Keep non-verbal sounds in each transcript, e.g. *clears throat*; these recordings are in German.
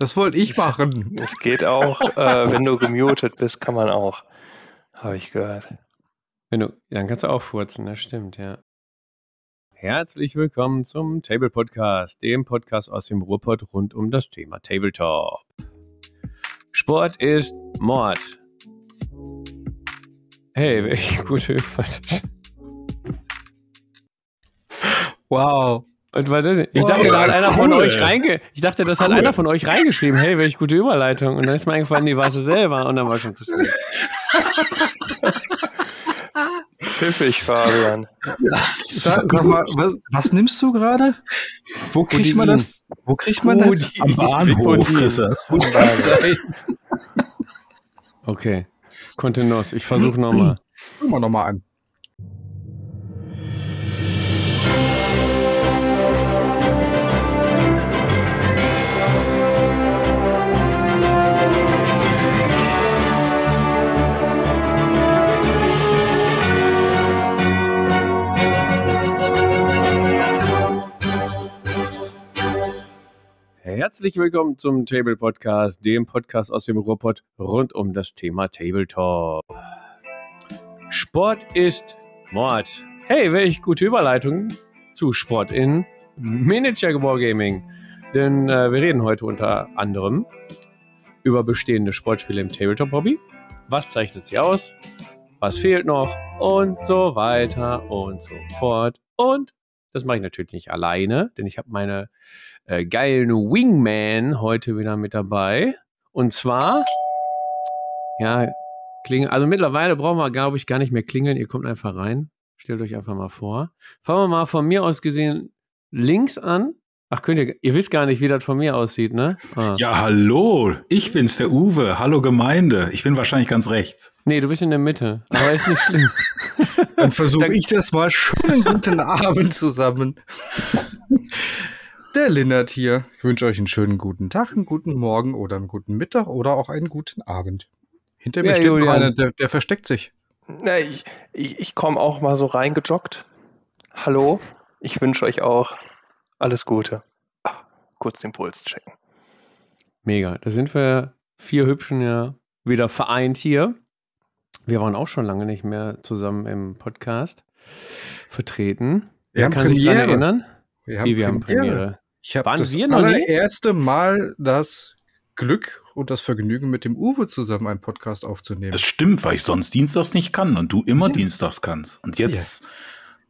Das wollte ich machen. Es geht auch, äh, wenn du gemutet bist, kann man auch. Habe ich gehört. Wenn du, dann kannst du auch furzen, das stimmt, ja. Herzlich willkommen zum Table Podcast, dem Podcast aus dem Ruhrpott rund um das Thema Tabletop. Sport ist Mord. Hey, welche gute Überleitung. Wow. Und was ist das? Ich dachte, da hat einer von cool. euch reinge ich dachte, das hat Cool. einer von euch reingeschrieben. Hey, welche gute Überleitung. Und dann ist mir eingefallen, die war sie selber und dann war schon zu spät. *laughs* Pfiffig, Fabian. Sag, sag mal, was, was nimmst du gerade? Wo kriegt man das? Wo kriegt man das? Am Bahnhof ist das. Okay. Kontinuos. Ich versuche nochmal. Gucken wir nochmal an. Herzlich willkommen zum Table Podcast, dem Podcast aus dem Ruhrpott rund um das Thema Tabletop. Sport ist Mord. Hey, welch gute Überleitung zu Sport in Miniature Wargaming. Denn äh, wir reden heute unter anderem über bestehende Sportspiele im Tabletop-Hobby. Was zeichnet sie aus? Was fehlt noch? Und so weiter und so fort. Und das mache ich natürlich nicht alleine, denn ich habe meine äh, geilen Wingman heute wieder mit dabei. Und zwar, ja, klingeln. Also mittlerweile brauchen wir, glaube ich, gar nicht mehr klingeln. Ihr kommt einfach rein. Stellt euch einfach mal vor. Fangen wir mal von mir aus gesehen links an. Ach, könnt ihr, ihr wisst gar nicht, wie das von mir aussieht, ne? Ah. Ja, hallo, ich bin's, der Uwe. Hallo Gemeinde. Ich bin wahrscheinlich ganz rechts. Nee, du bist in der Mitte. Aber ist nicht schlimm. *laughs* Dann versuche ich das mal. Schönen guten *laughs* Abend zusammen. Der Linnert hier. Ich wünsche euch einen schönen guten Tag, einen guten Morgen oder einen guten Mittag oder auch einen guten Abend. Hinter mir Ja, steht noch Julian. einer, der, der versteckt sich. Na, ich ich, ich komme auch mal so reingejoggt. Hallo, ich wünsche euch auch alles Gute. Ah, kurz den Puls checken. Mega. Da sind wir vier Hübschen ja wieder vereint hier. Wir waren auch schon lange nicht mehr zusammen im Podcast vertreten. Wir haben Kann sich dran Premiere. erinnern? Wir Wie, wir haben Premiere. Ich habe das wir noch nie? allererste Mal das Glück und das Vergnügen, mit dem Uwe zusammen einen Podcast aufzunehmen. Das stimmt, weil ich sonst dienstags nicht kann und du immer dienstags kannst. Und jetzt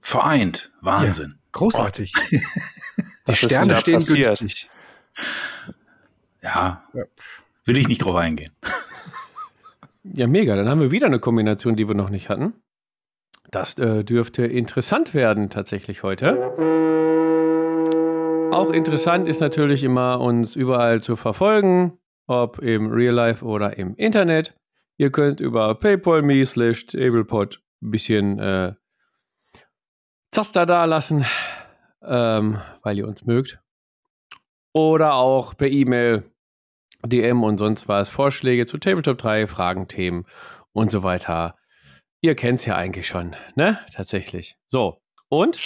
vereint. Wahnsinn. Großartig. *laughs* Die ist denn Sterne stehen passiert? günstig. Ja. Ja. Will ich nicht drauf eingehen. *laughs* Ja, mega. Dann haben wir wieder eine Kombination, die wir noch nicht hatten. Das äh, dürfte interessant werden tatsächlich heute. Auch interessant ist natürlich immer, uns überall zu verfolgen, ob im Real Life oder im Internet. Ihr könnt über paypal.me slash tablepod ein bisschen äh, Zaster da lassen, ähm, weil ihr uns mögt. Oder auch per E-Mail DM und sonst was, Vorschläge zu Tabletop 3, Fragen, Themen und so weiter. Ihr kennt es ja eigentlich schon, ne? Tatsächlich. So, und?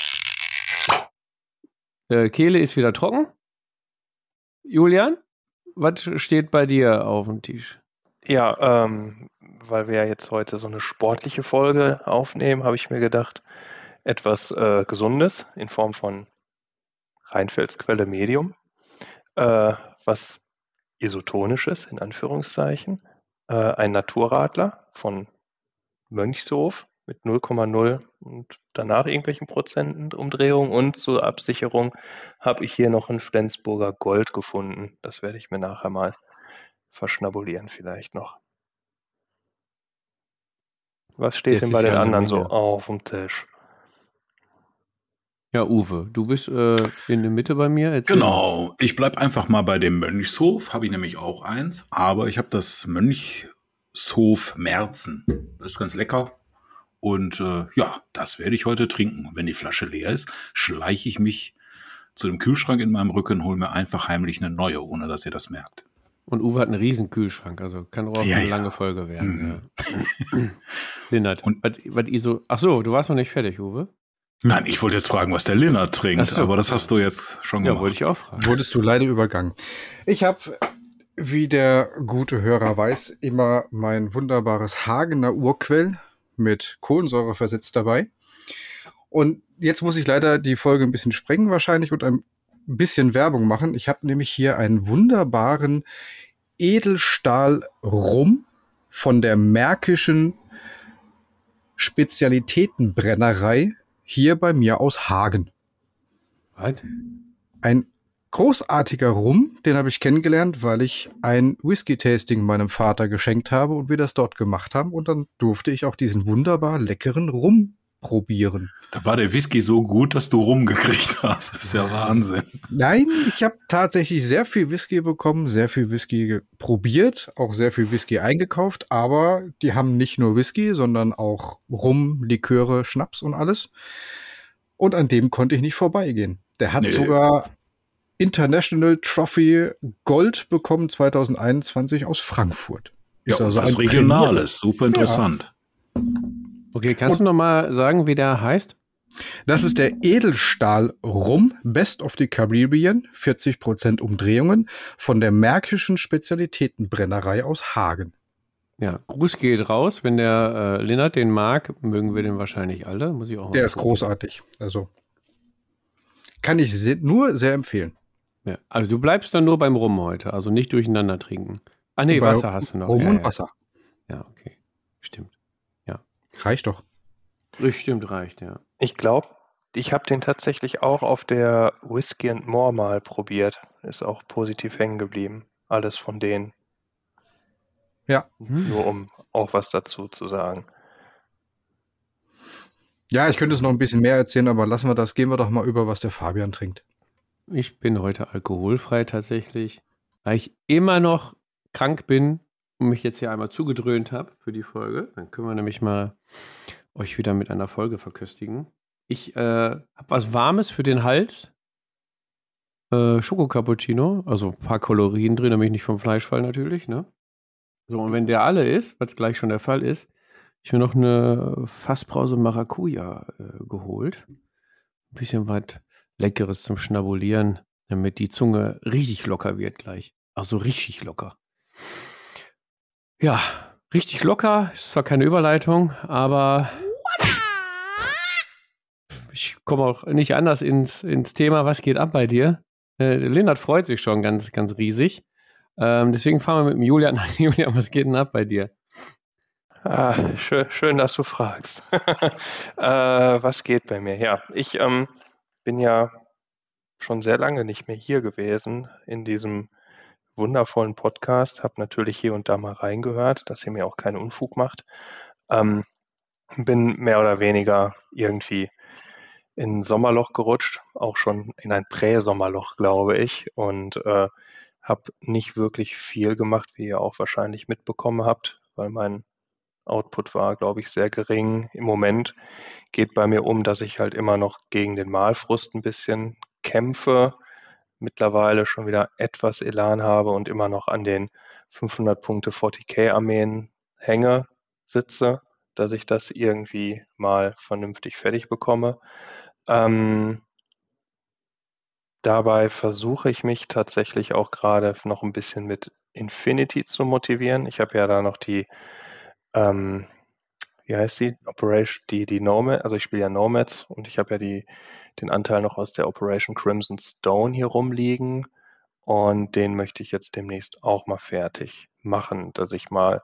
Äh, Kehle ist wieder trocken. Julian, was steht bei dir auf dem Tisch? Ja, ähm, weil wir ja jetzt heute so eine sportliche Folge aufnehmen, habe ich mir gedacht, etwas äh, Gesundes in Form von Rheinfelsquelle Medium, äh, was isotonisches, in Anführungszeichen, äh, ein Naturradler von Mönchshof mit 0,0 und danach irgendwelchen Prozenten Umdrehung und zur Absicherung habe ich hier noch ein Flensburger Gold gefunden. Das werde ich mir nachher mal verschnabulieren vielleicht noch. Was steht Das denn bei den anderen so auf dem Tisch? Ja, Uwe, du bist äh, in der Mitte bei mir. Erzähl. Genau. Ich bleib einfach mal bei dem Mönchshof. Habe ich nämlich auch eins. Aber ich habe das Mönchshof Merzen. Das ist ganz lecker. Und äh, ja, das werde ich heute trinken. Wenn die Flasche leer ist, schleiche ich mich zu dem Kühlschrank in meinem Rücken, hole mir einfach heimlich eine neue, ohne dass ihr das merkt. Und Uwe hat einen riesen Kühlschrank, also kann auch Ja, eine ja. lange Folge werden. Mhm. Ja. Lindert, Und- was, was ihr so. Ach so, du warst noch nicht fertig, Uwe? Nein, ich wollte jetzt fragen, was der Linnert trinkt, so. aber das hast du jetzt schon Ja, gemacht. wollte ich auch fragen. Wurdest du leider übergangen. Ich habe wie der gute Hörer weiß, immer mein wunderbares Hagener Urquell mit Kohlensäure versetzt dabei. Und jetzt muss ich leider die Folge ein bisschen sprengen wahrscheinlich und ein bisschen Werbung machen. Ich habe nämlich hier einen wunderbaren Edelstahl-Rum von der Märkischen Spezialitätenbrennerei hier bei mir aus Hagen. Was? Ein großartiger Rum, den habe ich kennengelernt, weil ich ein Whisky-Tasting meinem Vater geschenkt habe und wir das dort gemacht haben. Und dann durfte ich auch diesen wunderbar leckeren Rum probieren. Da war der Whisky so gut, dass du rumgekriegt hast. Das ist ja Wahnsinn. Nein, ich habe tatsächlich sehr viel Whisky bekommen, sehr viel Whisky probiert, auch sehr viel Whisky eingekauft, aber die haben nicht nur Whisky, sondern auch Rum, Liköre, Schnaps und alles. Und an dem konnte ich nicht vorbeigehen. Der hat nee. sogar International Trophy Gold bekommen 2021 aus Frankfurt. Ist ja, also was Regionales, super interessant. Ja. Okay, kannst Und, du noch mal sagen, wie der heißt? Das ist der Edelstahl Rum Best of the Caribbean, 40% Umdrehungen von der Märkischen Spezialitätenbrennerei aus Hagen. Ja, Gruß geht raus. Wenn der äh, Linnert den mag, mögen wir den wahrscheinlich alle. Muss ich auch der ist großartig. Also kann ich se nur sehr empfehlen. Ja, also du bleibst dann nur beim Rum heute, also nicht durcheinander trinken. Ah nee, Wasser hast du noch. Rum ja, und ja. Wasser. Ja, okay. Stimmt. Reicht doch. Stimmt, reicht, ja. Ich glaube, ich habe den tatsächlich auch auf der Whiskey and More mal probiert. Ist auch positiv hängen geblieben. Alles von denen. Ja. Mhm. Nur um auch was dazu zu sagen. Ja, ich könnte es noch ein bisschen mehr erzählen, aber lassen wir das. Gehen wir doch mal über, was der Fabian trinkt. Ich bin heute alkoholfrei tatsächlich, weil ich immer noch krank bin und mich jetzt hier einmal zugedröhnt habe für die Folge. Dann können wir nämlich mal euch wieder mit einer Folge verköstigen. Ich äh, habe was Warmes für den Hals. Äh, Schoko-Cappuccino, also ein paar Kalorien drin, damit ich nicht vom Fleisch fall natürlich. Ne? So, und wenn der alle ist, was gleich schon der Fall ist, ich mir noch eine Fassbrause Maracuja äh, geholt. Ein bisschen was Leckeres zum Schnabulieren, damit die Zunge richtig locker wird gleich. Also richtig locker. Ja, richtig locker. Ist zwar keine Überleitung, aber ich komme auch nicht anders ins, ins Thema. Was geht ab bei dir? Äh, Lindert freut sich schon ganz, ganz riesig. Ähm, deswegen fahren wir mit dem Julian an. *laughs* Julian, was geht denn ab bei dir? Ah, schön, schön, dass du fragst. *laughs* äh, was geht bei mir? Ja, ich ähm, bin ja schon sehr lange nicht mehr hier gewesen in diesem wundervollen Podcast, habe natürlich hier und da mal reingehört, dass ihr mir auch keinen Unfug macht. Ähm, bin mehr oder weniger irgendwie in ein Sommerloch gerutscht, auch schon in ein Prä-Sommerloch, glaube ich, und äh, habe nicht wirklich viel gemacht, wie ihr auch wahrscheinlich mitbekommen habt, weil mein Output war, glaube ich, sehr gering. Im Moment geht bei mir um, dass ich halt immer noch gegen den Malfrust ein bisschen kämpfe, mittlerweile schon wieder etwas Elan habe und immer noch an den 500 Punkte 40k-Armeen hänge, sitze, dass ich das irgendwie mal vernünftig fertig bekomme. Ähm, dabei versuche ich mich tatsächlich auch gerade noch ein bisschen mit Infinity zu motivieren. Ich habe ja da noch die, ähm, wie heißt die? Operation, die, die Nomad, also ich spiele ja Nomads und ich habe ja die den Anteil noch aus der Operation Crimson Stone hier rumliegen. Und den möchte ich jetzt demnächst auch mal fertig machen, dass ich mal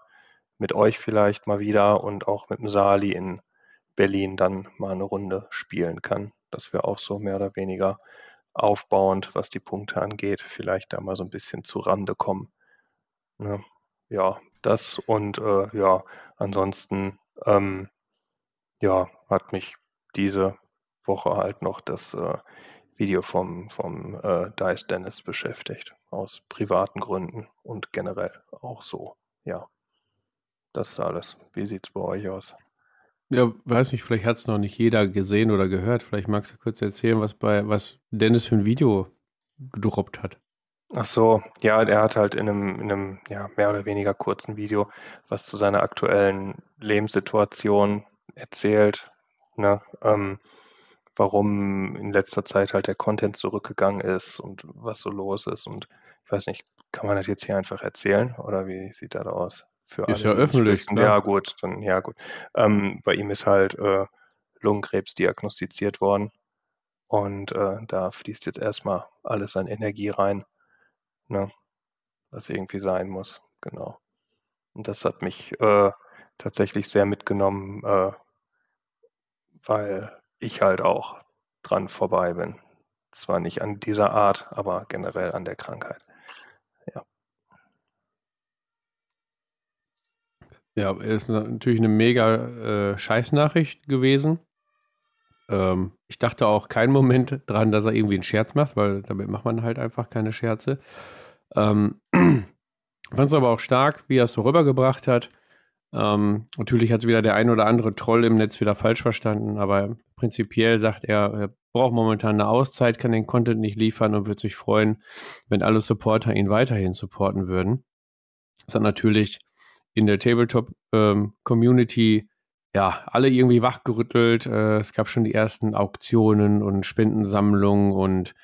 mit euch vielleicht mal wieder und auch mit dem Sali in Berlin dann mal eine Runde spielen kann. Dass wir auch so mehr oder weniger aufbauend, was die Punkte angeht, vielleicht da mal so ein bisschen zu Rande kommen. Ne? Ja, das und äh, ja, ansonsten ähm, ja, hat mich diese Woche halt noch das äh, Video vom, vom äh, Dice Dennis beschäftigt, aus privaten Gründen und generell auch so. Ja, das ist alles. Wie sieht es bei euch aus? Ja, weiß nicht, vielleicht hat es noch nicht jeder gesehen oder gehört. Vielleicht magst du kurz erzählen, was bei was Dennis für ein Video gedroppt hat. Ach so, ja, er hat halt in einem, in einem ja, mehr oder weniger kurzen Video was zu seiner aktuellen Lebenssituation erzählt. Ne? Ähm, warum in letzter Zeit halt der Content zurückgegangen ist und was so los ist. Und ich weiß nicht, kann man das jetzt hier einfach erzählen oder wie sieht das aus? Für ist alle, ja öffentlich. Ja, gut, dann ja gut. Ähm, bei ihm ist halt äh, Lungenkrebs diagnostiziert worden und äh, da fließt jetzt erstmal alles an Energie rein, ne? was irgendwie sein muss. Genau. Und das hat mich äh, tatsächlich sehr mitgenommen, äh, weil ich halt auch dran vorbei bin. Zwar nicht an dieser Art, aber generell an der Krankheit. Ja. Ja, ist natürlich eine mega äh, Scheißnachricht gewesen. Ähm, ich dachte auch keinen Moment dran, dass er irgendwie einen Scherz macht, weil damit macht man halt einfach keine Scherze. Ähm, *clears throat* fand es aber auch stark, wie er es so rübergebracht hat. Ähm, natürlich hat es wieder der ein oder andere Troll im Netz wieder falsch verstanden, aber prinzipiell sagt er, er braucht momentan eine Auszeit, kann den Content nicht liefern und würde sich freuen, wenn alle Supporter ihn weiterhin supporten würden. Das hat natürlich in der Tabletop-Community ähm, ja alle irgendwie wachgerüttelt. Äh, es gab schon die ersten Auktionen und Spendensammlungen und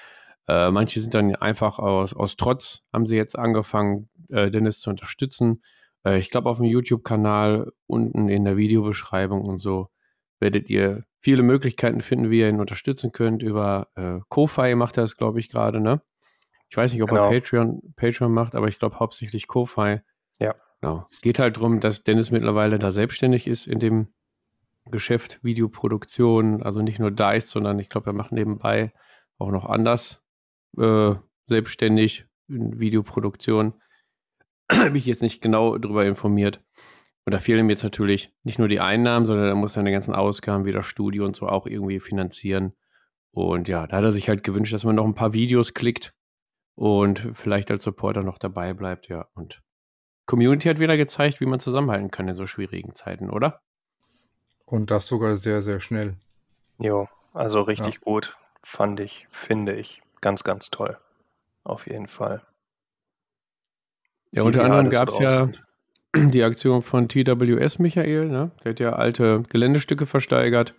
äh, manche sind dann einfach aus, aus Trotz, haben sie jetzt angefangen, äh, Dennis zu unterstützen. Äh, ich glaube, auf dem YouTube-Kanal unten in der Videobeschreibung und so werdet ihr viele Möglichkeiten finden, wie ihr ihn unterstützen könnt. Über äh, Ko-Fi macht er es, glaube ich, gerade, ne? Ich weiß nicht, ob genau. er Patreon, Patreon macht, aber ich glaube hauptsächlich Ko-Fi. Ja. Genau. Geht halt darum, dass Dennis mittlerweile da selbstständig ist in dem Geschäft Videoproduktion, also nicht nur Dice, sondern ich glaube, er macht nebenbei auch noch anders äh, selbstständig in Videoproduktion. *clears throat* Habe ich jetzt nicht genau darüber informiert. Und da fehlen ihm jetzt natürlich nicht nur die Einnahmen, sondern er muss seine ganzen Ausgaben wie das Studio und so auch irgendwie finanzieren. Und ja, da hat er sich halt gewünscht, dass man noch ein paar Videos klickt und vielleicht als Supporter noch dabei bleibt, ja. Und Community hat wieder gezeigt, wie man zusammenhalten kann in so schwierigen Zeiten, oder? Und das sogar sehr, sehr schnell. Jo, also richtig ja. gut, fand ich, finde ich. Ganz, ganz toll. Auf jeden Fall. Ja, unter anderem gab es ja *clears throat* die Aktion von TWS Michael, ne? Der hat ja alte Geländestücke versteigert.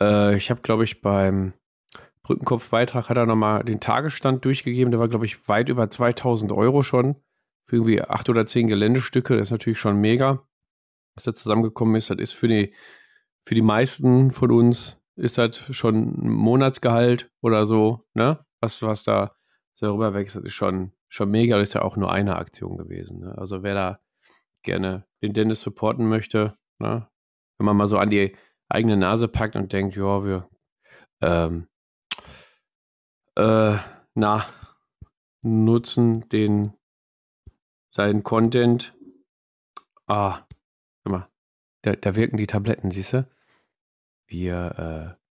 Äh, ich habe, glaube ich, beim Brückenkopfbeitrag hat er nochmal den Tagesstand durchgegeben. Der war, glaube ich, weit über 2000 Euro schon. Für irgendwie acht oder zehn Geländestücke. Das ist natürlich schon mega, was da zusammengekommen ist. Das ist für die, für die meisten von uns ist das schon ein Monatsgehalt oder so, ne? Was, was da darüber wechselt, ist schon, schon mega. Das ist ja auch nur eine Aktion gewesen. Ne? Also wer da gerne den Dennis supporten möchte, ne? wenn man mal so an die eigene Nase packt und denkt, ja, wir ähm, äh, na, nutzen den seinen Content. Ah, guck mal, da, da wirken die Tabletten, siehst du? Wir äh,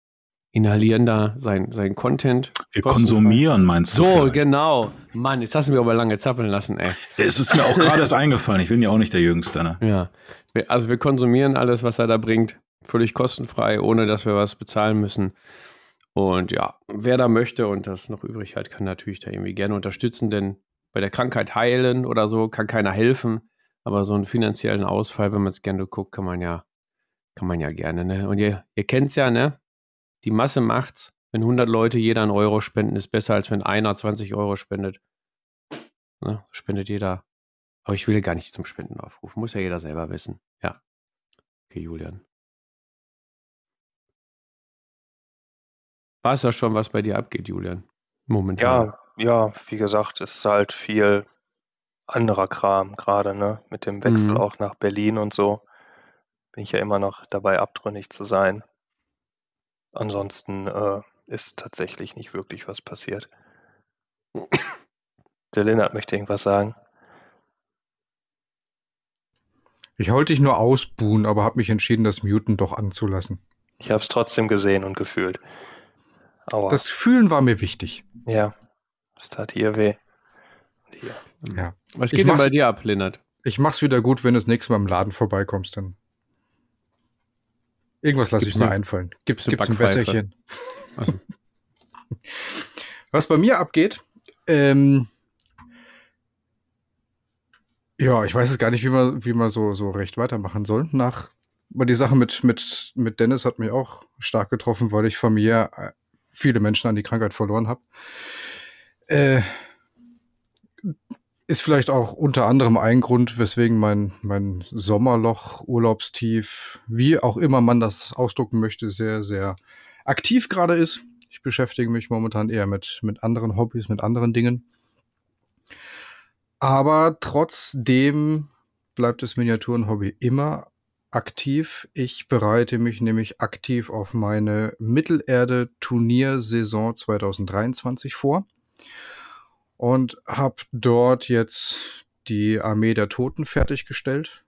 inhalieren da sein, sein Content. Wir konsumieren, meinst du? So, vielleicht? genau. Mann, jetzt hast du mir aber lange zappeln lassen, ey. Es ist mir auch *laughs* gerade erst eingefallen. Ich bin ja auch nicht der Jüngste, ne? Ja. Also wir konsumieren alles, was er da bringt. Völlig kostenfrei, ohne dass wir was bezahlen müssen. Und ja, wer da möchte und das noch übrig hat, kann natürlich da irgendwie gerne unterstützen, denn bei der Krankheit heilen oder so kann keiner helfen. Aber so einen finanziellen Ausfall, wenn man es gerne guckt, kann man ja kann man ja gerne, ne? Und ihr, ihr kennt es ja, ne? Die Masse macht's. Wenn 100 Leute jeder einen Euro spenden, ist besser, als wenn einer 20 Euro spendet. Ne? Spendet jeder. Aber ich will gar nicht zum Spenden aufrufen. Muss ja jeder selber wissen. Ja. Okay, Julian. War es ja schon, was bei dir abgeht, Julian? Momentan. Ja, ja, wie gesagt, es ist halt viel anderer Kram gerade, ne? Mit dem Wechsel mhm. auch nach Berlin und so bin ich ja immer noch dabei, abtrünnig zu sein. Ansonsten äh, ist tatsächlich nicht wirklich was passiert. Der Lennart möchte irgendwas sagen. Ich wollte dich nur ausbuhen, aber habe mich entschieden, das Muten doch anzulassen. Ich habe es trotzdem gesehen und gefühlt. Aua. Das Fühlen war mir wichtig. Ja, es tat hier weh. Hier. Ja. Was geht denn bei dir ab, Lennart? Ich mach's wieder gut, wenn du das nächste Mal im Laden vorbeikommst, dann Irgendwas lasse ich mir einfallen. Gibt es ein Wässerchen? Also. *laughs* Was bei mir abgeht, ähm, ja, ich weiß es gar nicht, wie man, wie man so, so recht weitermachen soll. Nach, aber die Sache mit, mit, mit Dennis hat mich auch stark getroffen, weil ich Familie äh, viele Menschen an die Krankheit verloren habe. Äh, ist vielleicht auch unter anderem ein Grund, weswegen mein, mein Sommerloch, Urlaubstief, wie auch immer man das ausdrucken möchte, sehr, sehr aktiv gerade ist. Ich beschäftige mich momentan eher mit, mit anderen Hobbys, mit anderen Dingen. Aber trotzdem bleibt das Miniaturenhobby immer aktiv. Ich bereite mich nämlich aktiv auf meine Mittelerde-Turniersaison 2023 vor und habe dort jetzt die Armee der Toten fertiggestellt,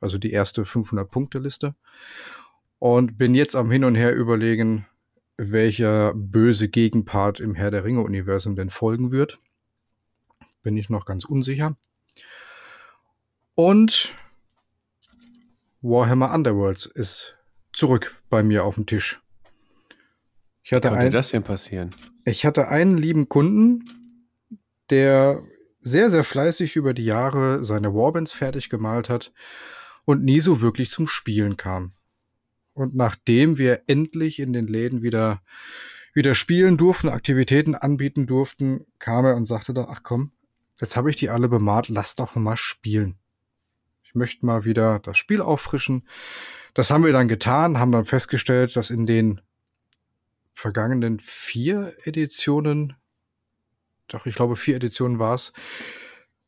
also die erste 500-Punkte-Liste und bin jetzt am Hin und Her überlegen, welcher böse Gegenpart im Herr der Ringe-Universum denn folgen wird. Bin ich noch ganz unsicher. Und Warhammer Underworlds ist zurück bei mir auf dem Tisch. Ich hatte Wie konnte ein, das denn passieren? Ich hatte einen lieben Kunden, der sehr, sehr fleißig über die Jahre seine Warbands fertig gemalt hat und nie so wirklich zum Spielen kam. Und nachdem wir endlich in den Läden wieder, wieder spielen durften, Aktivitäten anbieten durften, kam er und sagte doch, ach komm, jetzt habe ich die alle bemalt, lass doch mal spielen. Ich möchte mal wieder das Spiel auffrischen. Das haben wir dann getan, haben dann festgestellt, dass in den vergangenen vier Editionen doch, ich glaube, vier Editionen war es,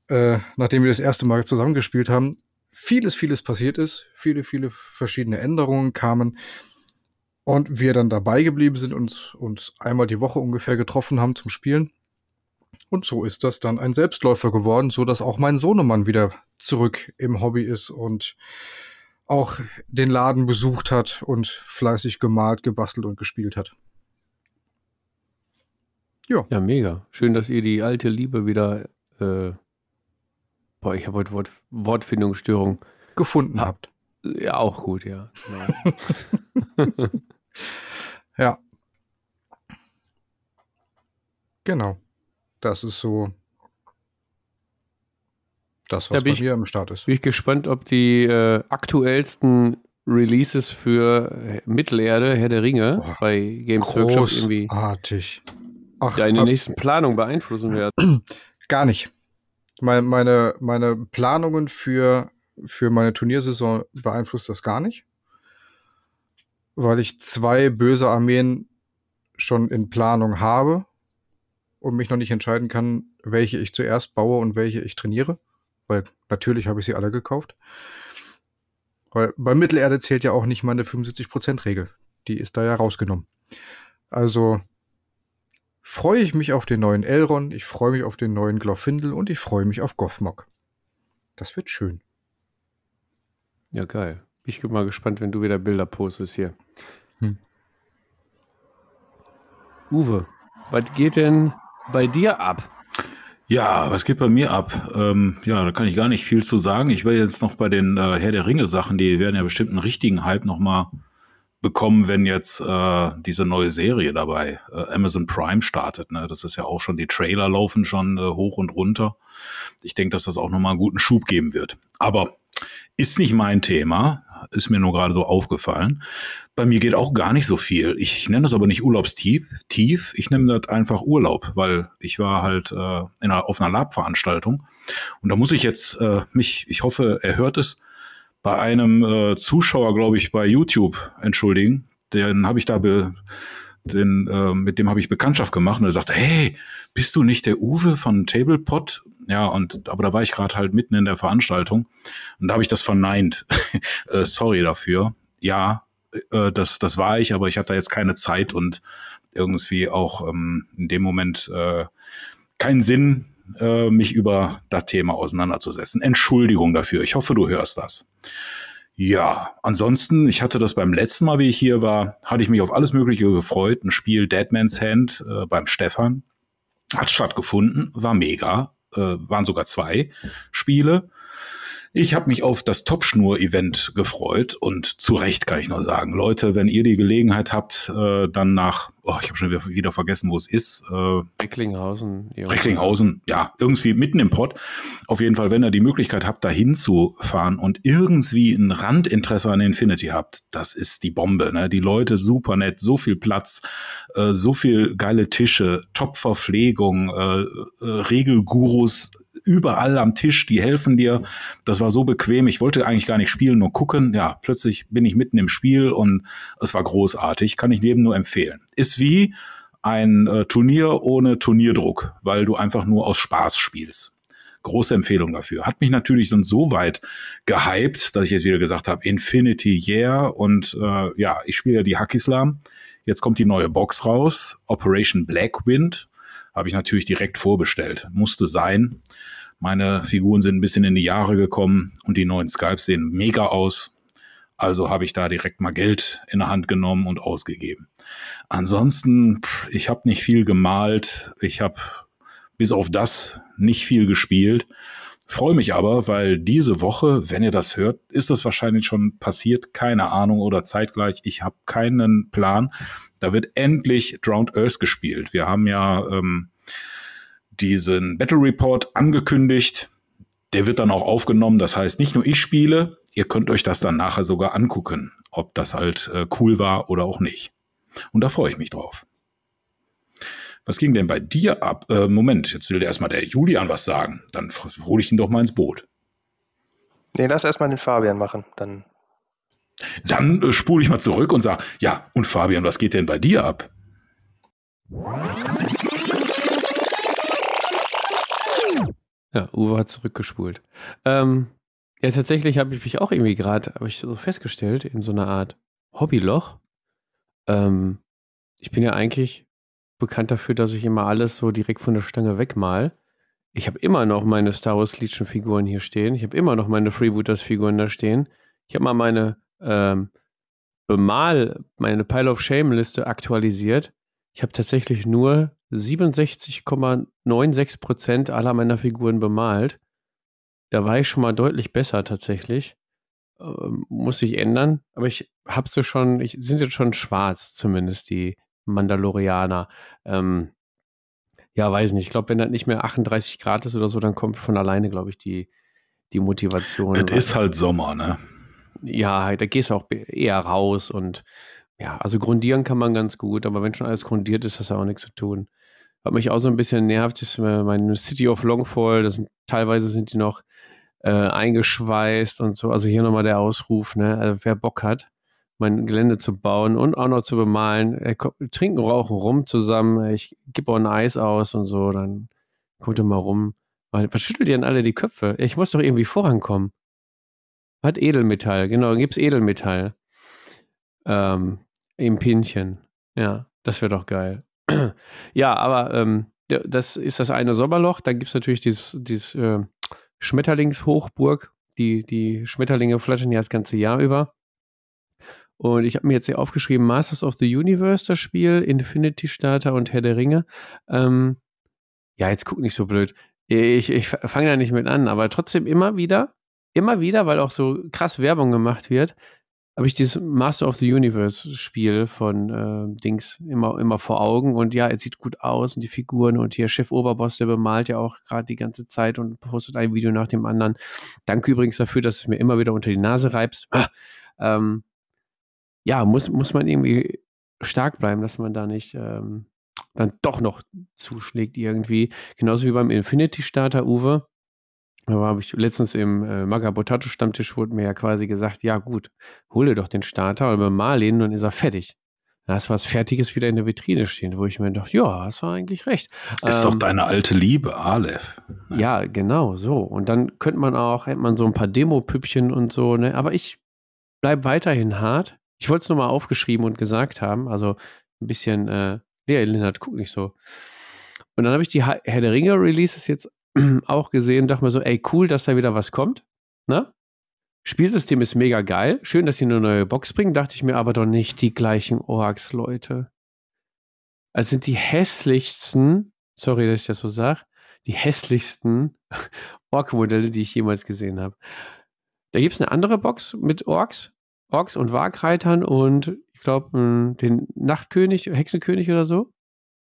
äh, nachdem wir das erste Mal zusammengespielt haben, vieles, vieles passiert ist, viele, viele verschiedene Änderungen kamen und wir dann dabei geblieben sind und uns einmal die Woche ungefähr getroffen haben zum Spielen. Und so ist das dann ein Selbstläufer geworden, so dass auch mein Sohnemann wieder zurück im Hobby ist und auch den Laden besucht hat und fleißig gemalt, gebastelt und gespielt hat. Ja. Ja, mega. Schön, dass ihr die alte Liebe wieder, äh, boah, ich habe heute Wort, Wortfindungsstörung. Gefunden ha habt. Ja, auch gut, ja. Genau. *laughs* ja. Genau. Das ist so das, was da bei mir im Start ist. Bin ich gespannt, ob die äh, aktuellsten Releases für äh, Mittelerde, Herr der Ringe, Boah, bei Games Workshop irgendwie. Großartig. Ach, deine nächsten Planungen beeinflussen werden? *clears throat* Gar nicht. Meine, meine, meine Planungen für, für meine Turniersaison beeinflusst das gar nicht. Weil ich zwei böse Armeen schon in Planung habe und mich noch nicht entscheiden kann, welche ich zuerst baue und welche ich trainiere. Weil natürlich habe ich sie alle gekauft. Weil bei Mittelerde zählt ja auch nicht meine 75%-Regel. Die ist da ja rausgenommen. Also freue ich mich auf den neuen Elrond, ich freue mich auf den neuen Glorfindel und ich freue mich auf Gothmog. Das wird schön. Ja, geil. Ich bin mal gespannt, wenn du wieder Bilder postest hier. Hm. Uwe, was geht denn bei dir ab? Ja, was geht bei mir ab? Ähm, ja, da kann ich gar nicht viel zu sagen. Ich werde jetzt noch bei den äh, Herr der Ringe Sachen, die werden ja bestimmt einen richtigen Hype nochmal bekommen, wenn jetzt äh, diese neue Serie dabei äh, Amazon Prime startet. Ne? Das ist ja auch schon, die Trailer laufen schon äh, hoch und runter. Ich denke, dass das auch nochmal einen guten Schub geben wird. Aber ist nicht mein Thema, ist mir nur gerade so aufgefallen. Bei mir geht auch gar nicht so viel. Ich nenne das aber nicht Urlaubstief, tief. ich nenne das einfach Urlaub, weil ich war halt äh, in einer, auf einer Lab-Veranstaltung und da muss ich jetzt äh, mich, ich hoffe, er hört es, bei einem äh, Zuschauer, glaube ich, bei YouTube entschuldigen. Den habe ich da be, den, äh, mit dem habe ich Bekanntschaft gemacht und er sagte, hey, bist du nicht der Uwe von Tablepot? Ja, und aber da war ich gerade halt mitten in der Veranstaltung und da habe ich das verneint. *laughs* äh, sorry dafür. Ja, äh, das, das war ich, aber ich hatte jetzt keine Zeit und irgendwie auch ähm, in dem Moment äh, keinen Sinn, äh, mich über das Thema auseinanderzusetzen. Entschuldigung dafür. Ich hoffe, du hörst das. Ja, ansonsten, ich hatte das beim letzten Mal, wie ich hier war, hatte ich mich auf alles Mögliche gefreut. Ein Spiel Deadman's Hand äh, beim Stefan hat stattgefunden, war mega, äh, waren sogar zwei Spiele. Ich habe mich auf das Topschnur-Event gefreut und zu Recht kann ich nur sagen, Leute, wenn ihr die Gelegenheit habt, äh, dann nach, oh, ich habe schon wieder, wieder, vergessen, wo es ist. Äh, Recklinghausen. Recklinghausen, ja, irgendwie mitten im Pott. Auf jeden Fall, wenn ihr die Möglichkeit habt, da hinzufahren und irgendwie ein Randinteresse an Infinity habt, das ist die Bombe. Ne? Die Leute super nett, so viel Platz, äh, so viel geile Tische, Top-Verpflegung, äh, äh, Regelgurus überall am Tisch, die helfen dir. Das war so bequem. Ich wollte eigentlich gar nicht spielen, nur gucken. Ja, plötzlich bin ich mitten im Spiel und es war großartig. Kann ich jedem nur empfehlen. Ist wie ein äh, Turnier ohne Turnierdruck, weil du einfach nur aus Spaß spielst. Große Empfehlung dafür. Hat mich natürlich so weit gehypt, dass ich jetzt wieder gesagt habe, Infinity Yeah und äh, ja, ich spiele ja die Hackislam. Jetzt kommt die neue Box raus, Operation Blackwind. Habe ich natürlich direkt vorbestellt. Musste sein. Meine Figuren sind ein bisschen in die Jahre gekommen und die neuen Skypes sehen mega aus. Also habe ich da direkt mal Geld in der Hand genommen und ausgegeben. Ansonsten, ich habe nicht viel gemalt. Ich habe bis auf das nicht viel gespielt. Freue mich aber, weil diese Woche, wenn ihr das hört, ist das wahrscheinlich schon passiert, keine Ahnung oder zeitgleich. Ich habe keinen Plan. Da wird endlich Drowned Earth gespielt. Wir haben ja ähm, diesen Battle Report angekündigt. Der wird dann auch aufgenommen. Das heißt, nicht nur ich spiele, ihr könnt euch das dann nachher sogar angucken, ob das halt äh, cool war oder auch nicht. Und da freue ich mich drauf. Was ging denn bei dir ab? Äh, Moment, jetzt will der erstmal der Julian was sagen. Dann hole ich ihn doch mal ins Boot. Nee, lass erstmal den Fabian machen. Dann, dann äh, spule ich mal zurück und sage, ja, und Fabian, was geht denn bei dir ab? Ja, Uwe hat zurückgespult. Ähm, ja, tatsächlich habe ich mich auch irgendwie gerade, habe ich so festgestellt, in so einer Art Hobbyloch. Ähm, ich bin ja eigentlich bekannt dafür, dass ich immer alles so direkt von der Stange wegmal. Ich habe immer noch meine Star Wars Legion Figuren hier stehen. Ich habe immer noch meine Freebooters Figuren da stehen. Ich habe mal meine ähm, Bemal, meine Pile of Shame Liste aktualisiert. Ich habe tatsächlich nur 67,96% aller meiner Figuren bemalt. Da war ich schon mal deutlich besser tatsächlich. Ähm, muss sich ändern. Aber ich habe sie schon, ich sind jetzt schon schwarz, zumindest die Mandalorianer. Ähm, ja, weiß nicht. Ich glaube, wenn das nicht mehr 38 Grad ist oder so, dann kommt von alleine, glaube ich, die, die Motivation. Es ist halt Sommer, ne? Ja, da gehst du auch eher raus und ja, also grundieren kann man ganz gut, aber wenn schon alles grundiert ist, hast du auch nichts zu tun. Was mich auch so ein bisschen nervt, ist äh, meine City of Longfall. Das sind, teilweise sind die noch äh, eingeschweißt und so. Also hier nochmal der Ausruf, ne? Also wer Bock hat, mein Gelände zu bauen und auch noch zu bemalen. Äh, trinken, rauchen rum zusammen. Ich gebe auch ein Eis aus und so. Dann kommt ihr mal rum. Was schüttelt ihr denn alle die Köpfe? Ich muss doch irgendwie vorankommen. Hat Edelmetall, genau, gibt's Edelmetall. Ähm, Im Pinchen. Ja, das wäre doch geil. *clears throat* ja, aber ähm, das ist das eine Sommerloch. Dann gibt es natürlich dieses, dieses äh, Schmetterlingshochburg. Die, die Schmetterlinge flattern ja das ganze Jahr über. Und ich habe mir jetzt hier aufgeschrieben: Masters of the Universe, das Spiel, Infinity Starter und Herr der Ringe. Ähm, ja, jetzt guck nicht so blöd. Ich, ich fange da nicht mit an, aber trotzdem immer wieder, immer wieder, weil auch so krass Werbung gemacht wird, habe ich dieses Master of the Universe Spiel von äh, Dings immer, immer vor Augen und ja, es sieht gut aus und die Figuren und hier Chef Oberboss, der bemalt ja auch gerade die ganze Zeit und postet ein Video nach dem anderen. Danke übrigens dafür, dass es mir immer wieder unter die Nase reibst. Ah, ähm, ja, muss, muss man irgendwie stark bleiben, dass man da nicht ähm, dann doch noch zuschlägt irgendwie. Genauso wie beim Infinity Starter, Uwe. Da habe ich letztens im äh, Magabotato Stammtisch wurde mir ja quasi gesagt, ja gut, hole doch den Starter und bemal ihn und ist er fertig. Da hast was Fertiges wieder in der Vitrine stehen, wo ich mir dachte, ja, hast du eigentlich recht. Ist ähm, doch deine alte Liebe, Aleph. Ne? Ja, genau, so. Und dann könnte man auch, hätte man so ein paar Demo-Püppchen und so, ne? Aber ich bleibe weiterhin hart. Ich wollte es nur mal aufgeschrieben und gesagt haben. Also ein bisschen, äh, der Lennart, guck nicht so. Und dann habe ich die Herr der Ringe Releases jetzt *clears throat* auch gesehen, dachte mir so, ey, cool, dass da wieder was kommt. Ne? Spielsystem ist mega geil. Schön, dass sie eine neue Box bringen. Dachte ich mir aber doch nicht die gleichen Orks, Leute. Also sind die hässlichsten, sorry, dass ich das so sage, die hässlichsten *laughs* Ork-Modelle, die ich jemals gesehen habe. Da gibt es eine andere Box mit Orks, Orks und Wagreitern und ich glaube, den Nachtkönig, Hexenkönig oder so.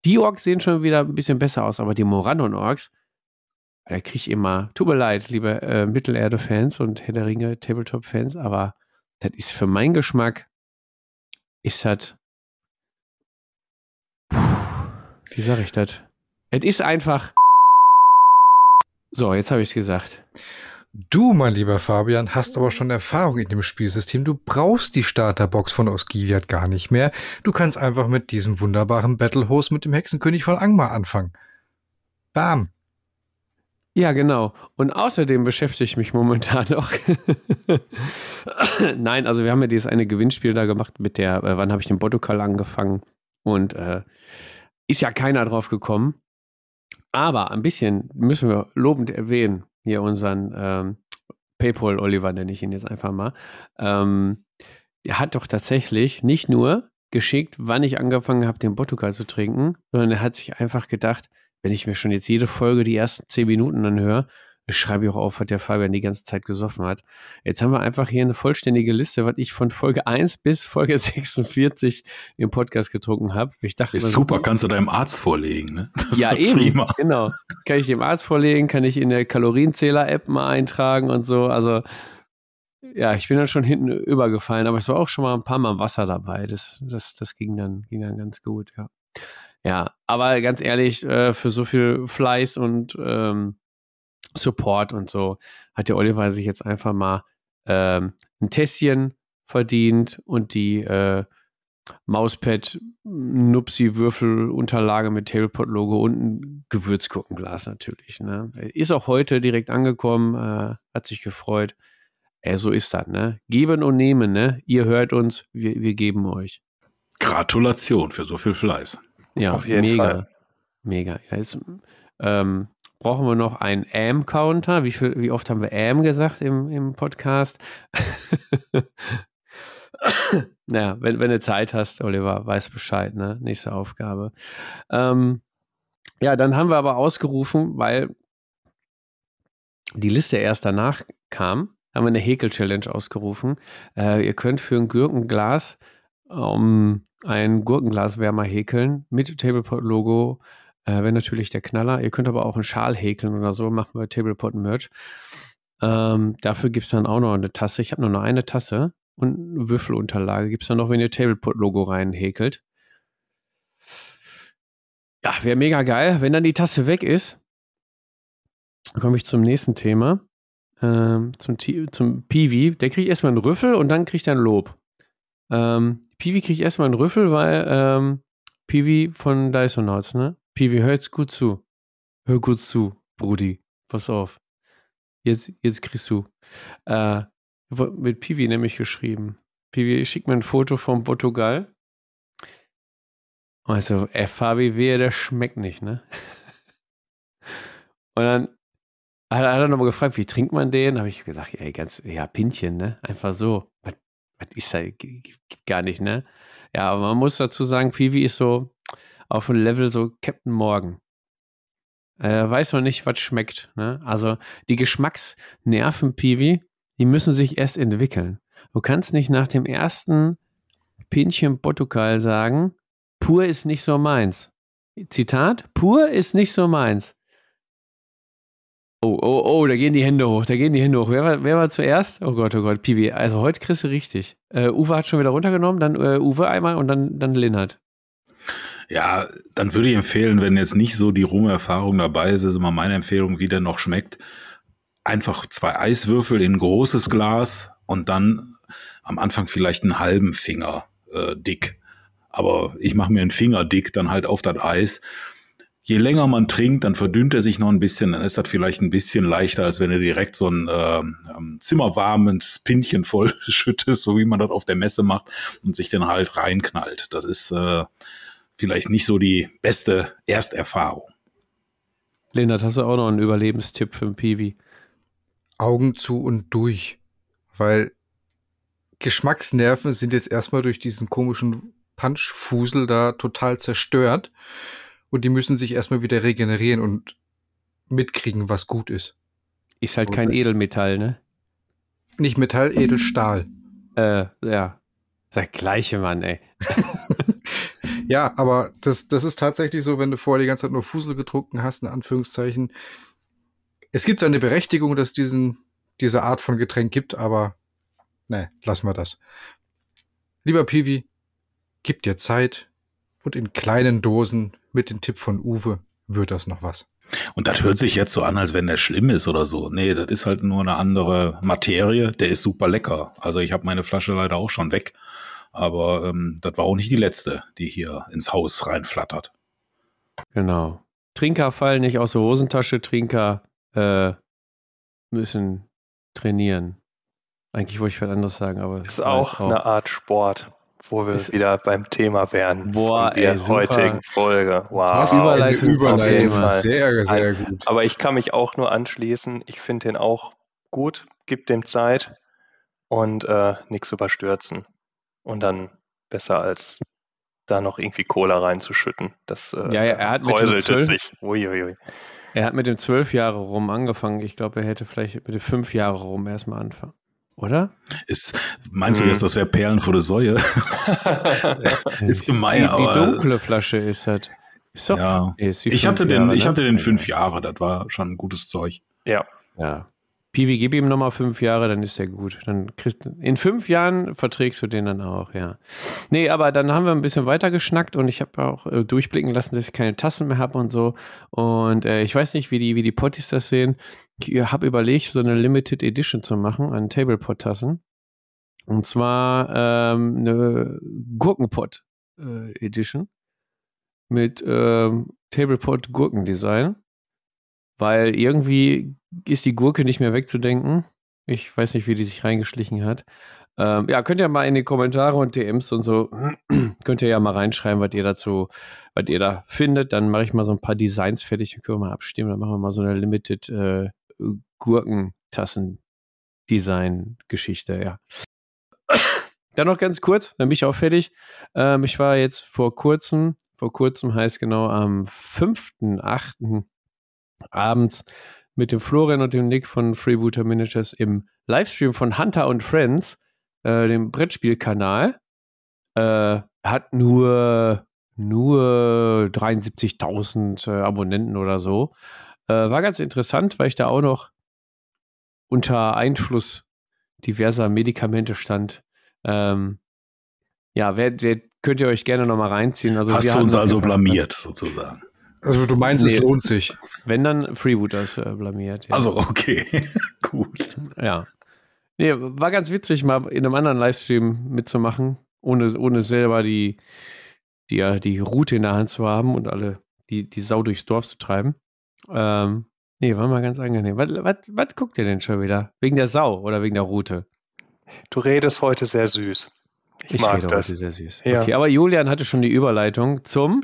Die Orks sehen schon wieder ein bisschen besser aus, aber die Morannon-Orks, da kriege ich immer, tut mir leid, liebe äh, Mittelerde-Fans und Herr der Ringe Tabletop-Fans, aber das ist für meinen Geschmack, ist das, wie sage ich das? Es ist einfach So, jetzt habe ich es gesagt. Du, mein lieber Fabian, hast aber schon Erfahrung in dem Spielsystem. Du brauchst die Starterbox von Osgiliath gar nicht mehr. Du kannst einfach mit diesem wunderbaren Battlehose mit dem Hexenkönig von Angmar anfangen. Bam. Ja, genau. Und außerdem beschäftige ich mich momentan noch. *laughs* Nein, also wir haben ja dieses eine Gewinnspiel da gemacht mit der, äh, wann habe ich den Botokal angefangen? Und äh, ist ja keiner drauf gekommen. Aber ein bisschen müssen wir lobend erwähnen, hier unseren ähm, Paypal Oliver nenne ich ihn jetzt einfach mal. Ähm, der hat doch tatsächlich nicht nur geschickt, wann ich angefangen habe, den Botokal zu trinken, sondern er hat sich einfach gedacht, wenn ich mir schon jetzt jede Folge die ersten zehn Minuten anhöre, schreibe ich auch auf, was der Fabian die ganze Zeit gesoffen hat. Jetzt haben wir einfach hier eine vollständige Liste, was ich von Folge 1 bis Folge *laughs* 46 im Podcast getrunken habe. Ich dachte, ist super, so, kannst du deinem Arzt vorlegen, ne? Das ja, eben, prima. genau. Kann ich dem Arzt vorlegen, kann ich in der Kalorienzähler-App mal eintragen und so. Also, ja, ich bin dann schon hinten übergefallen, aber es war auch schon mal ein paar Mal Wasser dabei. Das, das, das ging, dann, ging dann ganz gut, ja. Ja, aber ganz ehrlich, äh, für so viel Fleiß und ähm, Support und so hat der Oliver sich jetzt einfach mal ähm, ein Tässchen verdient und die äh, Mauspad Nupsi Würfelunterlage mit Tablepot Logo und ein Gewürzgurkenglas natürlich. Ne? Ist auch heute direkt angekommen, äh, hat sich gefreut. Äh, so ist das, ne? Geben und nehmen, ne? Ihr hört uns, wir, wir geben euch. Gratulation für so viel Fleiß. Ja, Auf jeden mega. Fall. Mega. Ja, ist, ähm, brauchen wir noch einen Am-Counter. Wie, wie oft haben wir Am gesagt im, im Podcast? *laughs* naja, wenn, wenn du Zeit hast, Oliver, weiß Bescheid, ne? Nächste Aufgabe. Ähm, ja, dann haben wir aber ausgerufen, weil die Liste erst danach kam, haben wir eine Häkel-Challenge ausgerufen. Äh, ihr könnt für ein Gurkenglas um, ein Gurkenglaswärmer häkeln mit Tablepot-Logo äh, Wäre natürlich der Knaller. Ihr könnt aber auch einen Schal häkeln oder so, machen wir Tablepot Merch. Ähm, dafür gibt es dann auch noch eine Tasse. Ich habe nur noch eine Tasse und eine Würfelunterlage. Gibt es dann noch, wenn ihr Tablepot-Logo reinhäkelt. Ja, wäre mega geil. Wenn dann die Tasse weg ist, komme ich zum nächsten Thema. Ähm, zum, zum Piwi. Der kriegt erstmal einen Rüffel und dann kriegt er ein Lob. Ähm, Piwi kriegt erstmal einen Rüffel, weil ähm, Piwi von Dysonauts, ne? Piwi, hör jetzt gut zu. Hör gut zu, Brudi. Pass auf. Jetzt, jetzt kriegst du. Äh, mit Piwi nämlich geschrieben. Piwi, ich schick mir ein Foto vom Portugal. Also, ey, Fabi, wehe, der schmeckt nicht, ne? *laughs* Und dann hat, er nochmal gefragt, wie trinkt man den? Habe ich gesagt, ey, ganz, ja, Pinchen, ne? Einfach so. Was, was ist da? Gibt gar nicht, ne? Ja, aber man muss dazu sagen, Piwi ist so, auf ein Level so Captain Morgan. Äh, weiß noch nicht, was schmeckt. Ne? Also die Geschmacksnerven, Piwi, die müssen sich erst entwickeln. Du kannst nicht nach dem ersten Pinchen Portugal sagen, pur ist nicht so meins. Zitat, pur ist nicht so meins. Oh, oh, oh, da gehen die Hände hoch, da gehen die Hände hoch. Wer war, wer war zuerst? Oh Gott, oh Gott, Piwi. Also heute kriegst du richtig. Äh, Uwe hat schon wieder runtergenommen, dann äh, Uwe einmal und dann, dann Linhard. Ja, dann würde ich empfehlen, wenn jetzt nicht so die Rumerfahrung dabei ist, ist immer meine Empfehlung, wie der noch schmeckt. Einfach zwei Eiswürfel in ein großes Glas und dann am Anfang vielleicht einen halben Finger äh, dick. Aber ich mache mir einen Finger dick dann halt auf das Eis. Je länger man trinkt, dann verdünnt er sich noch ein bisschen, dann ist das vielleicht ein bisschen leichter, als wenn du direkt so ein äh, zimmerwarmes Pinchen voll schüttest, *laughs* so wie man das auf der Messe macht und sich dann halt reinknallt. Das ist äh, vielleicht nicht so die beste Ersterfahrung. Lennart, hast du auch noch einen Überlebenstipp für den Piwi? Augen zu und durch. Weil Geschmacksnerven sind jetzt erstmal durch diesen komischen Punchfusel da total zerstört. Und die müssen sich erstmal wieder regenerieren und mitkriegen, was gut ist. Ist halt und kein Edelmetall, ne? Nicht Metall, Edelstahl. Äh, ja. Der gleiche Mann, ey. *laughs* Ja, aber das, das ist tatsächlich so, wenn du vorher die ganze Zeit nur Fusel getrunken hast, in Anführungszeichen. Es gibt eine Berechtigung, dass es diese Art von Getränk gibt, aber ne, lassen wir das. Lieber Piwi, gib dir Zeit und in kleinen Dosen mit dem Tipp von Uwe wird das noch was. Und das hört sich jetzt so an, als wenn der schlimm ist oder so. Nee, das ist halt nur eine andere Materie. Der ist super lecker. Also ich habe meine Flasche leider auch schon weg. Aber ähm, das war auch nicht die letzte, die hier ins Haus reinflattert. Genau. Trinker fallen nicht aus der Hosentasche. Trinker äh, müssen trainieren. Eigentlich wollte ich was anderes sagen, aber. Ist auch, eine Art Sport wo wir wieder beim Thema wären. Boah, in der ey, heutigen Folge. Wow. Was Überleitung, Überleitung. Sehr, sehr gut. Aber ich kann mich auch nur anschließen. Ich finde den auch gut. Gib dem Zeit und äh, nichts überstürzen. Und dann besser als da noch irgendwie Cola reinzuschütten. Das äh, ja, ja, er hat mit dem 12, sich. Uiuiui. Er hat mit dem zwölf Jahre rum angefangen. Ich glaube, er hätte vielleicht mit dem fünf Jahre rum erstmal anfangen. Oder? Ist, meinst du jetzt, hm. das wäre Perlen vor der Säue? *laughs* ist gemein, die, aber. Die dunkle Flasche ist halt. Ist doch, ja. Ist ich, hatte den, Jahre, ich ne? hatte den fünf Jahre, das war schon ein gutes Zeug. Ja. Ja. Piwi, gib ihm nochmal fünf Jahre, dann ist er gut. Dann kriegst, in fünf Jahren verträgst du den dann auch, ja. Nee, aber dann haben wir ein bisschen weiter geschnackt und ich habe auch äh, durchblicken lassen, dass ich keine Tassen mehr habe und so. Und äh, ich weiß nicht, wie die, wie die Potties das sehen. Ich habe überlegt, so eine Limited Edition zu machen an Tablepot-Tassen. Und zwar ähm, eine Gurkenpot äh, Edition mit ähm, Tablepot Gurkendesign. Weil irgendwie ist die Gurke nicht mehr wegzudenken. Ich weiß nicht, wie die sich reingeschlichen hat. Ähm, ja, könnt ihr mal in die Kommentare und DMs und so, *clears throat* könnt ihr ja mal reinschreiben, was ihr dazu, was ihr da findet. Dann mache ich mal so ein paar Designs fertig und können wir mal abstimmen. Dann machen wir mal so eine Limited äh, Gurkentassen-Design-Geschichte, ja. *clears throat* Dann noch ganz kurz, dann bin ich auch fertig. Ähm, ich war jetzt vor kurzem, vor kurzem heißt genau am 5.8. abends mit dem Florian und dem Nick von Freebooter Miniatures im Livestream von Hunter und Friends, äh, dem Brettspielkanal. Äh, hat nur, nur 73.000 äh, Abonnenten oder so. Äh, war ganz interessant, weil ich da auch noch unter Einfluss diverser Medikamente stand. Ähm, ja, wer, wer, könnt ihr euch gerne nochmal reinziehen. Also Hast du uns also blamiert, sozusagen? Also du meinst, nee, es lohnt sich. Wenn dann Freebooters äh, blamiert. Ja. Also okay, *laughs* gut. Ja. Nee, war ganz witzig, mal in einem anderen Livestream mitzumachen, ohne, ohne selber die, die, die Route in der Hand zu haben und alle die, die Sau durchs Dorf zu treiben. Ähm, nee, war mal ganz angenehm. Was, was, was guckt ihr denn schon wieder? Wegen der Sau oder wegen der Route? Du redest heute sehr süß. Ich, ich mag rede das. heute sehr süß. Ja. Okay, aber Julian hatte schon die Überleitung zum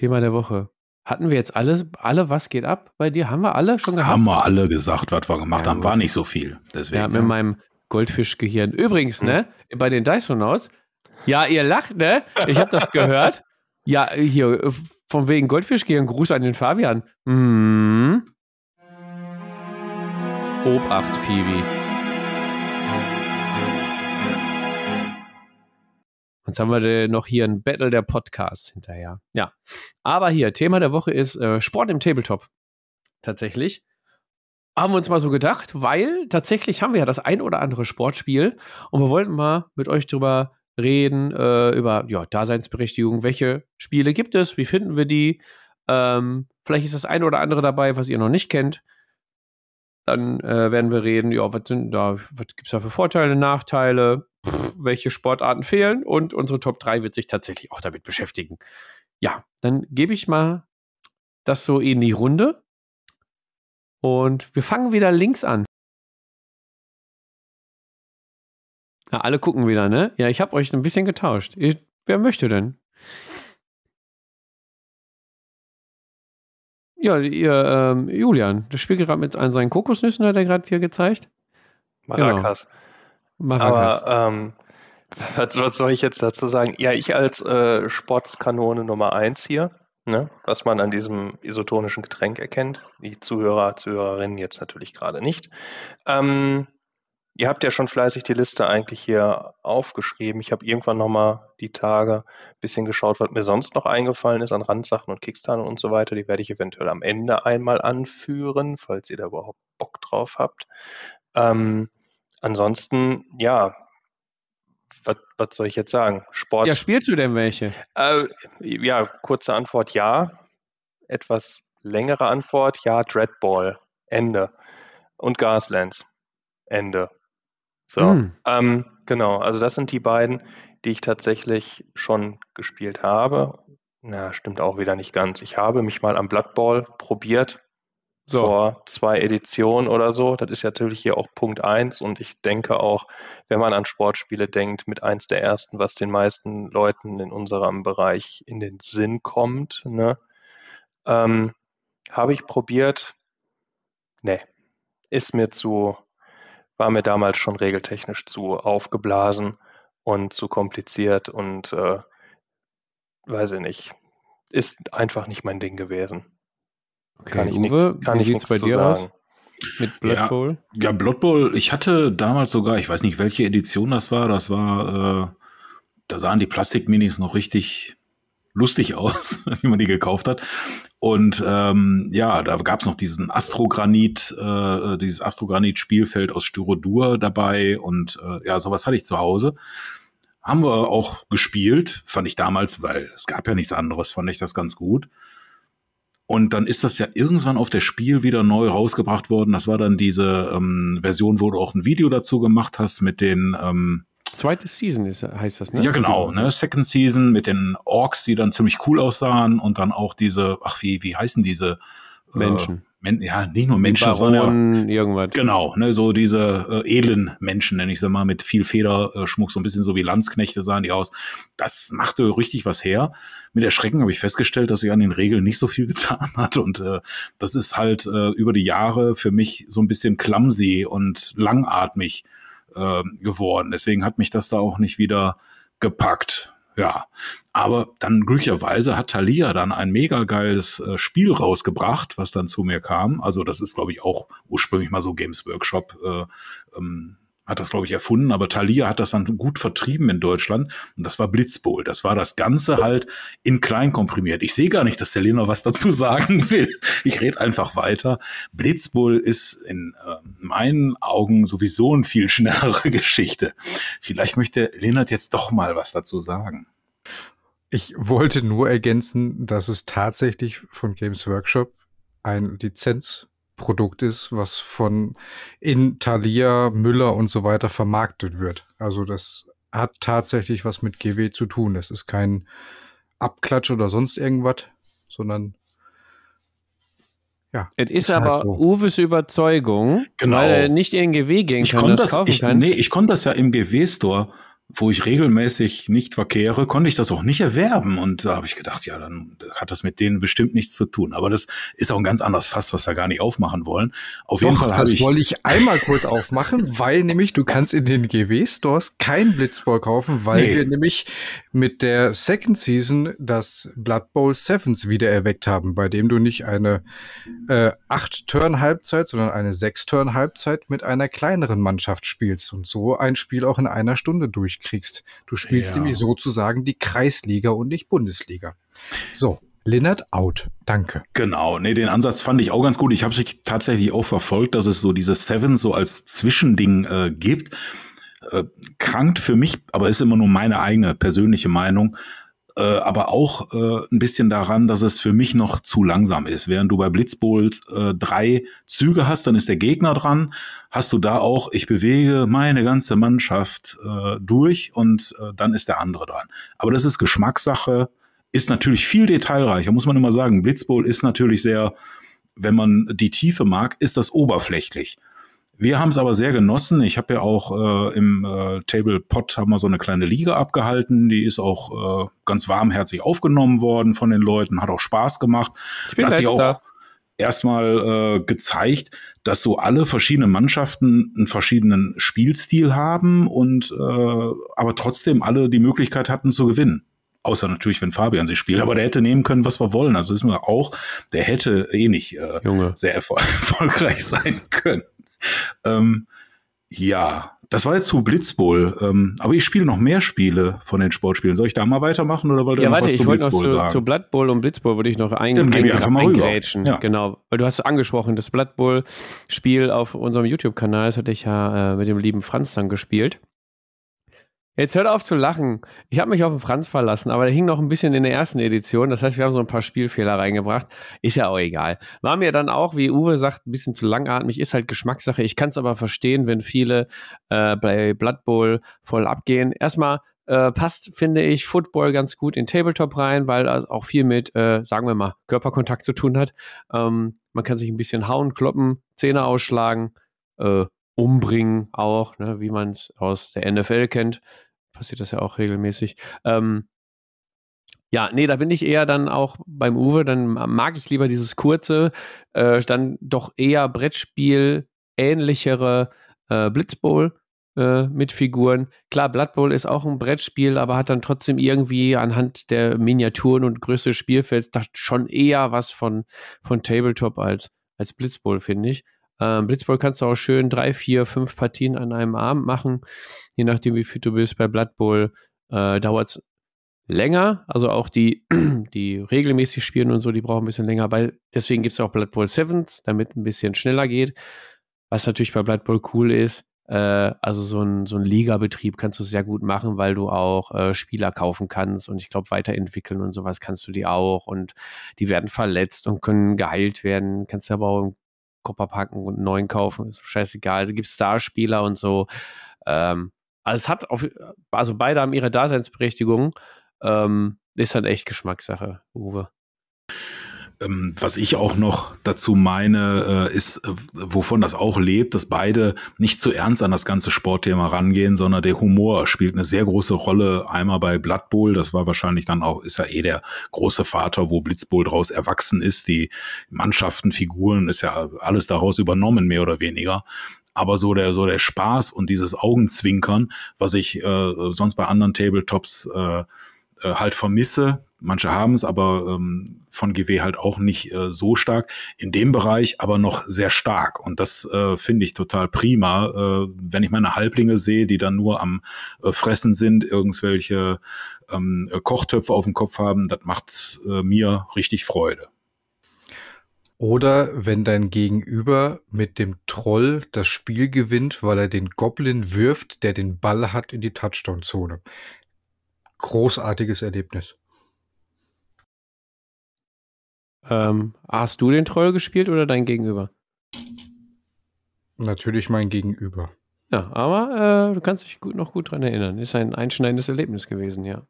Thema der Woche. Hatten wir jetzt alles, alle, was geht ab bei dir? Haben wir alle schon gehabt? Haben wir alle gesagt, was wir gemacht ja, haben. War nicht so viel. Deswegen, ja, mit meinem Goldfischgehirn. Übrigens, hm. ne, bei den Dysonauts, ja, ihr lacht, ne? Ich habe das gehört. *laughs* Ja, hier, von wegen Goldfischgehirn, Gruß an den Fabian. Hm. Obacht, Piwi. Jetzt haben wir noch hier ein Battle der Podcasts hinterher. Ja. Aber hier, Thema der Woche ist äh, Sport im Tabletop. Tatsächlich. Haben wir uns mal so gedacht, weil tatsächlich haben wir ja das ein oder andere Sportspiel und wir wollten mal mit euch drüber reden, äh, über ja, Daseinsberechtigung. Welche Spiele gibt es? Wie finden wir die? Ähm, vielleicht ist das ein oder andere dabei, was ihr noch nicht kennt. Dann äh, werden wir reden, ja, was sind da, was gibt es da für Vorteile, Nachteile? Welche Sportarten fehlen und unsere Top 3 wird sich tatsächlich auch damit beschäftigen. Ja, dann gebe ich mal das so in die Runde und wir fangen wieder links an. Ja, alle gucken wieder, ne? Ja, ich habe euch ein bisschen getauscht. Ich, wer möchte denn? Ja, ihr, ähm, Julian, das spielt gerade mit seinen Kokosnüssen, hat er gerade hier gezeigt. Maracas. Genau. Aber ähm, *laughs* was, was, soll ich jetzt dazu sagen? Ja, ich als äh, Sportskanone Nummer eins hier, ne, was man an diesem isotonischen Getränk erkennt, die Zuhörer, Zuhörerinnen jetzt natürlich gerade nicht. Ähm, ihr habt ja schon fleißig die Liste eigentlich hier aufgeschrieben. Ich habe irgendwann nochmal die Tage ein bisschen geschaut, was mir sonst noch eingefallen ist an Randsachen und Kickstarter und so weiter. Die werde ich eventuell am Ende einmal anführen, falls ihr da überhaupt Bock drauf habt. Ähm, Ansonsten, ja, was, was soll ich jetzt sagen? Sport. Ja, spielst du denn welche? Äh, ja, kurze Antwort ja. Etwas längere Antwort, ja, Dreadball. Ende. Und Gaslands. Ende. So. Hm. Ähm, genau, also das sind die beiden, die ich tatsächlich schon gespielt habe. Na, stimmt auch wieder nicht ganz. Ich habe mich mal am Blood Bowl probiert. So. Vor zwei Editionen oder so. Das ist natürlich hier auch Punkt eins und ich denke auch, wenn man an Sportspiele denkt, mit eins der ersten, was den meisten Leuten in unserem Bereich in den Sinn kommt. Ne? Ähm, habe ich probiert. Nee, ist mir zu, war mir damals schon regeltechnisch zu aufgeblasen und zu kompliziert und äh, weiß ich nicht. Ist einfach nicht mein Ding gewesen. Okay, kann ich nichts kann ich nichts bei dir sagen. Aus? Mit Blood ja, Bowl? Ja, Blood Bowl, ich hatte damals sogar, ich weiß nicht, welche Edition das war, das war, äh, da sahen die Plastikminis noch richtig lustig *laughs* aus, wie man die gekauft hat. Und ähm, ja, da gab es noch diesen Astrogranit, äh, dieses Astrogranit-Spielfeld aus Styrodur dabei und äh, ja, sowas hatte ich zu Hause. Haben wir auch gespielt, fand ich damals, weil es gab ja nichts anderes, fand ich das ganz gut. Und dann ist das ja irgendwann auf der Spiel wieder neu rausgebracht worden. Das war dann diese ähm, Version, wo du auch ein Video dazu gemacht hast mit den ähm, Zweite Season ist, heißt das, ne? Ja, genau, ne? Second Season mit den Orks, die dann ziemlich cool aussahen und dann auch diese, ach, wie, wie heißen diese? Äh, Menschen. Äh, Men ja, nicht nur Menschen, sondern ja, irgendwas. Genau, ne, so diese äh, edlen Menschen, nenne ich sie mal, mit viel Federschmuck, so ein bisschen so wie Landsknechte sahen die aus. Das machte richtig was her. Mit Erschrecken habe ich festgestellt, dass sie an den Regeln nicht so viel *laughs* getan hat. Und äh, das ist halt äh, über die Jahre für mich so ein bisschen clumsy und langatmig äh, geworden. Deswegen hat mich das da auch nicht wieder gepackt. Ja, aber dann glücklicherweise hat Thalia dann ein mega geiles äh, Spiel rausgebracht, was dann zu mir kam. Also das ist, glaube ich, auch ursprünglich mal so Games Workshop äh, ähm, hat das, glaube ich, erfunden, aber Thalia hat das dann gut vertrieben in Deutschland. Und das war Blitzbowl. Das war das Ganze halt in klein komprimiert. Ich sehe gar nicht, dass der Lena was dazu *laughs* sagen will. Ich rede einfach weiter. Blitzbowl ist in äh, meinen Augen sowieso eine viel schnellere *laughs* Geschichte. Vielleicht möchte Lennart jetzt doch mal was dazu sagen. Ich wollte nur ergänzen, dass es tatsächlich von Games Workshop ein Lizenz Produkt ist, was von in Thalia, Müller und so weiter vermarktet wird. Also das hat tatsächlich was mit GW zu tun. Das ist kein Abklatsch oder sonst irgendwas, sondern ja. Es ist, ist aber halt so. Uwes Überzeugung, genau. weil er nicht in GW gehen ich kann, das, kaufen ich, kann. Nee, ich konnte das ja im GW-Store wo ich regelmäßig nicht verkehre, konnte ich das auch nicht erwerben. Und da habe ich gedacht, ja, dann hat das mit denen bestimmt nichts zu tun. Aber das ist auch ein ganz anderes Fass, was wir gar nicht aufmachen wollen. Auf Doch, jeden Fall habe ich. Das wollte ich *laughs* einmal kurz aufmachen, weil nämlich du kannst in den GW-Stores kein Blitzball kaufen, weil nee. wir nämlich mit der Second Season das Blood Bowl Sevens wieder erweckt haben, bei dem du nicht eine äh, 8-Turn-Halbzeit, sondern eine 6-Turn-Halbzeit mit einer kleineren Mannschaft spielst und so ein Spiel auch in einer Stunde durch kriegst. Du spielst ja. nämlich sozusagen die Kreisliga und nicht Bundesliga. So, Linnert out. Danke. Genau, nee, den Ansatz fand ich auch ganz gut. Ich habe es tatsächlich auch verfolgt, dass es so diese Seven so als Zwischending äh, gibt. Äh, krankt für mich, aber ist immer nur meine eigene persönliche Meinung, äh, aber auch äh, ein bisschen daran, dass es für mich noch zu langsam ist. Während du bei Blitzbowl äh, drei Züge hast, dann ist der Gegner dran, hast du da auch, ich bewege meine ganze Mannschaft äh, durch und äh, dann ist der andere dran. Aber das ist Geschmackssache, ist natürlich viel detailreicher, muss man immer sagen. Blitzbowl ist natürlich sehr, wenn man die Tiefe mag, ist das oberflächlich. Wir haben es aber sehr genossen. Ich habe ja auch äh, im äh, Table Pot haben wir so eine kleine Liga abgehalten. Die ist auch äh, ganz warmherzig aufgenommen worden von den Leuten, hat auch Spaß gemacht. Ich bin hat sich auch erstmal äh, gezeigt, dass so alle verschiedenen Mannschaften einen verschiedenen Spielstil haben und äh, aber trotzdem alle die Möglichkeit hatten zu gewinnen. Außer natürlich, wenn Fabian sich spielt. Aber der hätte nehmen können, was wir wollen. Also wissen wir auch, der hätte eh nicht äh, sehr *laughs* erfolgreich sein können *laughs* ähm, ja, das war jetzt zu Blitzbowl. Ähm, aber ich spiele noch mehr Spiele von den Sportspielen. Soll ich da mal weitermachen oder wollt ihr ja, noch warte, was zu Blitzbowl noch zu, sagen? Zu Blood Bowl und Blitzbowl würde ich noch ein, Dann ein, einfach mal eingrätschen. Ja. Genau, weil du hast angesprochen, das Blood Bowl Spiel auf unserem YouTube-Kanal, das hatte ich ja äh, mit dem lieben Franz dann gespielt. Jetzt hört auf zu lachen. Ich habe mich auf den Franz verlassen, aber der hing noch ein bisschen in der ersten Edition. Das heißt, wir haben so ein paar Spielfehler reingebracht. Ist ja auch egal. War mir dann auch, wie Uwe sagt, ein bisschen zu langatmig. Ist halt Geschmackssache. Ich kann es aber verstehen, wenn viele äh, bei Blood Bowl voll abgehen. Erstmal äh, passt, finde ich, Football ganz gut in Tabletop rein, weil er auch viel mit, äh, sagen wir mal, Körperkontakt zu tun hat. Ähm, man kann sich ein bisschen hauen, kloppen, Zähne ausschlagen, äh, umbringen auch, ne, wie man es aus der NFL kennt passiert das ja auch regelmäßig. Ähm, ja, nee, da bin ich eher dann auch beim Uwe, dann mag ich lieber dieses kurze, äh, dann doch eher Brettspiel ähnlichere äh, Blitzbowl äh, mit Figuren. Klar, Blood Bowl ist auch ein Brettspiel, aber hat dann trotzdem irgendwie anhand der Miniaturen und Größe des Spielfelds schon eher was von, von Tabletop als, als Blitzbowl, finde ich. Ähm, Blitzball kannst du auch schön drei, vier, fünf Partien an einem Abend machen. Je nachdem, wie fit du bist. Bei Blood Bowl äh, dauert es länger. Also auch die, *clears throat* die regelmäßig spielen und so, die brauchen ein bisschen länger. Bei, deswegen gibt es auch Blood Bowl Sevens, damit ein bisschen schneller geht. Was natürlich bei Blood Bowl cool ist, äh, also so ein, so ein Liga-Betrieb kannst du sehr gut machen, weil du auch äh, Spieler kaufen kannst und ich glaube weiterentwickeln und sowas kannst du die auch und die werden verletzt und können geheilt werden. Kannst du aber auch Koffer packen und einen neuen kaufen, ist scheißegal. Also gibt Starspieler und so. Ähm, also es hat auf, also beide haben ihre Daseinsberechtigung. Ähm, ist halt echt Geschmackssache, Uwe. Ähm, was ich auch noch dazu meine, äh, ist, äh, wovon das auch lebt, dass beide nicht zu ernst an das ganze Sportthema rangehen, sondern der Humor spielt eine sehr große Rolle. Einmal bei Blood Bowl, das war wahrscheinlich dann auch, ist ja eh der große Vater, wo Blitzbowl draus erwachsen ist. Die Mannschaften, Figuren, ist ja alles daraus übernommen, mehr oder weniger aber so der so der Spaß und dieses Augenzwinkern, was ich äh, sonst bei anderen Tabletops äh, äh, halt vermisse. Manche haben es, aber ähm, von GW halt auch nicht äh, so stark. In dem Bereich aber noch sehr stark. Und das äh, finde ich total prima. Äh, wenn ich meine Halblinge sehe, die dann nur am äh, Fressen sind, irgendwelche ähm, Kochtöpfe auf dem Kopf haben, das macht äh, mir richtig Freude. Oder wenn dein Gegenüber mit dem Troll das Spiel gewinnt, weil er den Goblin wirft, der den Ball hat in die Touchdown-Zone großartiges Erlebnis. Ähm, hast du den Troll gespielt oder dein Gegenüber? Natürlich mein Gegenüber. Ja, aber äh, du kannst dich gut, noch gut dran erinnern. Ist ein einschneidendes Erlebnis gewesen, ja.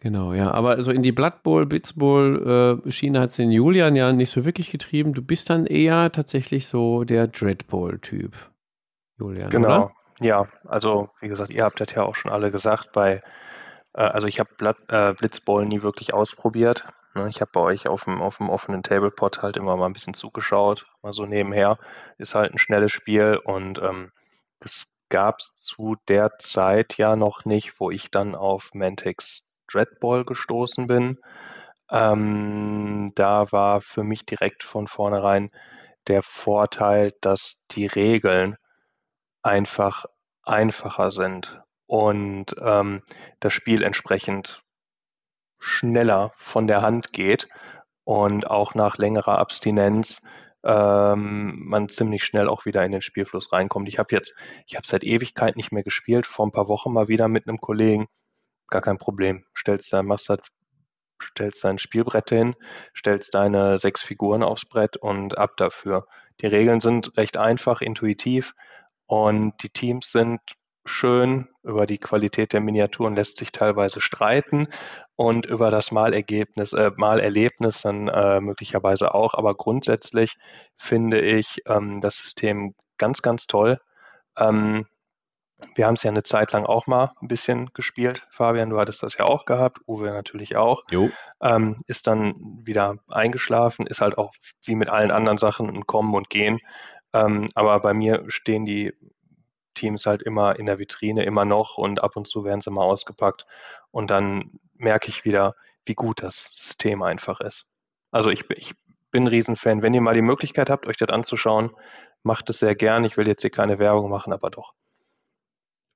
Genau, ja. Aber so in die Blood Bowl, Blitz Bowl äh, Schiene hat es den Julian ja nicht so wirklich getrieben. Du bist dann eher tatsächlich so der Dread Bowl-Typ, Julian. Genau. Oder? Ja, also wie gesagt, ihr habt das ja auch schon alle gesagt, bei, also ich habe äh, Blitzball nie wirklich ausprobiert. Ne? Ich habe bei euch auf dem, auf dem offenen Tablepot halt immer mal ein bisschen zugeschaut, mal so nebenher. Ist halt ein schnelles Spiel und ähm, das gab es zu der Zeit ja noch nicht, wo ich dann auf Mantex Dreadball gestoßen bin. Ähm, da war für mich direkt von vornherein der Vorteil, dass die Regeln einfach einfacher sind und ähm, das Spiel entsprechend schneller von der Hand geht und auch nach längerer Abstinenz ähm, man ziemlich schnell auch wieder in den Spielfluss reinkommt. Ich habe jetzt, ich habe seit Ewigkeit nicht mehr gespielt, vor ein paar Wochen mal wieder mit einem Kollegen, gar kein Problem. Stellst dein, machst halt, stellst dein Spielbrett hin, stellst deine sechs Figuren aufs Brett und ab dafür. Die Regeln sind recht einfach, intuitiv und die Teams sind schön. Über die Qualität der Miniaturen lässt sich teilweise streiten und über das Malergebnis, äh, Malerlebnis dann äh, möglicherweise auch. Aber grundsätzlich finde ich ähm, das System ganz, ganz toll. Ähm, wir haben es ja eine Zeit lang auch mal ein bisschen gespielt. Fabian, du hattest das ja auch gehabt, Uwe natürlich auch. Ähm, ist dann wieder eingeschlafen, ist halt auch wie mit allen anderen Sachen ein Kommen und Gehen. Ähm, aber bei mir stehen die Teams halt immer in der Vitrine, immer noch und ab und zu werden sie mal ausgepackt. Und dann merke ich wieder, wie gut das System einfach ist. Also ich, ich bin ein Riesenfan. Wenn ihr mal die Möglichkeit habt, euch das anzuschauen, macht es sehr gern. Ich will jetzt hier keine Werbung machen, aber doch.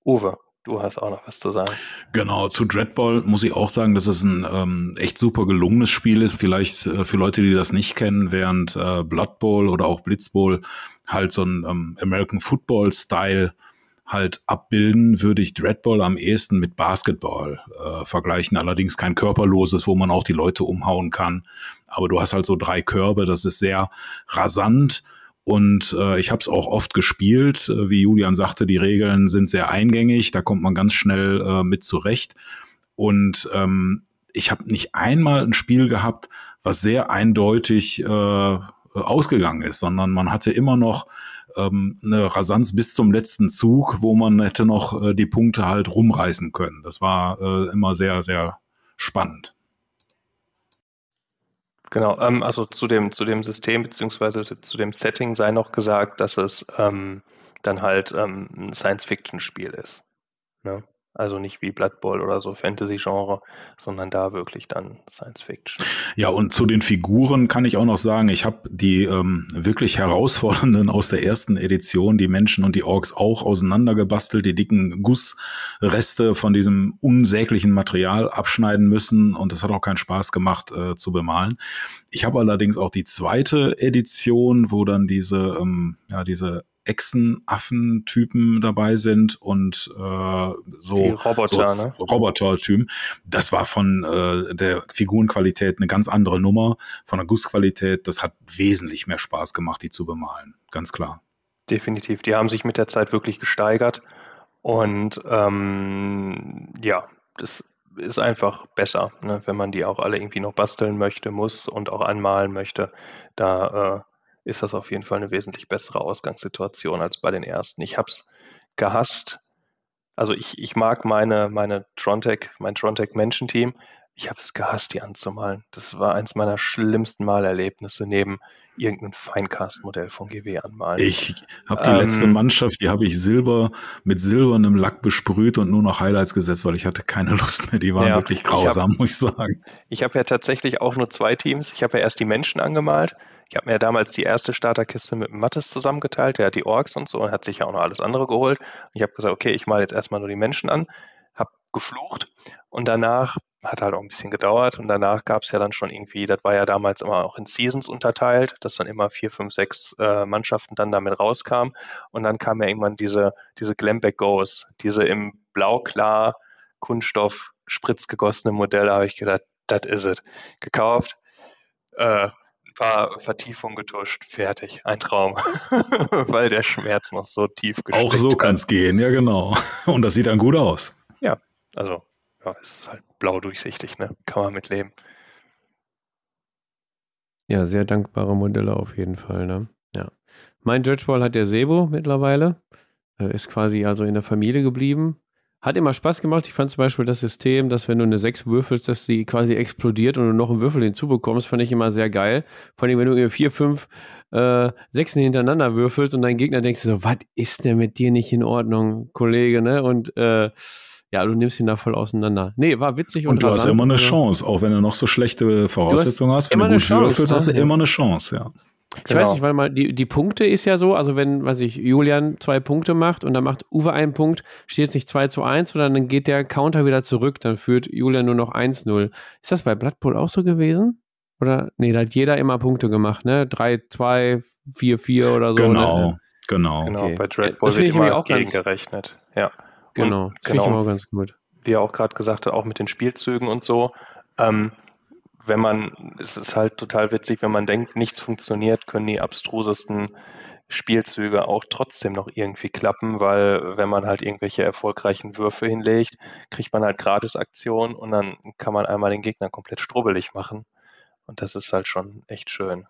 Uwe, Du hast auch noch was zu sagen. Genau, zu Dreadball muss ich auch sagen, dass es ein ähm, echt super gelungenes Spiel ist. Vielleicht äh, für Leute, die das nicht kennen, während äh, Blood Bowl oder auch Blitzbowl halt so ein ähm, American Football Style halt abbilden, würde ich Dreadball am ehesten mit Basketball äh, vergleichen. Allerdings kein körperloses, wo man auch die Leute umhauen kann. Aber du hast halt so drei Körbe, das ist sehr rasant. Und äh, ich habe es auch oft gespielt. Äh, wie Julian sagte, die Regeln sind sehr eingängig, da kommt man ganz schnell äh, mit zurecht. Und ähm, ich habe nicht einmal ein Spiel gehabt, was sehr eindeutig äh, ausgegangen ist, sondern man hatte immer noch ähm, eine Rasanz bis zum letzten Zug, wo man hätte noch äh, die Punkte halt rumreißen können. Das war äh, immer sehr, sehr spannend. Genau, ähm, also zu dem, zu dem System beziehungsweise zu dem Setting sei noch gesagt, dass es ähm, dann halt ähm, ein Science-Fiction-Spiel ist. Ne? Also nicht wie Blood Bowl oder so Fantasy-Genre, sondern da wirklich dann Science Fiction. Ja, und zu den Figuren kann ich auch noch sagen, ich habe die ähm, wirklich herausfordernden aus der ersten Edition, die Menschen und die Orks auch auseinandergebastelt, die dicken Gussreste von diesem unsäglichen Material abschneiden müssen und das hat auch keinen Spaß gemacht äh, zu bemalen. Ich habe allerdings auch die zweite Edition, wo dann diese, ähm, ja, diese Echsenaffen-Typen dabei sind und äh, so, Die Roboter, so ne? Roboter-Typen. Das war von äh, der Figurenqualität eine ganz andere Nummer, von der Gussqualität. Das hat wesentlich mehr Spaß gemacht, die zu bemalen, ganz klar. Definitiv. Die haben sich mit der Zeit wirklich gesteigert und ähm, ja, das ist einfach besser, ne? wenn man die auch alle irgendwie noch basteln möchte, muss und auch anmalen möchte. Da äh, ist das auf jeden Fall eine wesentlich bessere Ausgangssituation als bei den ersten. Ich habe es gehasst. Also ich, ich mag meine, meine Trontec, mein Trontec-Menschenteam. Ich habe es gehasst, die anzumalen. Das war eins meiner schlimmsten Malerlebnisse neben irgendein Feincast-Modell von GW anmalen. Ich habe die ähm, letzte Mannschaft, die habe ich Silber mit silbernem Lack besprüht und nur noch Highlights gesetzt, weil ich hatte keine Lust mehr. Die waren ja, wirklich grausam, ich hab, muss ich sagen. Ich habe ja tatsächlich auch nur zwei Teams. Ich habe ja erst die Menschen angemalt ich habe mir damals die erste Starterkiste mit Mattes zusammengeteilt, der hat die Orks und so und hat sich ja auch noch alles andere geholt. Und ich habe gesagt, okay, ich male jetzt erstmal nur die Menschen an, habe geflucht und danach hat halt auch ein bisschen gedauert und danach gab es ja dann schon irgendwie, das war ja damals immer auch in Seasons unterteilt, dass dann immer vier, fünf, sechs äh, Mannschaften dann damit rauskamen und dann kam ja irgendwann diese, diese Glamback Goes, diese im Blau-Klar Kunststoff spritzgegossene Modelle, habe ich gedacht, das is it. Gekauft, äh, paar Vertiefungen getuscht, fertig, ein Traum, *laughs* weil der Schmerz noch so tief gesteckt Auch so kann es gehen, ja genau. Und das sieht dann gut aus. Ja, also ja, ist halt blau durchsichtig, ne? Kann man mitleben. Ja, sehr dankbare Modelle auf jeden Fall, ne? Ja. Mein Judgeball hat der Sebo mittlerweile. Ist quasi also in der Familie geblieben. Hat immer Spaß gemacht. Ich fand zum Beispiel das System, dass wenn du eine 6 würfelst, dass sie quasi explodiert und du noch einen Würfel hinzubekommst, fand ich immer sehr geil. Vor allem, wenn du 4, 5, äh, Sechsen hintereinander würfelst und dein Gegner denkst so, was ist denn mit dir nicht in Ordnung, Kollege, ne? Und äh, ja, du nimmst ihn da voll auseinander. Nee, war witzig und Und du hast immer eine Chance, auch wenn du noch so schlechte Voraussetzungen hast. Wenn du gut Chance, würfelst, hast du immer eine Chance, ja. Ich genau. weiß nicht, weil mal die, die Punkte ist ja so, also wenn, weiß ich, Julian zwei Punkte macht und dann macht Uwe einen Punkt, steht es nicht 2 zu 1, sondern dann geht der Counter wieder zurück, dann führt Julian nur noch 1-0. Ist das bei Blood Bowl auch so gewesen? Oder, nee, da hat jeder immer Punkte gemacht, ne? 3, 2, 4, 4 oder so. Genau, ne? genau. Genau, okay. bei Dread Bowl wird immer auch gegengerechnet. Ja. Genau, und, das genau. ich auch ganz gut. Wie er auch gerade gesagt hat, auch mit den Spielzügen und so. Ähm, wenn man, es ist halt total witzig, wenn man denkt, nichts funktioniert, können die abstrusesten Spielzüge auch trotzdem noch irgendwie klappen, weil wenn man halt irgendwelche erfolgreichen Würfe hinlegt, kriegt man halt Gratisaktionen und dann kann man einmal den Gegner komplett strubbelig machen. Und das ist halt schon echt schön.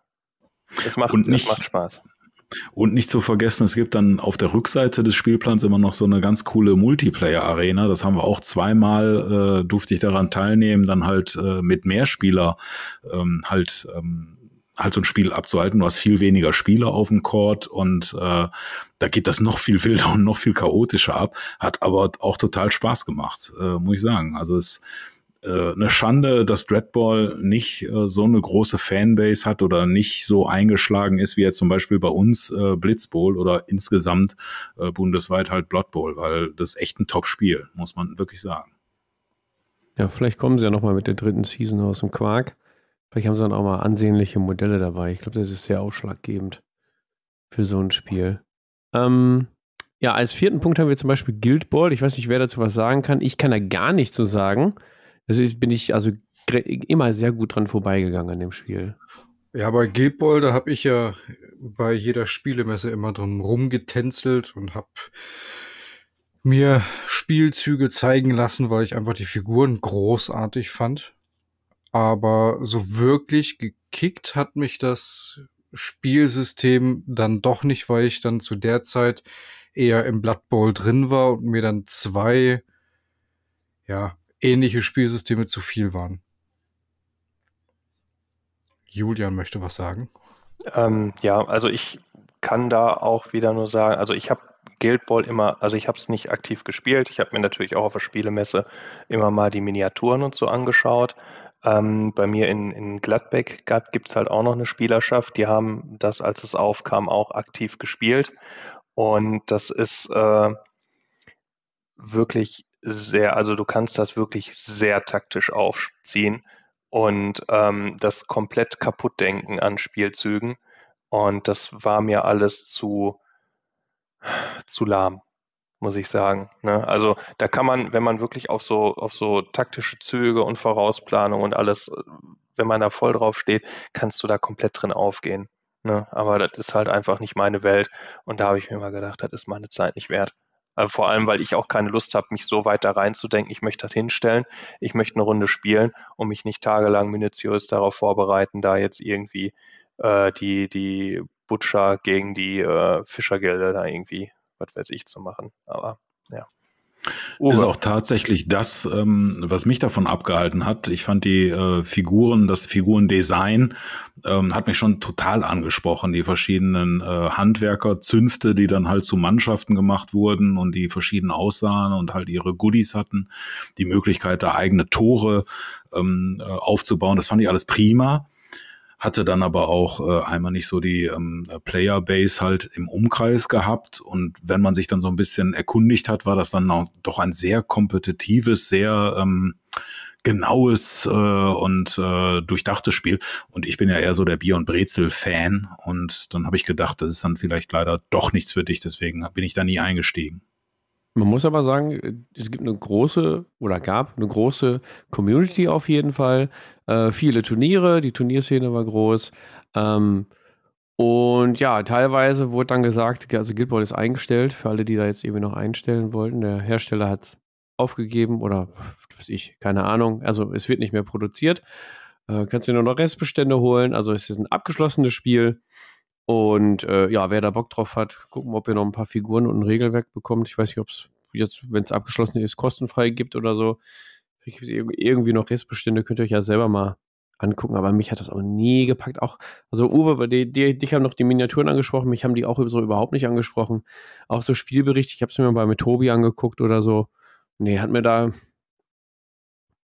Es macht, und nicht, es macht Spaß. Und nicht zu vergessen, es gibt dann auf der Rückseite des Spielplans immer noch so eine ganz coole Multiplayer-Arena. Das haben wir auch zweimal, äh, durfte ich daran teilnehmen, dann halt äh, mit mehr Spieler ähm, halt ähm, halt so ein Spiel abzuhalten. Du hast viel weniger Spieler auf dem Court und äh, da geht das noch viel wilder *laughs* und noch viel chaotischer ab. Hat aber auch total Spaß gemacht, äh, muss ich sagen. Also es äh, eine Schande, dass Dreadball nicht äh, so eine große Fanbase hat oder nicht so eingeschlagen ist wie jetzt zum Beispiel bei uns äh, Blitzbowl oder insgesamt äh, bundesweit halt Blood Bowl, weil das ist echt ein Top-Spiel, muss man wirklich sagen. Ja, vielleicht kommen sie ja nochmal mit der dritten Season aus dem Quark. Vielleicht haben sie dann auch mal ansehnliche Modelle dabei. Ich glaube, das ist sehr ausschlaggebend für so ein Spiel. Ähm, Ja, als vierten Punkt haben wir zum Beispiel Guild Ball. Ich weiß nicht, wer dazu was sagen kann. Ich kann da gar nichts zu sagen. Das ist, bin ich also immer sehr gut dran vorbeigegangen an dem Spiel. Ja, bei Guild Ball, da habe ich ja bei jeder Spielemesse immer drum rumgetänzelt und habe mir Spielzüge zeigen lassen, weil ich einfach die Figuren großartig fand. Aber so wirklich gekickt hat mich das Spielsystem dann doch nicht, weil ich dann zu der Zeit eher im Blood Bowl drin war und mir dann zwei, ja, ähnliche Spielsysteme zu viel waren. Julian möchte was sagen. Ähm, ja, also ich kann da auch wieder nur sagen, also ich habe Guild Ball immer, also ich habe es nicht aktiv gespielt. Ich habe mir natürlich auch auf der Spielemesse immer mal die Miniaturen und so angeschaut. Ähm, bei mir in, in Gladbeck gibt es halt auch noch eine Spielerschaft, die haben das, als es aufkam, auch aktiv gespielt. Und das ist äh, wirklich sehr, also du kannst das wirklich sehr taktisch aufziehen und ähm, das komplett kaputt denken an Spielzügen. Und das war mir alles zu, zu lahm, muss ich sagen. Ne? Also da kann man, wenn man wirklich auf so, auf so taktische Züge und Vorausplanung und alles, wenn man da voll drauf steht, kannst du da komplett drin aufgehen. Ne? Aber das ist halt einfach nicht meine Welt. Und da habe ich mir mal gedacht, das ist meine Zeit nicht wert. Also vor allem, weil ich auch keine Lust habe, mich so weit da reinzudenken. Ich möchte das hinstellen, ich möchte eine Runde spielen und mich nicht tagelang minutiös darauf vorbereiten, da jetzt irgendwie äh, die, die Butcher gegen die äh, Fischergelder da irgendwie, was weiß ich, zu machen. Aber ja. Uwe. Ist auch tatsächlich das, ähm, was mich davon abgehalten hat. Ich fand die äh, Figuren, das Figurendesign ähm, hat mich schon total angesprochen. Die verschiedenen äh, Handwerkerzünfte, die dann halt zu Mannschaften gemacht wurden und die verschieden aussahen und halt ihre Goodies hatten. Die Möglichkeit, da eigene Tore ähm, äh, aufzubauen, das fand ich alles prima hatte dann aber auch äh, einmal nicht so die ähm, Playerbase halt im Umkreis gehabt. Und wenn man sich dann so ein bisschen erkundigt hat, war das dann auch doch ein sehr kompetitives, sehr ähm, genaues äh, und äh, durchdachtes Spiel. Und ich bin ja eher so der Bier- und Brezel-Fan. Und dann habe ich gedacht, das ist dann vielleicht leider doch nichts für dich. Deswegen bin ich da nie eingestiegen. Man muss aber sagen, es gibt eine große oder gab eine große Community auf jeden Fall. Äh, viele Turniere, die Turnierszene war groß. Ähm, und ja, teilweise wurde dann gesagt, also Guild Ball ist eingestellt, für alle, die da jetzt irgendwie noch einstellen wollten. Der Hersteller hat es aufgegeben oder was ich, keine Ahnung. Also es wird nicht mehr produziert. Äh, kannst du nur noch Restbestände holen. Also es ist ein abgeschlossenes Spiel. Und äh, ja, wer da Bock drauf hat, gucken, ob ihr noch ein paar Figuren und ein Regelwerk bekommt. Ich weiß nicht, ob es jetzt, wenn es abgeschlossen ist, kostenfrei gibt oder so. Irgendwie noch Restbestände könnt ihr euch ja selber mal angucken, aber mich hat das auch nie gepackt. Auch, also Uwe, bei dir, dich haben noch die Miniaturen angesprochen, mich haben die auch so überhaupt nicht angesprochen. Auch so Spielberichte, ich habe es mir mal bei Tobi angeguckt oder so. Nee, hat mir da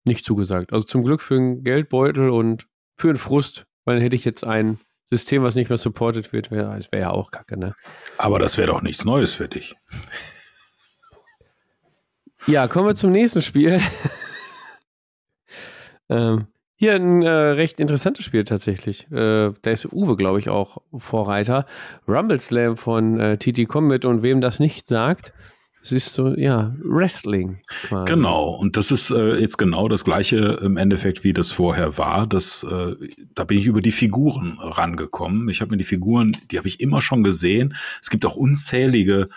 nicht zugesagt. Also zum Glück für einen Geldbeutel und für einen Frust, weil dann hätte ich jetzt ein System, was nicht mehr supported wird, wäre wär ja auch kacke, ne? Aber das wäre doch nichts Neues für dich. Ja, kommen wir zum nächsten Spiel. ähm, hier ein äh, recht interessantes Spiel tatsächlich. Äh, da ist Uwe, glaube ich, auch Vorreiter. Rumble Slam von äh, TT Combat und wem das nicht sagt, es ist so, ja, Wrestling. Quasi. Genau, und das ist äh, jetzt genau das gleiche im Endeffekt, wie das vorher war. Das, äh, da bin ich über die Figuren rangekommen. Ich habe mir die Figuren, die habe ich immer schon gesehen. Es gibt auch unzählige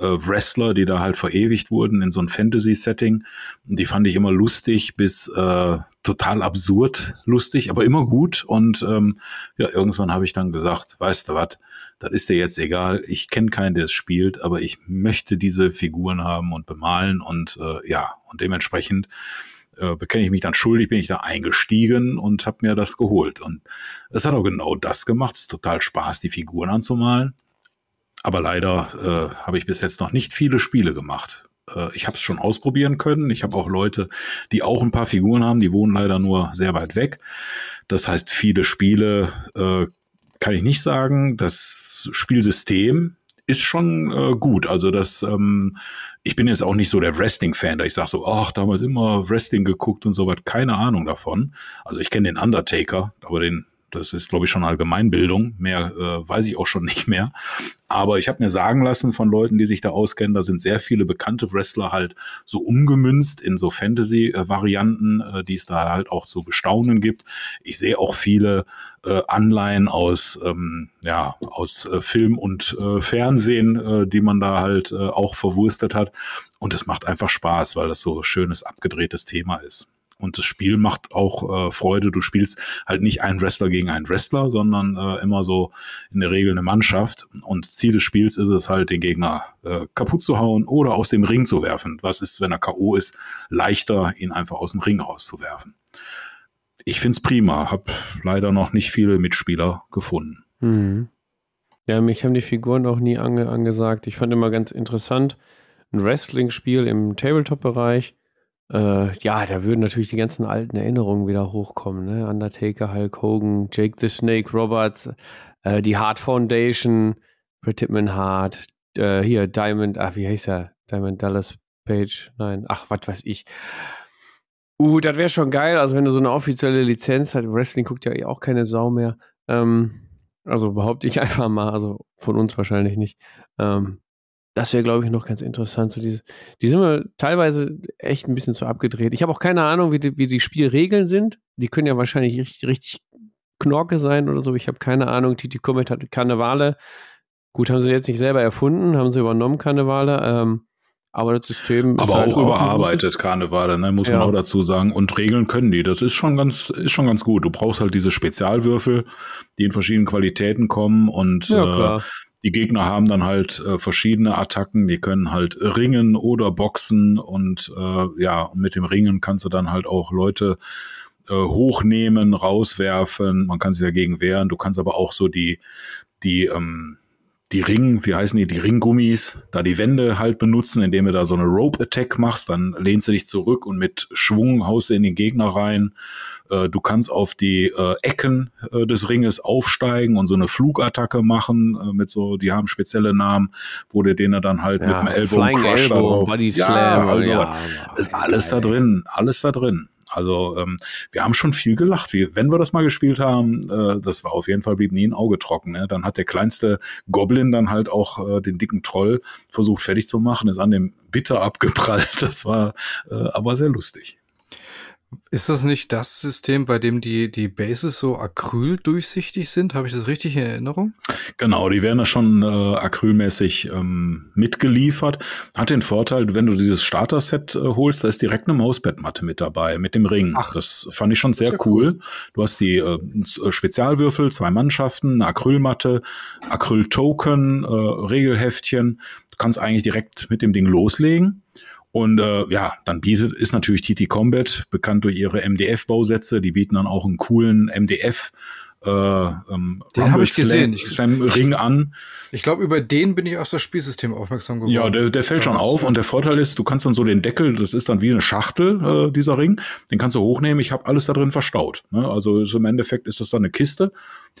äh, Wrestler, die da halt verewigt wurden in so ein Fantasy-Setting. Die fand ich immer lustig bis äh, total absurd lustig, aber immer gut. Und ähm, ja, irgendwann habe ich dann gesagt, weißt du was, das ist dir jetzt egal. Ich kenne keinen, der es spielt, aber ich möchte diese Figuren haben und bemalen und äh, ja, und dementsprechend äh, bekenne ich mich dann schuldig, bin ich da eingestiegen und habe mir das geholt. Und es hat auch genau das gemacht. Es ist total Spaß, die Figuren anzumalen. Aber leider äh, habe ich bis jetzt noch nicht viele Spiele gemacht. Äh, ich habe es schon ausprobieren können. Ich habe auch Leute, die auch ein paar Figuren haben, die wohnen leider nur sehr weit weg. Das heißt, viele Spiele äh, kann ich nicht sagen. Das Spielsystem ist schon äh, gut. Also das, ähm, ich bin jetzt auch nicht so der Wrestling-Fan, da ich sage so, ach, damals immer Wrestling geguckt und so was, keine Ahnung davon. Also ich kenne den Undertaker, aber den Das ist, glaube ich, schon Allgemeinbildung. Mehr äh, weiß ich auch schon *laughs* nicht mehr. Aber ich habe mir sagen lassen von Leuten, die sich da auskennen, da sind sehr viele bekannte Wrestler halt so umgemünzt in so Fantasy-Varianten, äh, die es da halt auch zu bestaunen gibt. Ich sehe auch viele äh, Anleihen aus, ähm, ja, aus äh, Film und äh, Fernsehen, äh, die man da halt äh, auch verwurstet hat. Und es macht einfach Spaß, weil das so schönes, abgedrehtes Thema ist. Und das Spiel macht auch äh, Freude. Du spielst halt nicht einen Wrestler gegen einen Wrestler, sondern äh, immer so in der Regel eine Mannschaft. Und Ziel des Spiels ist es halt, den Gegner äh, kaputt zu hauen oder aus dem Ring zu werfen. Was ist, wenn er K.O. ist, leichter, ihn einfach aus dem Ring rauszuwerfen. Ich find's prima. Hab leider noch nicht viele Mitspieler gefunden. Mhm. Ja, mich haben die Figuren auch nie ange angesagt. Ich fand immer ganz interessant, ein Wrestling-Spiel im Tabletop-Bereich äh, ja, da würden natürlich die ganzen alten Erinnerungen wieder hochkommen. Ne? Undertaker, Hulk Hogan, Jake the Snake Roberts, äh, die Hart Foundation, Prettyman Hart, äh, hier Diamond, ach, wie heißt er? Diamond Dallas Page, nein, ach, was weiß ich. Uh, das wäre schon geil, also wenn du so eine offizielle Lizenz hast. Wrestling guckt ja eh auch keine Sau mehr. Ähm, also behaupte ich *laughs* einfach mal, also von uns wahrscheinlich nicht. Ähm, das wäre, glaube ich, noch ganz interessant. So diese, die sind mir teilweise echt ein bisschen zu abgedreht. Ich habe auch keine Ahnung, wie die, wie die Spielregeln sind. Die können ja wahrscheinlich richtig, richtig Knorke sein oder so. Ich habe keine Ahnung. Titi Comet hat Karnevale. Gut, haben sie jetzt nicht selber erfunden, haben sie übernommen, Karnevale. Ähm, aber das System aber halt auch überarbeitet Karnevale, ne, muss ja. man auch dazu sagen. Und Regeln können die. Das ist schon ganz, ist schon ganz gut. Du brauchst halt diese Spezialwürfel, die in verschiedenen Qualitäten kommen und ja, äh, die Gegner haben dann halt äh, verschiedene Attacken, die können halt ringen oder boxen und äh, ja, mit dem Ringen kannst du dann halt auch Leute äh, hochnehmen, rauswerfen, man kann sich dagegen wehren, du kannst aber auch so die, die ähm, die Ring, wie heißen die, die Ringgummis, da die Wände halt benutzen, indem du da so eine Rope Attack machst, dann lehnst du dich zurück und mit Schwung haust du in den Gegner rein. Äh, du kannst auf die äh, Ecken äh, des Ringes aufsteigen und so eine Flugattacke machen äh, mit so, die haben spezielle Namen, wo du denen dann halt ja, mit dem Ellbogen Crush Elbow, Body Slam, ja, also ja, ist alles da drin, alles da drin. Also ähm, wir haben schon viel gelacht. Wie, wenn wir das mal gespielt haben, äh, das war auf jeden Fall blieb nie ein Auge trocken. Ne? Dann hat der kleinste Goblin dann halt auch äh, den dicken Troll versucht fertig zu machen, ist an dem Bitter abgeprallt. *laughs* Das war äh, aber sehr lustig. Ist das nicht das System, bei dem die, die Bases so acryldurchsichtig sind? Habe ich das richtig in Erinnerung? Genau, die werden da schon äh, acrylmäßig ähm, mitgeliefert. Hat den Vorteil, wenn du dieses Starter-Set äh, holst, da ist direkt eine Mausbettmatte mit dabei, mit dem Ring. Ach, das fand ich schon sehr, sehr cool. cool. Du hast die äh, Spezialwürfel, zwei Mannschaften, eine Acrylmatte, Acryl-Token, äh, Regelheftchen. Du kannst eigentlich direkt mit dem Ding loslegen. Und äh, ja, dann bietet ist natürlich TT Combat bekannt durch ihre MDF-Bausätze. Die bieten dann auch einen coolen MDF. Äh, ähm, den habe ich gesehen. Ich, Ring an. Ich glaube, über den bin ich auf das Spielsystem aufmerksam geworden. Ja, der, der fällt schon auf und der Vorteil ist, du kannst dann so den Deckel, das ist dann wie eine Schachtel, äh, dieser Ring, den kannst du hochnehmen. Ich habe alles da drin verstaut. Ne? Also im Endeffekt ist das dann eine Kiste,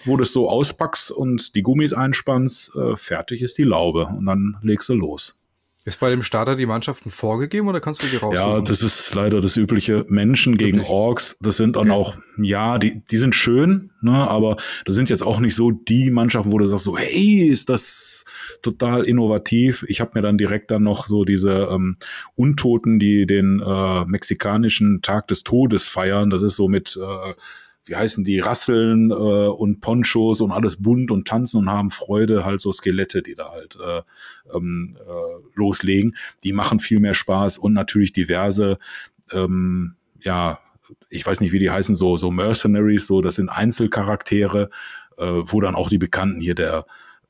wo du es so auspackst und die Gummis einspannst, äh, fertig ist die Laube und dann legst du los. Ist bei dem Starter die Mannschaften vorgegeben oder kannst du die raussuchen? Ja, das ist leider das übliche Menschen gegen Wirklich? Orks. Das sind dann okay. auch, ja, die, die sind schön, ne, aber das sind jetzt auch nicht so die Mannschaften, wo du sagst so, hey, ist das total innovativ. Ich habe mir dann direkt dann noch so diese ähm, Untoten, die den äh, mexikanischen Tag des Todes feiern. Das ist so mit äh, wie heißen die, Rasseln äh, und Ponchos und alles bunt und tanzen und haben Freude, halt so Skelette, die da halt äh, ähm, äh, loslegen. Die machen viel mehr Spaß und natürlich diverse, ähm, ja, ich weiß nicht, wie die heißen, so, so Mercenaries, so, das sind Einzelcharaktere, äh, wo dann auch die Bekannten hier, der,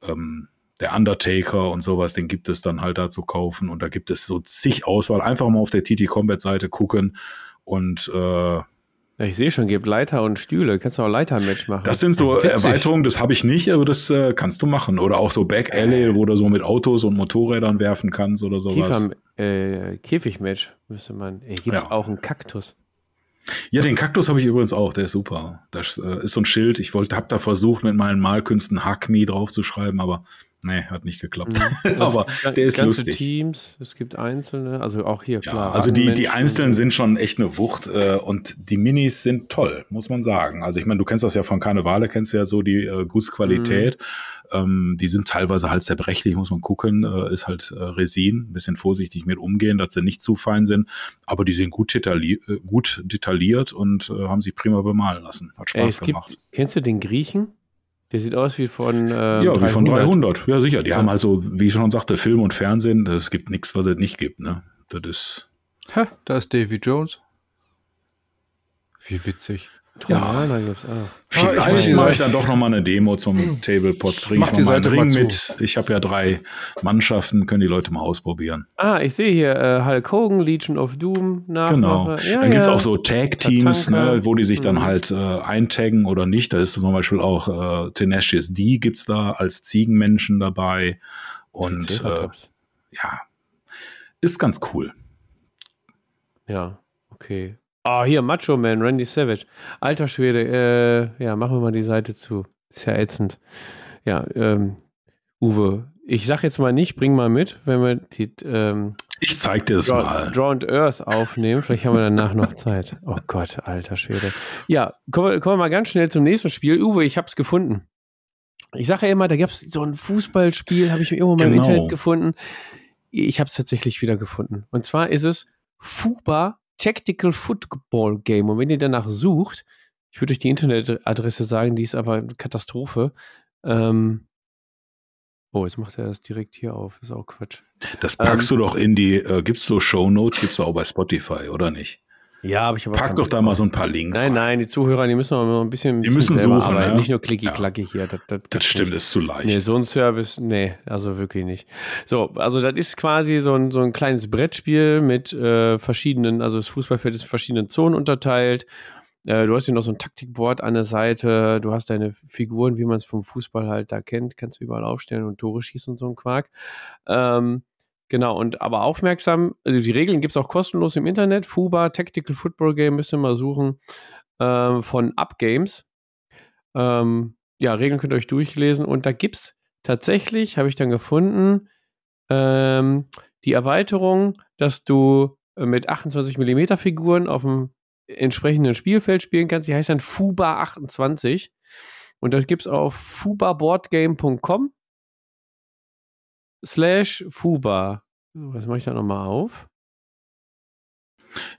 ähm, der Undertaker und sowas, den gibt es dann halt da zu kaufen und da gibt es so zig Auswahl. Einfach mal auf der TT Combat Seite gucken und äh, ich sehe schon, gibt Leiter und Stühle. Kannst du auch Leiter-Match machen. Das sind so Witzig. Erweiterungen, das habe ich nicht, aber das äh, kannst du machen. Oder auch so Back Alley, wo du so mit Autos und Motorrädern werfen kannst oder sowas. Kiefer, äh, Käfigmatch müsste man. Ey, gibt ja. auch einen Kaktus. Ja, den Kaktus habe ich übrigens auch, der ist super. Das äh, ist so ein Schild. Ich wollte, habe da versucht, mit meinen Malkünsten Hackme draufzuschreiben, aber Nee, hat nicht geklappt. Mhm. *laughs* Aber der ist lustig. Teams, es gibt einzelne, also auch hier, klar. Ja, also die, die einzelnen sind schon echt eine Wucht äh, und die Minis sind toll, muss man sagen. Also ich meine, du kennst das ja von Karnevale, kennst ja so die äh, Gussqualität. Mhm. Ähm, die sind teilweise halt zerbrechlich, muss man gucken. Äh, ist halt äh, Resin, ein bisschen vorsichtig mit umgehen, dass sie nicht zu fein sind. Aber die sind gut, detailli äh, gut detailliert und äh, haben sich prima bemalen lassen. Hat Spaß Ey, gemacht. Gibt, kennst du den Griechen? Der sieht aus wie von äh, Ja, 300. wie von 300. Ja, sicher. Die ja. haben also, wie ich schon sagte, Film und Fernsehen. Es gibt nichts, was es nicht gibt. Ne? Das ist. Ha, da ist Davy Jones. Wie witzig. Ja, da gibt's auch. Vielleicht mache ich dann doch nochmal eine Demo zum Tablepot. Kriege ich nochmal einen Ring mit. Ich habe ja drei Mannschaften, können die Leute mal ausprobieren. Ah, ich sehe hier äh, Hulk Hogan, Legion of Doom. Genau. Ja, dann gibt es auch so Tag-Teams, ne, wo die sich dann mhm. halt äh, eintaggen oder nicht. Da ist zum Beispiel auch äh, Tenacious D gibt's da als Ziegenmenschen dabei. Und äh, ja, ist ganz cool. Ja, okay. Ah, oh, hier, Macho Man, Randy Savage. Alter Schwede, äh, ja, machen wir mal die Seite zu. Ist ja ätzend. Ja, ähm, Uwe, ich sag jetzt mal nicht, bring mal mit, wenn wir die, ähm, ich zeig dir das Draw, mal. Draw and Earth aufnehmen. Vielleicht haben wir danach noch Zeit. Oh Gott, alter Schwede. Ja, kommen wir, kommen wir mal ganz schnell zum nächsten Spiel. Uwe, ich hab's gefunden. Ich sage ja immer, da gab's so ein Fußballspiel, habe ich irgendwo mal genau. im Internet gefunden. Ich habe es tatsächlich wieder gefunden. Und zwar ist es Fuba Tactical Football Game. Und wenn ihr danach sucht, ich würde euch die Internetadresse sagen, die ist aber eine Katastrophe. Ähm, oh, jetzt macht er das direkt hier auf. Ist auch Quatsch. Das packst ähm, du doch in die, äh, gibt's so Show Notes, gibt's auch bei Spotify, oder nicht? Ja, aber ich habe Pack doch da mal so ein paar Links. Nein, nein, die Zuhörer, die müssen mal ein bisschen, die müssen suchen, arbeiten. Ja? Nicht nur klicki-klacki ja. hier. Das, das, das stimmt, nicht. ist zu leicht. Nee, so ein Service, nee, also wirklich nicht. So, also das ist quasi so ein, so ein kleines Brettspiel mit äh, verschiedenen, also das Fußballfeld ist in verschiedenen Zonen unterteilt. Äh, du hast hier noch so ein Taktikboard an der Seite, du hast deine Figuren, wie man es vom Fußball halt da kennt, kannst du überall aufstellen und Tore schießen und so ein Quark. Ähm, Genau, und aber aufmerksam, also die Regeln gibt es auch kostenlos im Internet. FUBA, Tactical Football Game, müsst ihr mal suchen, ähm, von Up Games. Ähm, ja, Regeln könnt ihr euch durchlesen und da gibt es tatsächlich, habe ich dann gefunden, ähm, die Erweiterung, dass du äh, mit 28 mm Figuren auf dem entsprechenden Spielfeld spielen kannst. Die heißt dann FUBA 28 und das gibt es auf fubaboardgame.com slash Fuba. Was mache ich da nochmal auf?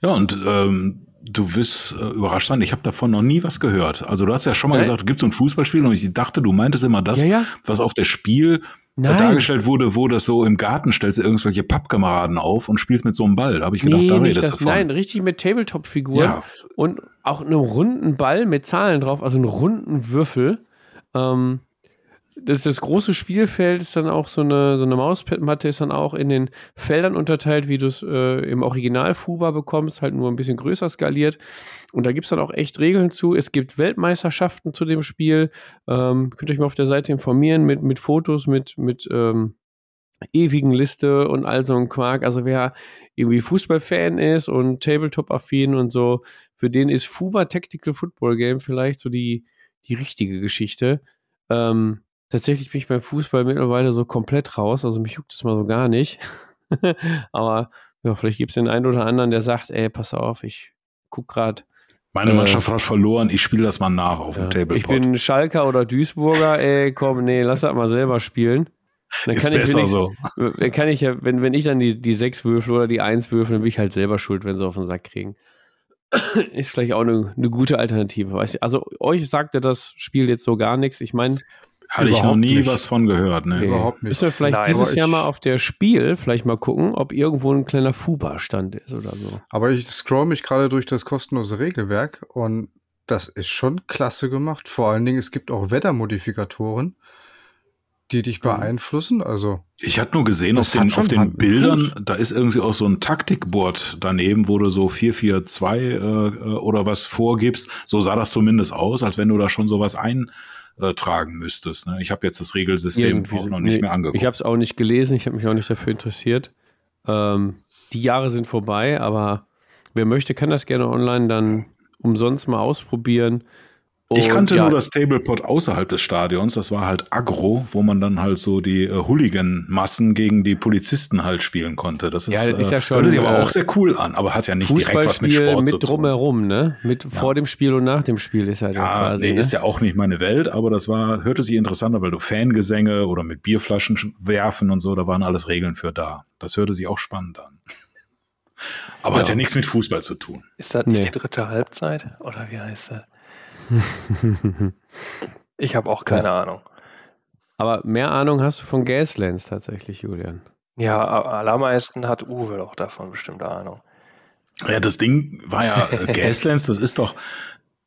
Ja, und ähm, du wirst äh, überrascht sein, ich habe davon noch nie was gehört. Also du hast ja schon mal Nein. gesagt, du gibt so ein Fußballspiel und ich dachte, du meintest immer das, ja, ja. was auf der Spiel äh, Nein. dargestellt wurde, wo das so im Garten stellst du irgendwelche Pappkameraden auf und spielst mit so einem Ball. Da habe ich gedacht, nee, da redest du davon. Nein, richtig mit Tabletop-Figuren ja. und auch einem runden Ball mit Zahlen drauf, also einen runden Würfel. Ähm, das, das große Spielfeld ist dann auch so eine, so eine Mausmatte, ist dann auch in den Feldern unterteilt, wie du es äh, im Original Fuba bekommst, halt nur ein bisschen größer skaliert. Und da gibt es dann auch echt Regeln zu. Es gibt Weltmeisterschaften zu dem Spiel. Ähm, könnt ihr euch mal auf der Seite informieren mit, mit Fotos, mit, mit ähm, ewigen Liste und all so ein Quark. Also wer irgendwie Fußballfan ist und Tabletop-affin und so, für den ist Fuba Tactical Football Game vielleicht so die, die richtige Geschichte. Ähm, Tatsächlich bin ich beim Fußball mittlerweile so komplett raus. Also mich juckt es mal so gar nicht. *laughs* Aber ja, vielleicht gibt es den einen oder anderen, der sagt, ey, pass auf, ich guck gerade. Meine äh, Mannschaft hat verloren, ich spiele das mal nach auf ja, dem Tablepot. Ich bin Schalker oder Duisburger, ey, komm, nee, lass das mal selber spielen. Dann ist besser so. Dann kann ich ja, wenn, wenn ich dann die, die sechs würfel oder die eins würfel, dann bin ich halt selber schuld, wenn sie auf den Sack kriegen. *clears throat* ist vielleicht auch eine, eine gute Alternative. Weißt du? Also euch sagte das Spiel jetzt so gar nichts. Ich meine, hatte ich noch nie nicht. was von gehört, ne? Okay. Überhaupt nicht. Müssen wir vielleicht Nein, dieses Jahr mal auf der Spiel vielleicht mal gucken, ob irgendwo ein kleiner Fuba-Stand ist oder so. Aber ich scroll mich gerade durch das kostenlose Regelwerk und das ist schon klasse gemacht. Vor allen Dingen, es gibt auch Wettermodifikatoren, die dich mhm. beeinflussen. Also ich hatte nur gesehen auf den, auf den Bildern, da ist irgendwie auch so ein Taktikboard daneben, wo du so 442 äh, äh, oder was vorgibst. So sah das zumindest aus, als wenn du da schon sowas ein äh, tragen müsstest. Ne? Ich habe jetzt das Regelsystem Irgendwie, auch noch nicht nee, mehr angeguckt. Ich habe es auch nicht gelesen, ich habe mich auch nicht dafür interessiert. Ähm, die Jahre sind vorbei, aber wer möchte, kann das gerne online dann umsonst mal ausprobieren. Ich kannte ja, nur das Tablepot außerhalb des Stadions. Das war halt Agro, wo man dann halt so die äh, Hooligan-Massen gegen die Polizisten halt spielen konnte. Das ist, ja, ist ja äh, schon, hört sich aber äh, auch sehr cool an, aber hat ja nicht direkt was mit Sport mit zu tun. drumherum, ne? Mit ja. vor dem Spiel und nach dem Spiel ist halt ja quasi. Nee, ne? ist ja auch nicht meine Welt, aber das war, hörte sich interessanter, weil du Fangesänge oder mit Bierflaschen werfen und so, da waren alles Regeln für da. Das hörte sich auch spannend an. *laughs* Aber ja. hat ja nichts mit Fußball zu tun. Ist das nicht nee. die dritte Halbzeit? Oder wie heißt das? Ich habe auch keine ja. Ahnung. Aber mehr Ahnung hast du von Gaslands tatsächlich, Julian. Ja, allermeisten hat Uwe doch davon bestimmte Ahnung. Ja, das Ding war ja äh, *laughs* Gaslands, das ist doch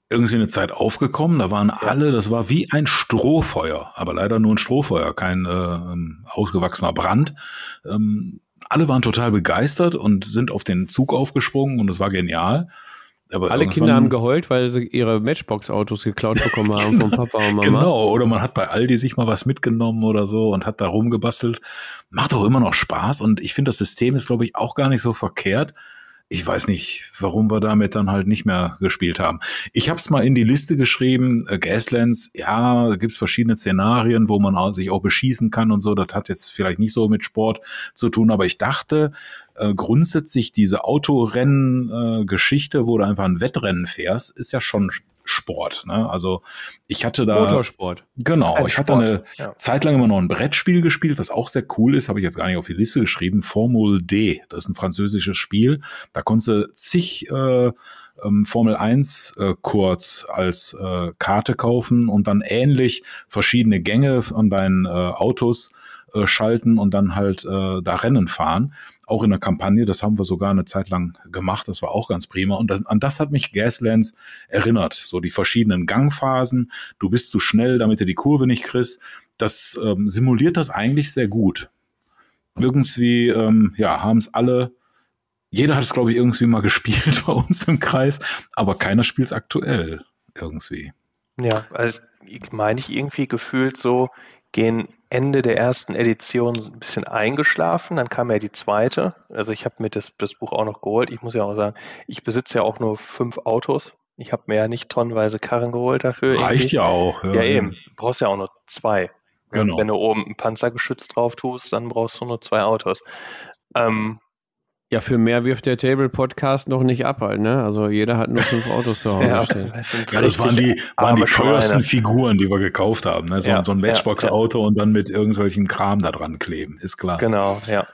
irgendwie eine Zeit aufgekommen. Da waren alle, das war wie ein Strohfeuer, aber leider nur ein Strohfeuer, kein äh, ähm, ausgewachsener Brand. Ähm, alle waren total begeistert und sind auf den Zug aufgesprungen und es war genial. Aber Alle Kinder haben geheult, weil sie ihre Matchbox-Autos geklaut bekommen haben von *laughs* Papa und Mama. Genau, oder man hat bei Aldi sich mal was mitgenommen oder so und hat da rumgebastelt. Macht auch immer noch Spaß und ich finde, das System ist, glaube ich, auch gar nicht so verkehrt ich weiß nicht, warum wir damit dann halt nicht mehr gespielt haben. Ich habe es mal in die Liste geschrieben, äh, Gaslands, ja, da gibt's verschiedene Szenarien, wo man auch, sich auch beschießen kann und so. Das hat jetzt vielleicht nicht so mit Sport zu tun, aber ich dachte, äh, grundsätzlich diese Autorennen-Geschichte, äh, wo du einfach ein Wettrennen fährst, ist ja schon Sport. Ne? Also ich hatte da. Motorsport. Genau, ein ich hatte eine ja. Zeit lang immer noch ein Brettspiel gespielt, was auch sehr cool ist, habe ich jetzt gar nicht auf die Liste geschrieben. Formule D, das ist ein französisches Spiel. Da konntest du zig äh, ähm, Formel 1 äh, kurz als äh, Karte kaufen und dann ähnlich verschiedene Gänge an deinen äh, Autos äh, schalten und dann halt äh, da Rennen fahren. Auch in der Kampagne, das haben wir sogar eine Zeit lang gemacht, das war auch ganz prima. Und das, an das hat mich Gaslands erinnert. So die verschiedenen Gangphasen, du bist zu schnell, damit du die Kurve nicht kriegst. Das ähm, simuliert das eigentlich sehr gut. Irgendwie, ähm, ja, haben es alle jeder hat es, glaube ich, irgendwie mal *laughs* gespielt bei uns im Kreis, aber keiner spielt es aktuell irgendwie. Ja, also ich meine ich irgendwie gefühlt so, gehen Ende der ersten Edition ein bisschen eingeschlafen. Dann kam ja die zweite. Also ich habe mir das, das Buch auch noch geholt. Ich muss ja auch sagen, ich besitze ja auch nur fünf Autos. Ich habe mir ja nicht tonnenweise Karren geholt dafür. Reicht irgendwie. ja auch. Ja, ja eben. Du brauchst ja auch nur zwei. Genau. Wenn du oben ein Panzergeschütz drauf tust, dann brauchst du nur zwei Autos. Ähm, ja, für mehr wirft der Table Podcast noch nicht ab, halt, ne? Also jeder hat nur fünf Autos zu Hause ja, stehen. Ja, das waren die, waren die teuersten Figuren, die wir gekauft haben. Ne? So, ja, so ein Matchbox-Auto ja, und dann mit irgendwelchem Kram da dran kleben, ist klar. Genau, ja.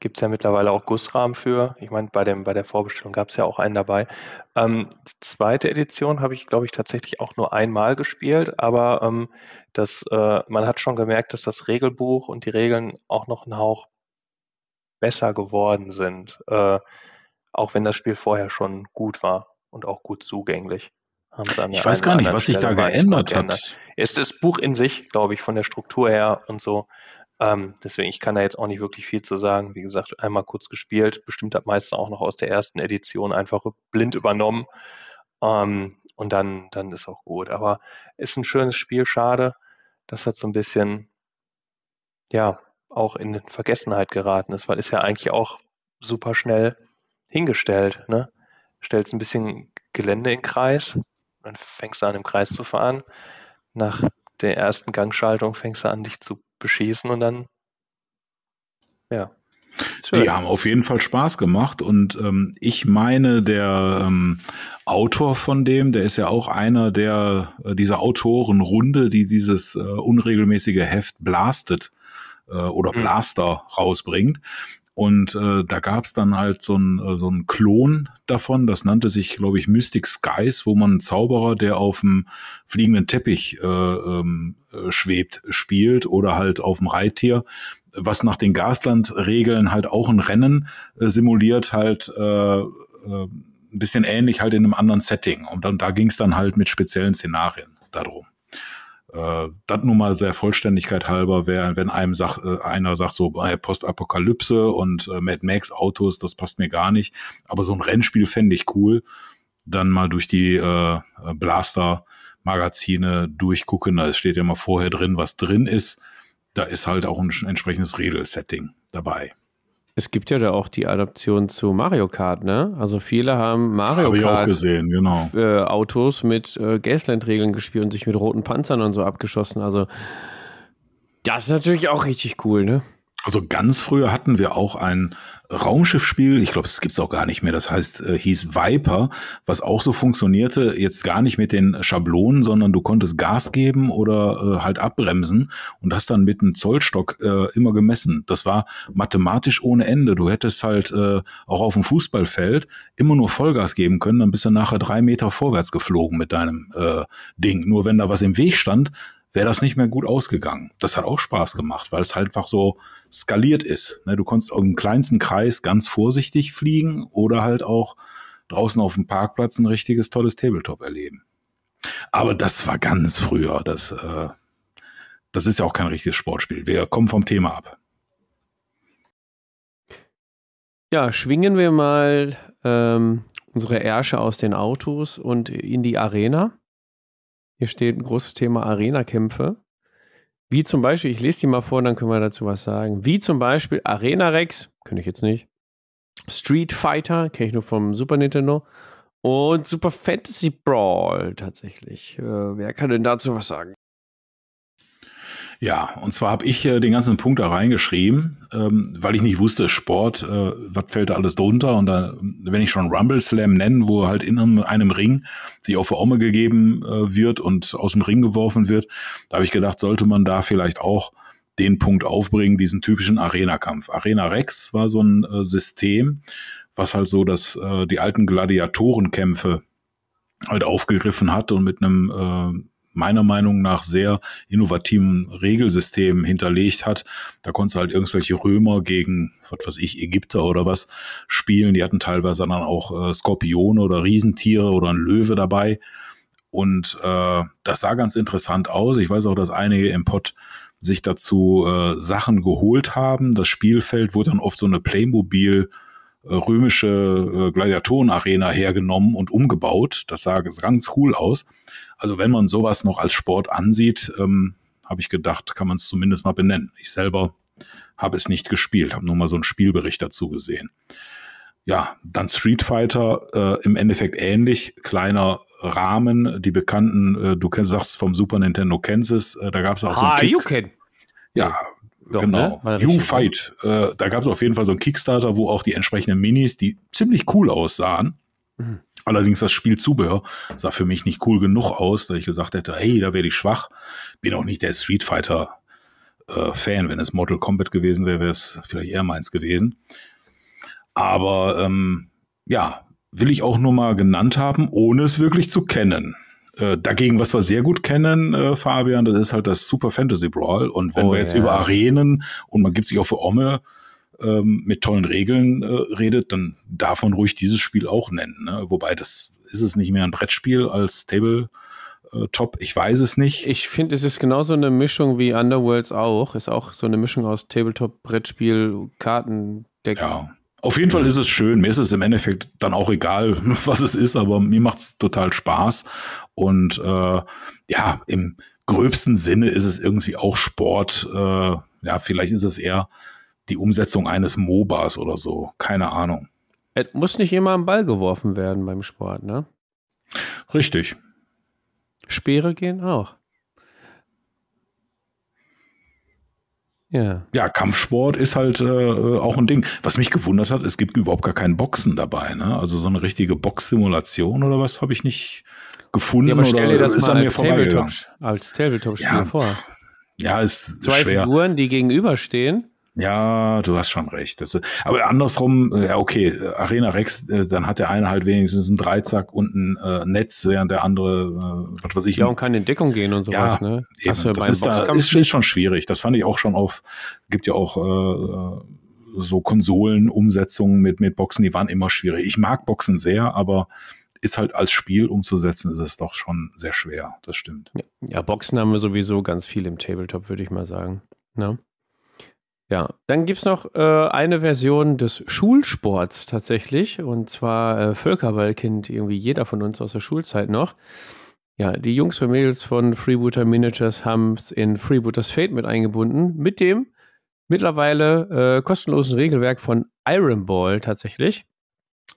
Gibt es ja mittlerweile auch Gussrahmen für. Ich meine, bei, bei der Vorbestellung gab es ja auch einen dabei. Ähm, die zweite Edition habe ich, glaube ich, tatsächlich auch nur einmal gespielt, aber ähm, das, äh, man hat schon gemerkt, dass das Regelbuch und die Regeln auch noch einen Hauch besser geworden sind, äh, auch wenn das Spiel vorher schon gut war und auch gut zugänglich. ich weiß gar nicht, was sich da geändert hat. Ist das Buch in sich, glaube ich, von der Struktur her und so. Ähm, deswegen, ich kann da jetzt auch nicht wirklich viel zu sagen. Wie gesagt, einmal kurz gespielt, bestimmt hat meistens auch noch aus der ersten Edition einfach blind übernommen. Ähm, und dann, dann ist auch gut. Aber ist ein schönes Spiel, schade. Das hat so ein bisschen, ja, auch in Vergessenheit geraten ist, weil ist ja eigentlich auch super schnell hingestellt. Ne? Stellst ein bisschen Gelände in Kreis, dann fängst du an im Kreis zu fahren. Nach der ersten Gangschaltung fängst du an, dich zu beschießen und dann, ja. Die haben auf jeden Fall Spaß gemacht und ähm, ich meine, der ähm, Autor von dem, der ist ja auch einer der äh, dieser Autorenrunde, die dieses äh, unregelmäßige Heft blastet äh, oder mhm. Blaster rausbringt. Und äh, da gab es dann halt so ein äh, so ein Klon davon, das nannte sich, glaube ich, Mystic Skies, wo man einen Zauberer, der auf dem fliegenden Teppich äh, ähm, äh, schwebt, spielt oder halt auf dem Reittier, was nach den Gasland-Regeln halt auch ein Rennen äh, simuliert, halt äh, äh, ein bisschen ähnlich halt in einem anderen Setting. Und dann da ging es dann halt mit speziellen Szenarien darum. Äh, das nun mal sehr Vollständigkeit halber wäre, wenn einem sagt, äh, einer sagt so äh, Postapokalypse und äh, Mad Max Autos, das passt mir gar nicht. Aber so ein Rennspiel fände ich cool. Dann mal durch die äh, Blaster Magazine durchgucken. Da steht ja mal vorher drin, was drin ist. Da ist halt auch ein entsprechendes Regelsetting dabei. Es gibt ja da auch die Adaption zu Mario Kart, ne? Also viele haben Mario auch Kart gesehen, genau. äh, Autos mit äh, Gasland-Regeln gespielt und sich mit roten Panzern und so abgeschossen. Also das ist natürlich auch richtig cool, ne? Also ganz früher hatten wir auch ein Raumschiffspiel, ich glaube, das gibt's auch gar nicht mehr, das heißt, äh, hieß Viper, was auch so funktionierte, jetzt gar nicht mit den Schablonen, sondern du konntest Gas geben oder äh, halt abbremsen und hast dann mit einem Zollstock äh, immer gemessen. Das war mathematisch ohne Ende. Du hättest halt äh, auch auf dem Fußballfeld immer nur Vollgas geben können, dann bist du nachher drei Meter vorwärts geflogen mit deinem äh, Ding. Nur wenn da was im Weg stand, wäre das nicht mehr gut ausgegangen. Das hat auch Spaß gemacht, weil es halt einfach so skaliert ist. Ne, du konntest auch im kleinsten Kreis ganz vorsichtig fliegen oder halt auch draußen auf dem Parkplatz ein richtiges tolles Tabletop erleben. Aber das war ganz früher. Das, äh, das ist ja auch kein richtiges Sportspiel. Wir kommen vom Thema ab. Ja, schwingen wir mal ähm, unsere Ärsche aus den Autos und in die Arena. Hier steht ein großes Thema Arena-Kämpfe. Wie zum Beispiel, ich lese die mal vor, dann können wir dazu was sagen. Wie zum Beispiel Arena Rex, könnte ich jetzt nicht. Street Fighter, kenne ich nur vom Super Nintendo. Und Super Fantasy Brawl tatsächlich. Äh, wer kann denn dazu was sagen? Ja, und zwar habe ich äh, den ganzen Punkt da reingeschrieben, ähm, weil ich nicht wusste, Sport, äh, was fällt da alles drunter? Und da, wenn ich schon Rumble Slam nennen, wo halt in einem, einem Ring sich auf Ome gegeben äh, wird und aus dem Ring geworfen wird, da habe ich gedacht, sollte man da vielleicht auch den Punkt aufbringen, diesen typischen Arena-Kampf. Arena Rex war so ein äh, System, was halt so dass äh, die alten Gladiatorenkämpfe halt aufgegriffen hat und mit einem äh, meiner Meinung nach sehr innovativen Regelsystem hinterlegt hat. Da konntest du halt irgendwelche Römer gegen, was weiß ich, Ägypter oder was spielen. Die hatten teilweise dann auch äh, Skorpione oder Riesentiere oder ein Löwe dabei. Und äh, das sah ganz interessant aus. Ich weiß auch, dass einige im Pod sich dazu äh, Sachen geholt haben. Das Spielfeld wurde dann oft so eine Playmobil äh, römische äh, Gladiatorenarena hergenommen und umgebaut. Das sah ganz cool aus. Also wenn man sowas noch als Sport ansieht, ähm, habe ich gedacht, kann man es zumindest mal benennen. Ich selber habe es nicht gespielt, habe nur mal so einen Spielbericht dazu gesehen. Ja, dann Street Fighter, äh, im Endeffekt ähnlich, kleiner Rahmen, die bekannten, äh, du kennst, sagst vom Super Nintendo kennst es, äh, da gab es auch so einen Kick. Ken. Ja, Doch, genau. Ne? You Fight. Äh, da gab es auf jeden Fall so einen Kickstarter, wo auch die entsprechenden Minis, die ziemlich cool aussahen, mhm. Allerdings das Spielzubehör sah für mich nicht cool genug aus, dass ich gesagt hätte, hey, da werde ich schwach. Bin auch nicht der Street Fighter äh, Fan. Wenn es Mortal Kombat gewesen wäre, wäre es vielleicht eher meins gewesen. Aber ähm, ja, will ich auch nur mal genannt haben, ohne es wirklich zu kennen. Äh, dagegen, was wir sehr gut kennen, äh, Fabian, das ist halt das Super Fantasy Brawl. Und wenn oh, wir jetzt yeah. über Arenen und man gibt sich auch für Omme ähm, mit tollen Regeln äh, redet, dann darf man ruhig dieses Spiel auch nennen. Ne? Wobei das ist es nicht mehr ein Brettspiel als Table äh, Top. Ich weiß es nicht. Ich finde, es ist genauso eine Mischung wie Underworlds auch. Ist auch so eine Mischung aus Tabletop, Brettspiel, Kartendeck. Ja. Auf jeden Fall ist es schön. Mir ist es im Endeffekt dann auch egal, *laughs* was es ist, aber mir macht es total Spaß. Und äh, ja, im gröbsten Sinne ist es irgendwie auch Sport. Äh, ja, vielleicht ist es eher die Umsetzung eines MOBAs oder so. Keine Ahnung. Es muss nicht immer am Ball geworfen werden beim Sport, ne? Richtig. Speere gehen auch. Ja. Ja, Kampfsport ist halt äh, auch ein Ding. Was mich gewundert hat, es gibt überhaupt gar kein Boxen dabei. Ne? Also so eine richtige Boxsimulation oder was habe ich nicht gefunden. Ja, aber stell dir das mal als Tabletop, Tabletop-Spiel ja. vor. Ja, ist Zwei schwer. Figuren, die gegenüberstehen ja, du hast schon recht. Das, aber andersrum, ja okay, Arena Rex, äh, dann hat der eine halt wenigstens einen Dreizack und ein äh, Netz, während der andere, äh, was weiß ich. Ja, und kann in Deckung gehen und sowas, ja, ne? Eben, das ist, da, ist, ist, schon schwierig. Das fand ich auch schon auf, gibt ja auch äh, so Konsolenumsetzungen mit, mit Boxen, die waren immer schwierig. Ich mag Boxen sehr, aber ist halt als Spiel umzusetzen, ist es doch schon sehr schwer. Das stimmt. Ja, ja Boxen haben wir sowieso ganz viel im Tabletop, würde ich mal sagen. Ne? Ja, dann gibt es noch äh, eine Version des Schulsports tatsächlich. Und zwar äh, Völkerball kennt irgendwie jeder von uns aus der Schulzeit noch. Ja, die Jungs und Mädels von Freebooter Miniatures haben es in Freebooters Fate mit eingebunden, mit dem mittlerweile äh, kostenlosen Regelwerk von Iron Ball tatsächlich.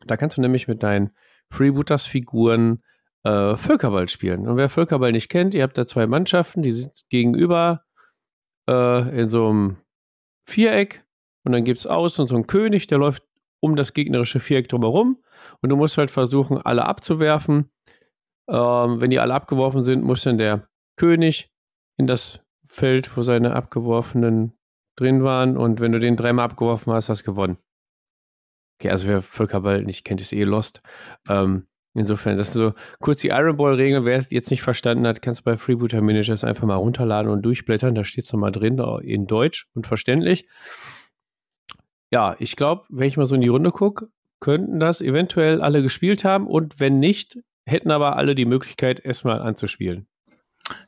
Da kannst du nämlich mit deinen Freebooters-Figuren äh, Völkerball spielen. Und wer Völkerball nicht kennt, ihr habt da zwei Mannschaften, die sind gegenüber äh, in so einem Viereck und dann gibt es außen so einen König, der läuft um das gegnerische Viereck drumherum und du musst halt versuchen, alle abzuwerfen. Ähm, wenn die alle abgeworfen sind, muss dann der König in das Feld, wo seine abgeworfenen drin waren und wenn du den dreimal abgeworfen hast, hast du gewonnen. Okay, also wer Völkerball nicht kennt, ist eh lost. Ähm, insofern, das ist so kurz die Iron Ball Regel. Wer es jetzt nicht verstanden hat, kannst du bei Freebooter Managers einfach mal runterladen und durchblättern. Da steht es nochmal drin, in Deutsch und verständlich. Ja, ich glaube, wenn ich mal so in die Runde gucke, könnten das eventuell alle gespielt haben und wenn nicht, hätten aber alle die Möglichkeit, erstmal anzuspielen.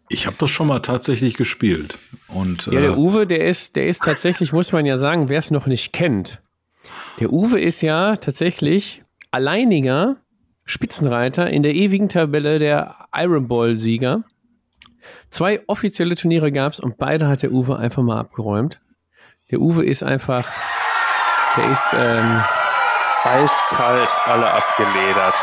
Ich habe das schon mal tatsächlich gespielt. Und, ja, der äh, Uwe, der ist, der ist tatsächlich, muss man ja sagen, wer es noch nicht kennt, der Uwe ist ja tatsächlich alleiniger Spitzenreiter in der ewigen Tabelle der Iron Ball-Sieger. Zwei offizielle Turniere gab es und beide hat der Uwe einfach mal abgeräumt. Der Uwe ist einfach, der ist ähm, eiskalt alle abgeledert.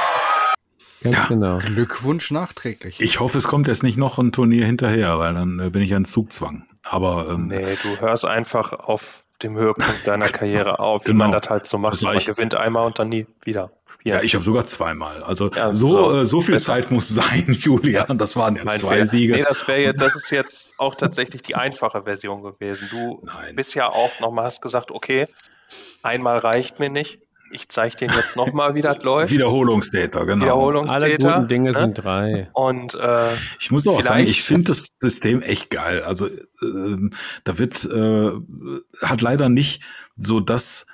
Ganz ja. genau. Glückwunsch nachträglich. Ich hoffe, es kommt jetzt nicht noch ein Turnier hinterher, weil dann äh, bin ich an Zugzwang. Aber ähm, nee, du hörst einfach auf dem Höhepunkt deiner *laughs* Karriere auf, genau. wie man das halt so macht. Man gewinnt einmal und dann nie wieder. Ja, ja ich habe sogar zweimal. Also ja, so, so, äh, so viel besser. Zeit muss sein, *laughs* Julian. Das waren ja zwei wär, Siege. Nee, das wäre jetzt, das ist jetzt *laughs* auch tatsächlich die einfache Version gewesen. Du Nein. bist ja auch nochmal, hast gesagt, okay, einmal reicht mir nicht. Ich zeige den jetzt nochmal, wie das *laughs* läuft. Wiederholungstäter, genau. Wiederholungstäter. Alle guten Dinge ne? sind drei. Und äh, ich muss auch sagen, ich finde das System echt geil. Also äh, da wird äh, hat leider nicht so das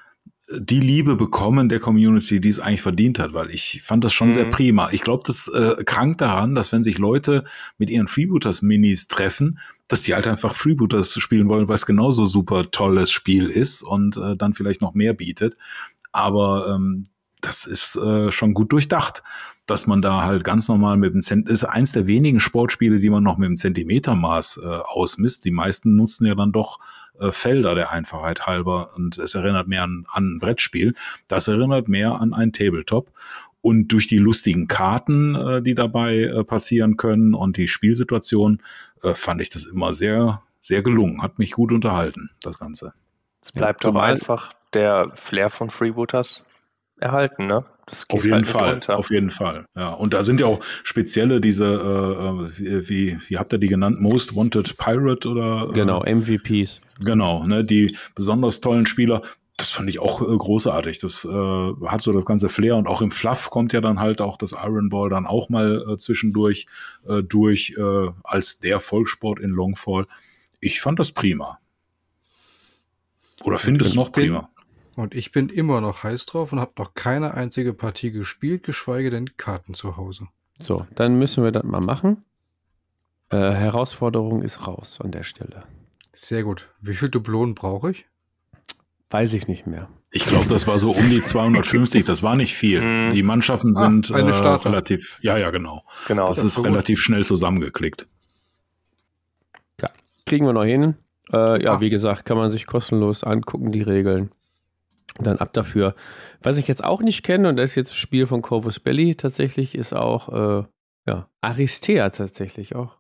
die Liebe bekommen der Community, die es eigentlich verdient hat, weil ich fand das schon mhm. sehr prima. Ich glaube, das äh, krankt daran, dass wenn sich Leute mit ihren Freebooters-Minis treffen, dass die halt einfach Freebooters spielen wollen, weil es genauso super tolles Spiel ist und äh, dann vielleicht noch mehr bietet. Aber ähm, das ist äh, schon gut durchdacht, dass man da halt ganz normal mit dem Zent ist eins der wenigen Sportspiele, die man noch mit dem Zentimetermaß äh, ausmisst. Die meisten nutzen ja dann doch äh, Felder der Einfachheit halber und es erinnert mehr an, an ein Brettspiel. Das erinnert mehr an ein Tabletop. Und durch die lustigen Karten, äh, die dabei äh, passieren können und die Spielsituation, äh, fand ich das immer sehr, sehr gelungen. Hat mich gut unterhalten, das Ganze. Es bleibt ja, doch einfach der Flair von Freebooters erhalten, ne? auf jeden halt Fall, runter. auf jeden Fall. Ja, und da sind ja auch spezielle diese, äh, äh wie, wie habt ihr die genannt? Most Wanted Pirate oder? Äh, genau, MVPs. Genau, ne, die besonders tollen Spieler. Das fand ich auch äh, großartig. Das äh, hat so das ganze Flair und auch im Fluff kommt ja dann halt auch das Iron Ball dann auch mal äh, zwischendurch äh, durch äh, als der Volkssport in Longfall. Ich fand das prima. Oder finde es noch prima. Und ich bin immer noch heiß drauf und habe noch keine einzige Partie gespielt, geschweige denn Karten zu Hause. So, dann müssen wir das mal machen. Äh, Herausforderung ist raus an der Stelle. Sehr gut. Wie viel Dublonen brauche ich? Weiß ich nicht mehr. Ich glaube, das war so um die 250. Das war nicht viel. Mhm. Die Mannschaften ah, sind ah, äh, relativ. Ja, ja, genau. Genau. Das, das ist so relativ schnell zusammengeklickt. Ja, kriegen wir noch hin. Äh, ja, ah. wie gesagt, kann man sich kostenlos angucken, die Regeln dann ab dafür. Was ich jetzt auch nicht kenne, und das ist jetzt das Spiel von Corvus Belly tatsächlich, ist auch äh, ja, Aristea tatsächlich auch.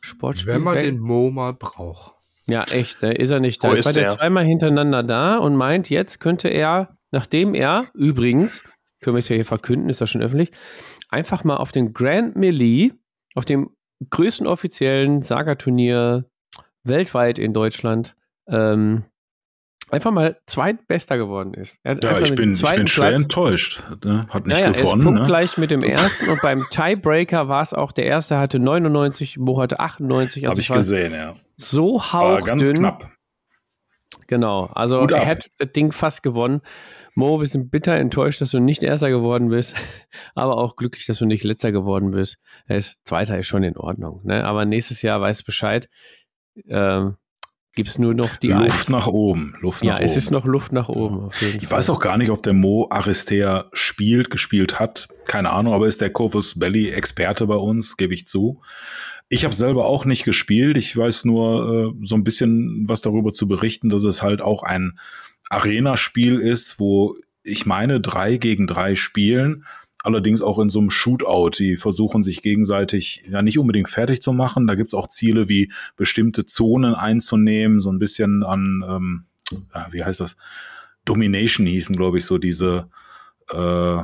Sportspiel. Wenn man den Mo mal braucht. Ja, echt, da ist er nicht da. Wo jetzt war der zweimal hintereinander da und meint, jetzt könnte er, nachdem er, übrigens, können wir es ja hier verkünden, ist das schon öffentlich, einfach mal auf den Grand Melee, auf dem größten offiziellen Saga-Turnier weltweit in Deutschland, ähm, einfach mal zweitbester geworden ist. ja, ich bin, ich bin schwer Platz, enttäuscht. Ne? Hat nicht naja, gewonnen. Er ist ne? mit dem ersten und beim Tiebreaker war es auch, der erste hatte 99, Mo hatte 98. Also Habe ich gesehen, ja. So hauchdünn. War ganz knapp. Genau, also Gut er ab. hat das Ding fast gewonnen. Mo, wir sind bitter enttäuscht, dass du nicht Erster geworden bist, *laughs* aber auch glücklich, dass du nicht Letzter geworden bist. Er ist Zweiter ist schon in Ordnung, ne? aber nächstes Jahr weiß Bescheid. Ähm, gibt es nur noch die Luft Eins. nach oben. Luft ja, nach es oben. ist noch Luft nach oben. ich Fall. weiß auch gar nicht, ob der Mo Aristea spielt, gespielt hat. Keine Ahnung, aber ist der Corvus Belly Experte bei uns, gebe ich zu. Ich habe selber auch nicht gespielt. Ich weiß nur äh, so ein bisschen was darüber zu berichten, dass es halt auch ein Arena-Spiel ist, wo ich meine drei gegen drei spielen allerdings auch in so einem Shootout. Die versuchen sich gegenseitig ja nicht unbedingt fertig zu machen. Da gibt's auch Ziele wie bestimmte Zonen einzunehmen, so ein bisschen an, ähm, wie heißt das? Domination hießen, glaube ich, so diese äh,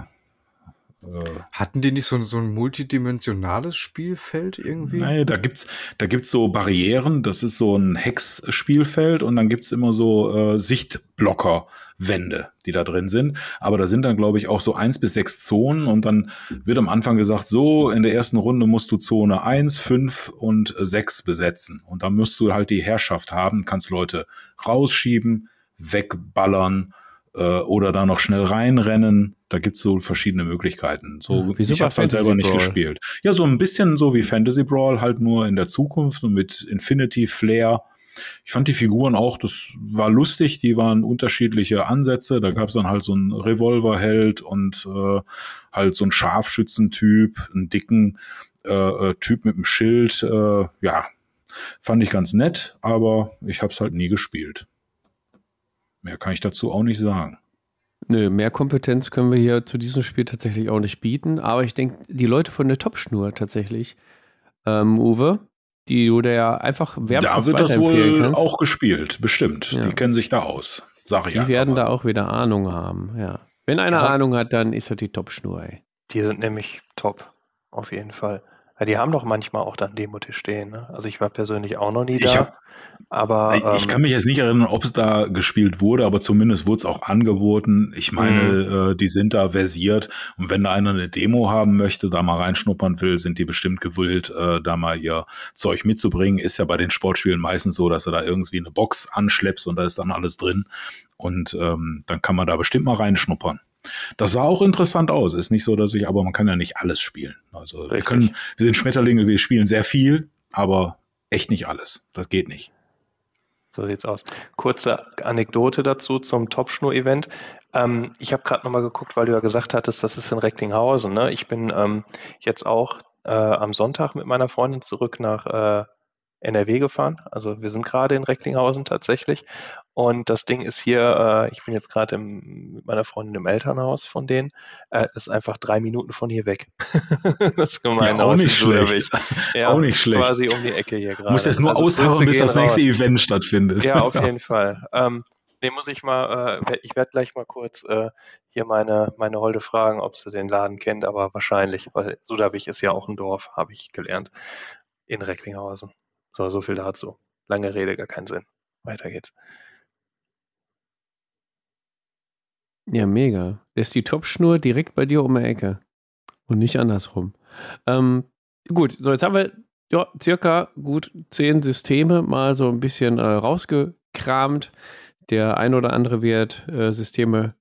äh, Hatten die nicht so, so ein multidimensionales Spielfeld irgendwie? Nein, da gibt's, da gibt's so Barrieren, das ist so ein Hex-Spielfeld und dann gibt's immer so äh, Sichtblocker-Wände, die da drin sind. Aber da sind dann, glaube ich, auch so eins bis sechs Zonen und dann wird am Anfang gesagt, so, in der ersten Runde musst du Zone eins, fünf und sechs besetzen. Und dann musst du halt die Herrschaft haben, kannst Leute rausschieben, wegballern äh, oder da noch schnell reinrennen. Da gibt's so verschiedene Möglichkeiten. So, ja, ich habe halt selber nicht Brawl. gespielt. Ja, so ein bisschen so wie Fantasy Brawl, halt nur in der Zukunft und mit Infinity Flair. Ich fand die Figuren auch, das war lustig, die waren unterschiedliche Ansätze. Da gab's dann halt so einen Revolverheld und äh, halt so einen Scharfschützentyp, einen dicken äh, äh Typ mit einem Schild. Äh, ja, fand ich ganz nett, aber ich habe es halt nie gespielt. Mehr kann ich dazu auch nicht sagen. Nö, mehr Kompetenz können wir hier zu diesem Spiel tatsächlich auch nicht bieten. Aber ich denke, die Leute von der Topschnur tatsächlich, ähm, Uwe, die du da ja einfach wärmstens Da wird das wohl kannst. auch gespielt, bestimmt. Ja. Die kennen sich da aus. Sag ich Die werden da auch wieder Ahnung haben, ja. Wenn einer ja. Ahnung hat, dann ist er die Topschnur, ey. Die sind nämlich top, auf jeden Fall. Ja, die haben doch manchmal auch dann Demotisch stehen. Ne? Also ich war persönlich auch noch nie da. Hab, aber ähm, ich kann mich jetzt nicht erinnern, ob es da gespielt wurde, aber zumindest wurde es auch angeboten. Ich meine, mhm. äh, die sind da versiert und wenn da einer eine Demo haben möchte, da mal reinschnuppern will, sind die bestimmt gewillt, äh, da mal ihr Zeug mitzubringen. Ist ja bei den Sportspielen meistens so, dass du da irgendwie eine Box anschleppst und da ist dann alles drin und ähm, dann kann man da bestimmt mal reinschnuppern. Das sah auch interessant aus. Ist nicht so, dass ich, aber man kann ja nicht alles spielen. Also Richtig. wir können, wir sind Schmetterlinge, wir spielen sehr viel, aber echt nicht alles. Das geht nicht. So sieht's aus. Kurze Anekdote dazu zum Topschnur-Event. Ähm, ich habe gerade nochmal geguckt, weil du ja gesagt hattest, das ist in Recklinghausen. Ne? Ich bin ähm, jetzt auch äh, am Sonntag mit meiner Freundin zurück nach äh, NRW gefahren. Also wir sind gerade in Recklinghausen tatsächlich. Und das Ding ist hier, äh, ich bin jetzt gerade mit meiner Freundin im Elternhaus von denen. Äh, ist einfach drei Minuten von hier weg. *laughs* das ist gemein. Ja, auch nicht schlecht. *laughs* Ja, auch nicht schlecht. Quasi um die Ecke hier gerade. Muss jetzt nur also, ausharren, bis das nächste raus. Event stattfindet. Ja, auf *laughs* jeden Fall. Ähm, nee, muss ich mal, äh, ich werde gleich mal kurz äh, hier meine, meine Holde fragen, ob sie den Laden kennt, aber wahrscheinlich, weil Sudawig ist ja auch ein Dorf, habe ich gelernt, in Recklinghausen. So, so viel dazu. Lange Rede, gar keinen Sinn. Weiter geht's. Ja, mega. ist die Topschnur direkt bei dir um die Ecke. Und nicht andersrum. Ähm, gut, so jetzt haben wir ja, circa gut zehn Systeme mal so ein bisschen äh, rausgekramt. Der ein oder andere wird äh, Systeme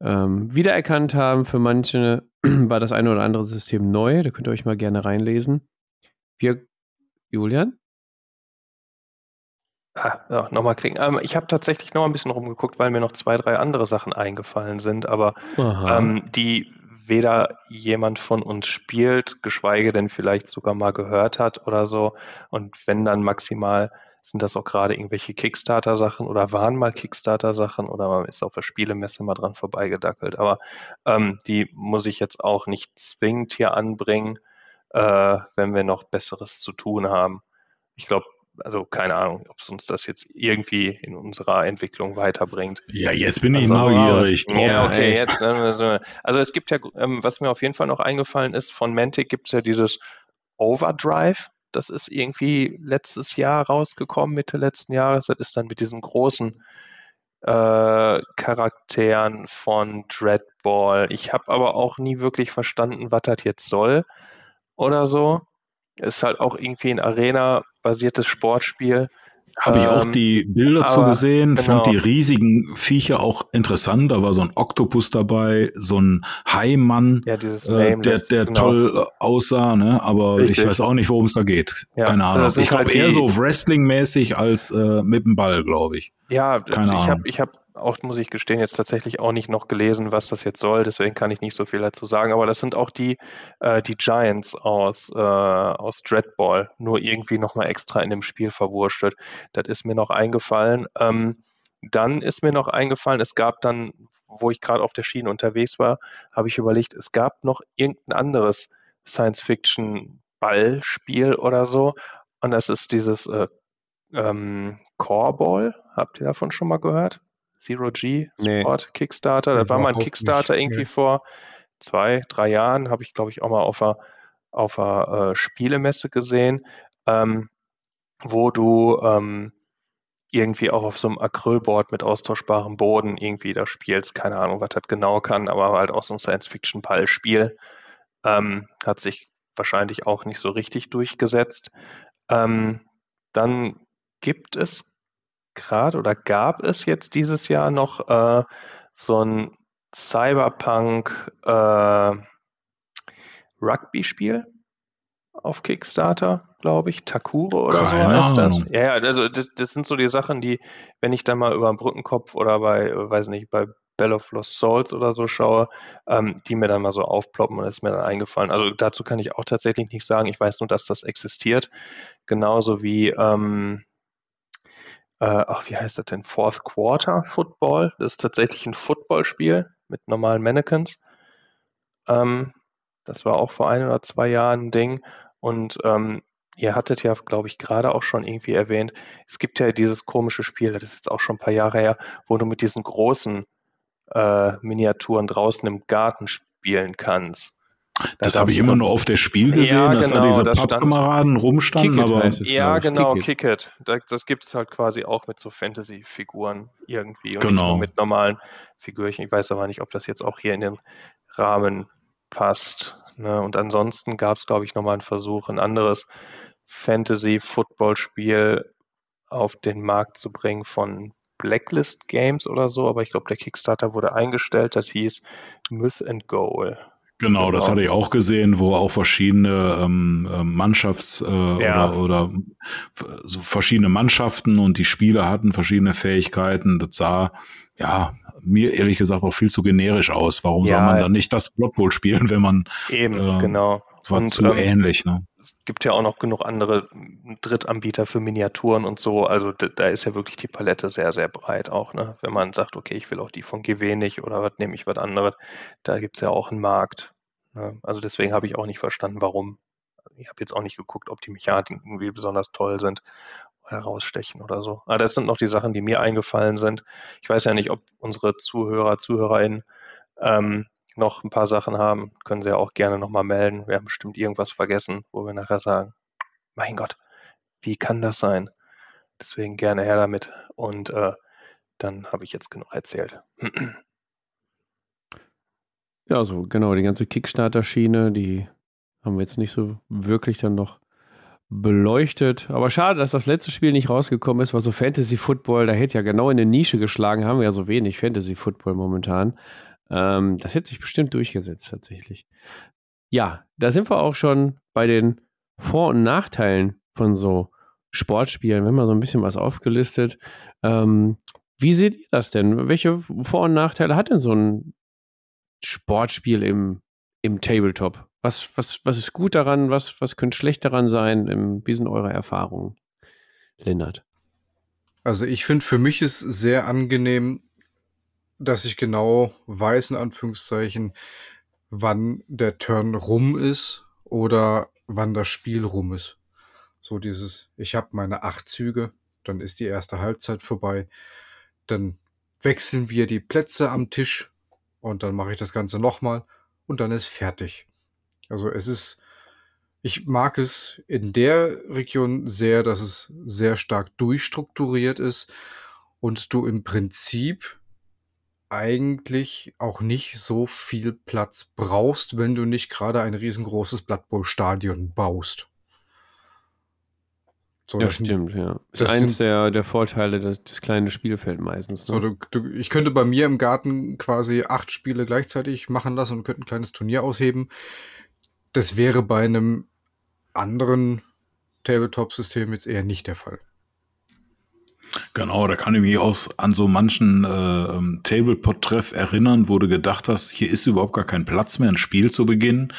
ähm, wiedererkannt haben. Für manche *clears throat* war das ein oder andere System neu. Da könnt ihr euch mal gerne reinlesen. Wir, Julian? Ah, ja, nochmal klicken. Ähm, ich habe tatsächlich noch ein bisschen rumgeguckt, weil mir noch zwei, drei andere Sachen eingefallen sind, aber ähm, die weder jemand von uns spielt, geschweige denn vielleicht sogar mal gehört hat oder so. Und wenn dann maximal sind das auch gerade irgendwelche Kickstarter-Sachen oder waren mal Kickstarter-Sachen oder man ist auf der Spielemesse mal dran vorbeigedackelt. Aber ähm, die muss ich jetzt auch nicht zwingend hier anbringen, äh, wenn wir noch Besseres zu tun haben. Ich glaube, also keine Ahnung, ob es uns das jetzt irgendwie in unserer Entwicklung weiterbringt. Ja, jetzt bin ich also, neugierig. Ja, okay, jetzt. Also, also es gibt ja, ähm, was mir auf jeden Fall noch eingefallen ist, von Mantic gibt es ja dieses Overdrive. Das ist irgendwie letztes Jahr rausgekommen, Mitte letzten Jahres. Das ist dann mit diesen großen äh, Charakteren von Dreadball. Ich habe aber auch nie wirklich verstanden, was das jetzt soll oder so. Ist halt auch irgendwie ein Arena-basiertes Sportspiel. Habe ich auch ähm, die Bilder zu gesehen, genau. fand die riesigen Viecher auch interessant. Da war so ein Oktopus dabei, so ein Haimann, ja, äh, der, der genau. toll aussah, ne? aber Richtig. ich weiß auch nicht, worum es da geht. Ja, Keine Ahnung. Ich glaube halt eher so Wrestling-mäßig als äh, mit dem Ball, glaube ich. Ja, Keine ich habe ich hab auch, muss ich gestehen, jetzt tatsächlich auch nicht noch gelesen, was das jetzt soll, deswegen kann ich nicht so viel dazu sagen. Aber das sind auch die, äh, die Giants aus, äh, aus Dreadball, nur irgendwie nochmal extra in dem Spiel verwurschtelt. Das ist mir noch eingefallen. Ähm, dann ist mir noch eingefallen, es gab dann, wo ich gerade auf der Schiene unterwegs war, habe ich überlegt, es gab noch irgendein anderes Science-Fiction-Ballspiel oder so. Und das ist dieses äh, ähm, Coreball. Habt ihr davon schon mal gehört? Zero G Sport, nee. Kickstarter. Da war mal ein Kickstarter irgendwie nee. vor zwei, drei Jahren, habe ich, glaube ich, auch mal auf einer, auf einer äh, Spielemesse gesehen, ähm, wo du ähm, irgendwie auch auf so einem Acrylboard mit austauschbarem Boden irgendwie da spielst. Keine Ahnung, was das genau kann, aber halt auch so ein Science-Fiction-Ballspiel. Ähm, hat sich wahrscheinlich auch nicht so richtig durchgesetzt. Ähm, dann gibt es gerade oder gab es jetzt dieses Jahr noch äh, so ein Cyberpunk äh, Rugby-Spiel auf Kickstarter, glaube ich. Takuro oder Keine so heißt das. Ja, also das, das, sind so die Sachen, die, wenn ich dann mal über den Brückenkopf oder bei, weiß nicht, bei Bell of Lost Souls oder so schaue, ähm, die mir dann mal so aufploppen und ist mir dann eingefallen. Also dazu kann ich auch tatsächlich nicht sagen. Ich weiß nur, dass das existiert. Genauso wie ähm, äh, ach, wie heißt das denn? Fourth Quarter Football. Das ist tatsächlich ein Footballspiel mit normalen Mannequins. Ähm, das war auch vor ein oder zwei Jahren ein Ding. Und ähm, ihr hattet ja, glaube ich, gerade auch schon irgendwie erwähnt, es gibt ja dieses komische Spiel, das ist jetzt auch schon ein paar Jahre her, wo du mit diesen großen äh, Miniaturen draußen im Garten spielen kannst. Das habe ich immer nur auf der Spiel gesehen, ja, dass genau, da diese Pappkameraden rumstanden. aber es, ja, genau, Kick-It. Das, das gibt es halt quasi auch mit so Fantasy-Figuren irgendwie und genau. mit normalen Figürchen. Ich weiß aber nicht, ob das jetzt auch hier in den Rahmen passt. Ne? Und ansonsten gab es, glaube ich, nochmal einen Versuch, ein anderes Fantasy-Football-Spiel auf den Markt zu bringen von Blacklist Games oder so, aber ich glaube, der Kickstarter wurde eingestellt. Das hieß Myth and Goal. Genau, das genau. hatte ich auch gesehen, wo auch verschiedene ähm, ähm Mannschafts- äh, ja. oder, oder so verschiedene Mannschaften und die Spieler hatten verschiedene Fähigkeiten. Das sah ja mir ehrlich gesagt auch viel zu generisch aus. Warum ja, soll man dann nicht das Blood Bowl spielen, *laughs* wenn man eben äh, genau war und, zu ähm, ähnlich, ne? Es gibt ja auch noch genug andere Drittanbieter für Miniaturen und so. Also da ist ja wirklich die Palette sehr, sehr breit auch, ne? Wenn man sagt, okay, ich will auch die von GW nicht oder was nehme ich was anderes, da gibt es ja auch einen Markt. Ne? Also deswegen habe ich auch nicht verstanden, warum. Ich habe jetzt auch nicht geguckt, ob die Mechaniken irgendwie besonders toll sind herausstechen oder so. Aber das sind noch die Sachen, die mir eingefallen sind. Ich weiß ja nicht, ob unsere Zuhörer, ZuhörerInnen ähm, noch ein paar Sachen haben, können sie ja auch gerne nochmal melden. Wir haben bestimmt irgendwas vergessen, wo wir nachher sagen, mein Gott, wie kann das sein? Deswegen gerne her damit. Und äh, dann habe ich jetzt genug erzählt. *clears throat* Ja, so genau, die ganze Kickstarter-Schiene, die haben wir jetzt nicht so wirklich dann noch beleuchtet. Aber schade, dass das letzte Spiel nicht rausgekommen ist, weil so Fantasy Football, da hätte ja genau in eine Nische geschlagen, haben wir ja so wenig Fantasy Football momentan. Ähm, das hätte sich bestimmt durchgesetzt tatsächlich. Ja, da sind wir auch schon bei den Vor- und Nachteilen von so Sportspielen. Wir haben mal so ein bisschen was aufgelistet. Ähm, wie seht ihr das denn? Welche Vor- und Nachteile hat denn so ein Sportspiel im, im Tabletop? Was, was, was ist gut daran? Was, was könnte schlecht daran sein? Wie sind eure Erfahrungen, Lennart? Also ich finde, für mich ist sehr angenehm, dass ich genau weiß, in Anführungszeichen, wann der Turn rum ist oder wann das Spiel rum ist. So dieses, ich habe meine acht Züge, dann ist die erste Halbzeit vorbei, dann wechseln wir die Plätze am Tisch und dann mache ich das Ganze nochmal und dann ist fertig. Also es ist, ich mag es in der Region sehr, dass es sehr stark durchstrukturiert ist und du im Prinzip eigentlich auch nicht so viel Platz brauchst, wenn du nicht gerade ein riesengroßes Blood Bowl Stadion baust. So, ja, stimmt, sind, ja. Ist eins der, der Vorteile des, des kleinen Spielfeld meistens. Ne? So, du, du, ich könnte bei mir im Garten quasi acht Spiele gleichzeitig machen lassen und könnte ein kleines Turnier ausheben. Das wäre bei einem anderen Tabletop-System jetzt eher nicht der Fall. Genau, da kann ich mich auch an so manchen äh, ähm, Tablepot-Treff erinnern, wo du gedacht hast, hier ist überhaupt gar kein Platz mehr, ein Spiel zu beginnen.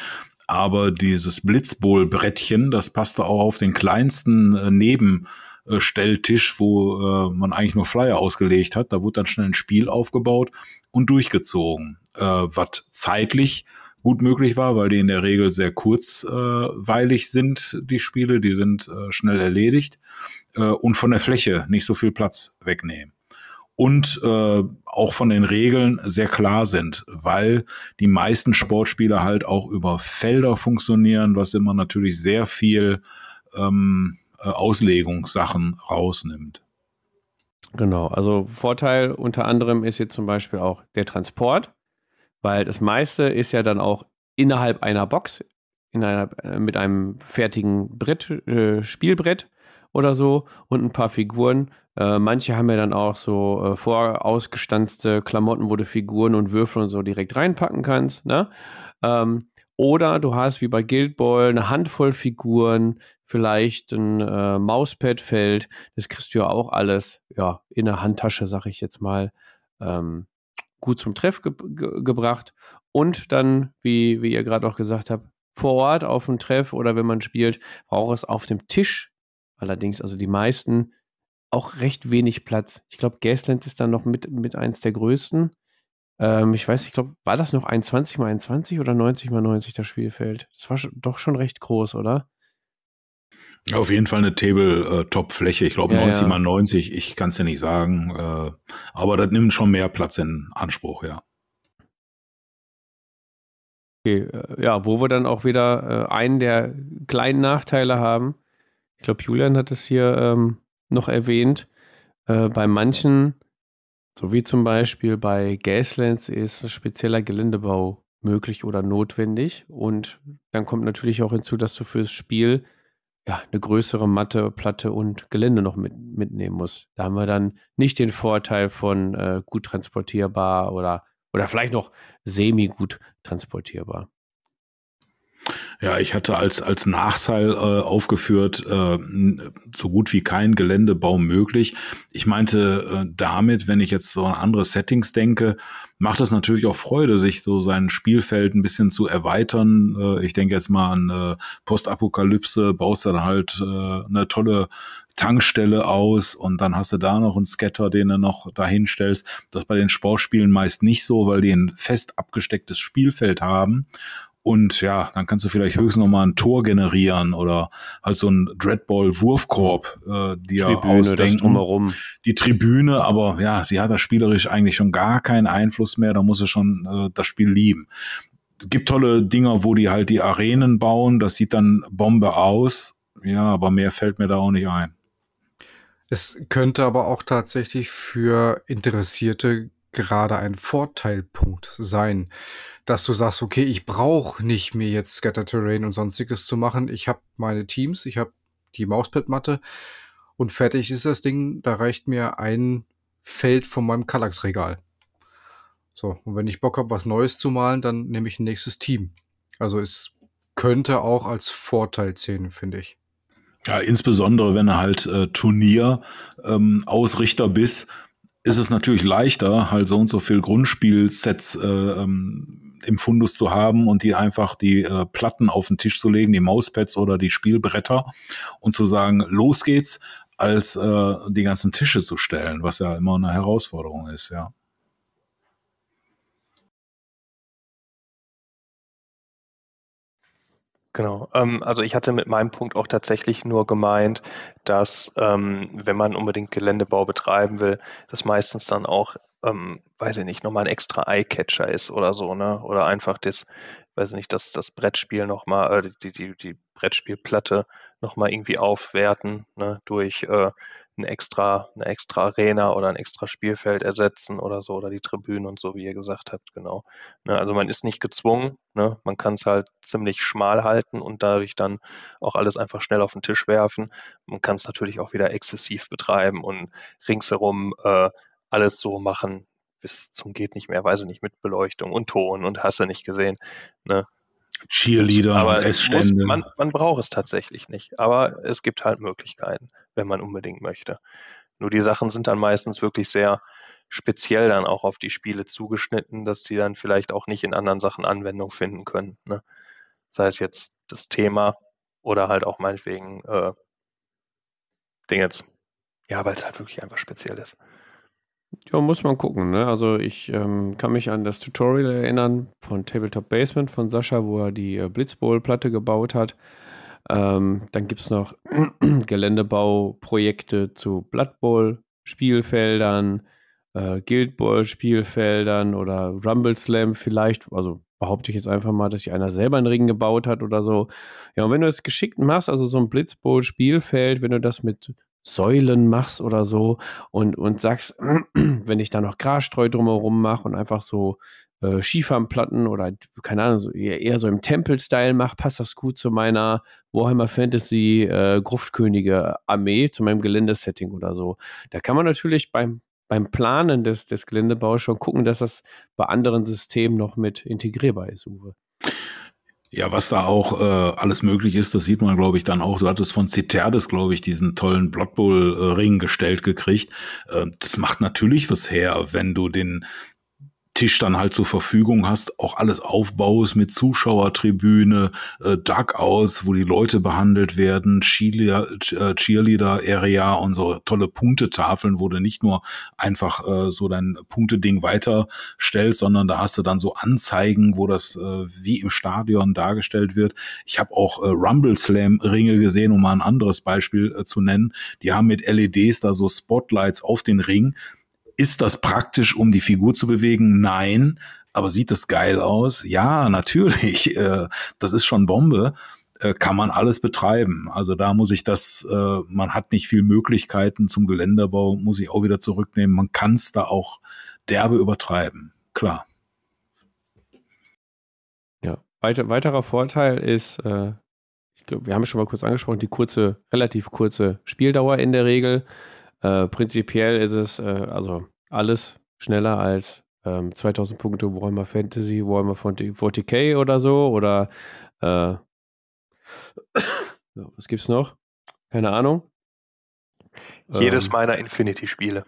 Aber dieses Blitzbowl-Brettchen, das passte auch auf den kleinsten äh, Nebenstelltisch, wo äh, man eigentlich nur Flyer ausgelegt hat. Da wurde dann schnell ein Spiel aufgebaut und durchgezogen, äh, was zeitlich gut möglich war, weil die in der Regel sehr kurzweilig äh, sind, die Spiele, die sind äh, schnell erledigt äh, und von der Fläche nicht so viel Platz wegnehmen. Und äh, auch von den Regeln sehr klar sind, weil die meisten Sportspiele halt auch über Felder funktionieren, was immer natürlich sehr viel ähm, äh, Auslegungssachen rausnimmt. Genau, also Vorteil unter anderem ist jetzt zum Beispiel auch der Transport weil das meiste ist ja dann auch innerhalb einer Box, in einer, äh, mit einem fertigen Brett, äh, Spielbrett oder so und ein paar Figuren. Äh, manche haben ja dann auch so äh, vorausgestanzte Klamotten, wo du Figuren und Würfel und so direkt reinpacken kannst. Ne? Ähm, oder du hast wie bei Guild Ball eine Handvoll Figuren, vielleicht ein äh, Mauspad-Feld. Das kriegst du ja auch alles ja, in der Handtasche, sag ich jetzt mal. Ähm, gut zum Treff ge ge gebracht und dann, wie, wie ihr gerade auch gesagt habt, vor Ort auf dem Treff oder wenn man spielt, braucht es auf dem Tisch allerdings, also die meisten, auch recht wenig Platz. Ich glaube, Gasland ist dann noch mit, mit eins der größten. Ähm, ich weiß, ich glaube, war das noch 21 mal 21 oder 90 mal 90 das Spielfeld? Das war schon, doch schon recht groß, oder? Auf jeden Fall eine Tabletop-Fläche. Ich glaube ja, 90 ja. mal 90. Ich kann es ja nicht sagen. Äh, aber das nimmt schon mehr Platz in Anspruch, ja. Okay, äh, ja, wo wir dann auch wieder äh, einen der kleinen Nachteile haben. Ich glaube, Julian hat es hier ähm, noch erwähnt. Äh, bei manchen, so wie zum Beispiel bei Gaslands, ist spezieller Geländebau möglich oder notwendig. Und dann kommt natürlich auch hinzu, dass du fürs Spiel ja, eine größere Matte, Platte und Gelände noch mit, mitnehmen muss. Da haben wir dann nicht den Vorteil von äh, gut transportierbar oder, oder vielleicht noch semi-gut transportierbar. Ja, ich hatte als, als Nachteil äh, aufgeführt, äh, so gut wie kein Geländebau möglich. Ich meinte äh, damit, wenn ich jetzt so an andere Settings denke, macht es natürlich auch Freude, sich so sein Spielfeld ein bisschen zu erweitern. Äh, ich denke jetzt mal an äh, Postapokalypse, baust dann halt äh, eine tolle Tankstelle aus und dann hast du da noch einen Scatter, den du noch dahin stellst. Das bei den Sportspielen meist nicht so, weil die ein fest abgestecktes Spielfeld haben und ja, dann kannst du vielleicht höchstens noch mal ein Tor generieren oder halt so ein Dreadball-Wurfkorb äh, dir Tribüne, ausdenken. Die Tribüne, aber ja, die hat da spielerisch eigentlich schon gar keinen Einfluss mehr. Da muss du schon äh, das Spiel lieben. Es gibt tolle Dinger, wo die halt die Arenen bauen. Das sieht dann Bombe aus. Ja, aber mehr fällt mir da auch nicht ein. Es könnte aber auch tatsächlich für Interessierte gerade ein Vorteilpunkt sein dass du sagst, okay, ich brauche nicht mir jetzt Scatter Terrain und sonstiges zu machen. Ich habe meine Teams, ich habe die Mauspad-Matte und fertig ist das Ding. Da reicht mir ein Feld von meinem Kallax-Regal. So, und wenn ich Bock habe, was Neues zu malen, dann nehme ich ein nächstes Team. Also es könnte auch als Vorteil zählen, finde ich. Ja, insbesondere wenn du halt äh, Turnier-Ausrichter ähm, bist, ist es natürlich leichter, halt so und so viel Grundspielsets äh, ähm, im Fundus zu haben und die einfach die äh, Platten auf den Tisch zu legen, die Mauspads oder die Spielbretter und zu sagen, los geht's, als äh, die ganzen Tische zu stellen, was ja immer eine Herausforderung ist, ja. Genau. Ähm, also ich hatte mit meinem Punkt auch tatsächlich nur gemeint, dass ähm, wenn man unbedingt Geländebau betreiben will, das meistens dann auch ähm, weiß ich nicht, nochmal ein extra Eye-Catcher ist oder so, ne? Oder einfach das, weiß ich nicht, das, das Brettspiel nochmal, äh, die, die, die Brettspielplatte nochmal irgendwie aufwerten, ne? Durch äh, ein extra, eine extra Arena oder ein extra Spielfeld ersetzen oder so, oder die Tribünen und so, wie ihr gesagt habt, genau. Ne? Also man ist nicht gezwungen, ne? Man kann es halt ziemlich schmal halten und dadurch dann auch alles einfach schnell auf den Tisch werfen. Man kann es natürlich auch wieder exzessiv betreiben und ringsherum äh, alles so machen bis zum geht nicht mehr, weiß ich nicht, mit Beleuchtung und Ton und hast du nicht gesehen. Ne? Cheerleader aber muss, man, man braucht es tatsächlich nicht. Aber es gibt halt Möglichkeiten, wenn man unbedingt möchte. Nur die Sachen sind dann meistens wirklich sehr speziell dann auch auf die Spiele zugeschnitten, dass sie dann vielleicht auch nicht in anderen Sachen Anwendung finden können. Ne? Sei es jetzt das Thema oder halt auch meinetwegen äh, Dingens. Ja, weil es halt wirklich einfach speziell ist. Ja, muss man gucken. Ne? Also ich ähm, kann mich an das Tutorial erinnern von Tabletop Basement von Sascha, wo er die äh, Blitzbowl-Platte gebaut hat. Ähm, dann gibt es noch *clears throat* Geländebauprojekte zu Blood Bowl-Spielfeldern, äh, Guild Bowl-Spielfeldern oder Rumble Slam vielleicht. Also behaupte ich jetzt einfach mal, dass sich einer selber einen Ring gebaut hat oder so. Ja, und wenn du es geschickt machst, also so ein Blitzbowl-Spielfeld, wenn du das mit Säulen machst oder so und, und sagst, *clears throat* wenn ich da noch Grasstreu drumherum mache und einfach so äh, Schieferplatten oder keine Ahnung, so eher, so im Tempel-Style mache, passt das gut zu meiner Warhammer Fantasy äh, Gruftkönige Armee, zu meinem Geländesetting oder so. Da kann man natürlich beim, beim Planen des, des Geländebaus schon gucken, dass das bei anderen Systemen noch mit integrierbar ist, Uwe. Ja, was da auch äh, alles möglich ist, das sieht man, glaube ich, dann auch. Du hattest von Citerdes, glaube ich, diesen tollen Blood Bowl Ring gestellt gekriegt. Äh, das macht natürlich was her, wenn du den Tisch dann halt zur Verfügung hast, auch alles aufbaust mit Zuschauertribüne, äh, Dugouts, wo die Leute behandelt werden, äh, Cheerleader-Area und so tolle Punktetafeln, wo du nicht nur einfach äh, so dein Punkteding weiterstellst, sondern da hast du dann so Anzeigen, wo das äh, wie im Stadion dargestellt wird. Ich habe auch äh, Rumble Slam-Ringe gesehen, um mal ein anderes Beispiel äh, zu nennen. Die haben mit LEDs da so Spotlights auf den Ring ist das praktisch, um die Figur zu bewegen? Nein. Aber sieht das geil aus? Ja, natürlich. *laughs* Äh, das ist schon Bombe. Äh, kann man alles betreiben. Also da muss ich das, äh, man hat nicht viel Möglichkeiten zum Geländerbau, muss ich auch wieder zurücknehmen. Man kann es da auch derbe übertreiben. Klar. Ja, weiter, weiterer Vorteil ist, ich glaube, wir haben es schon mal kurz angesprochen, die kurze, relativ kurze Spieldauer in der Regel. Äh, prinzipiell ist es äh, also alles schneller als ähm, 2000 Punkte Warhammer Fantasy, Warhammer 40k oder so oder äh, was gibt's noch? Keine Ahnung. Jedes ähm, meiner Infinity-Spiele.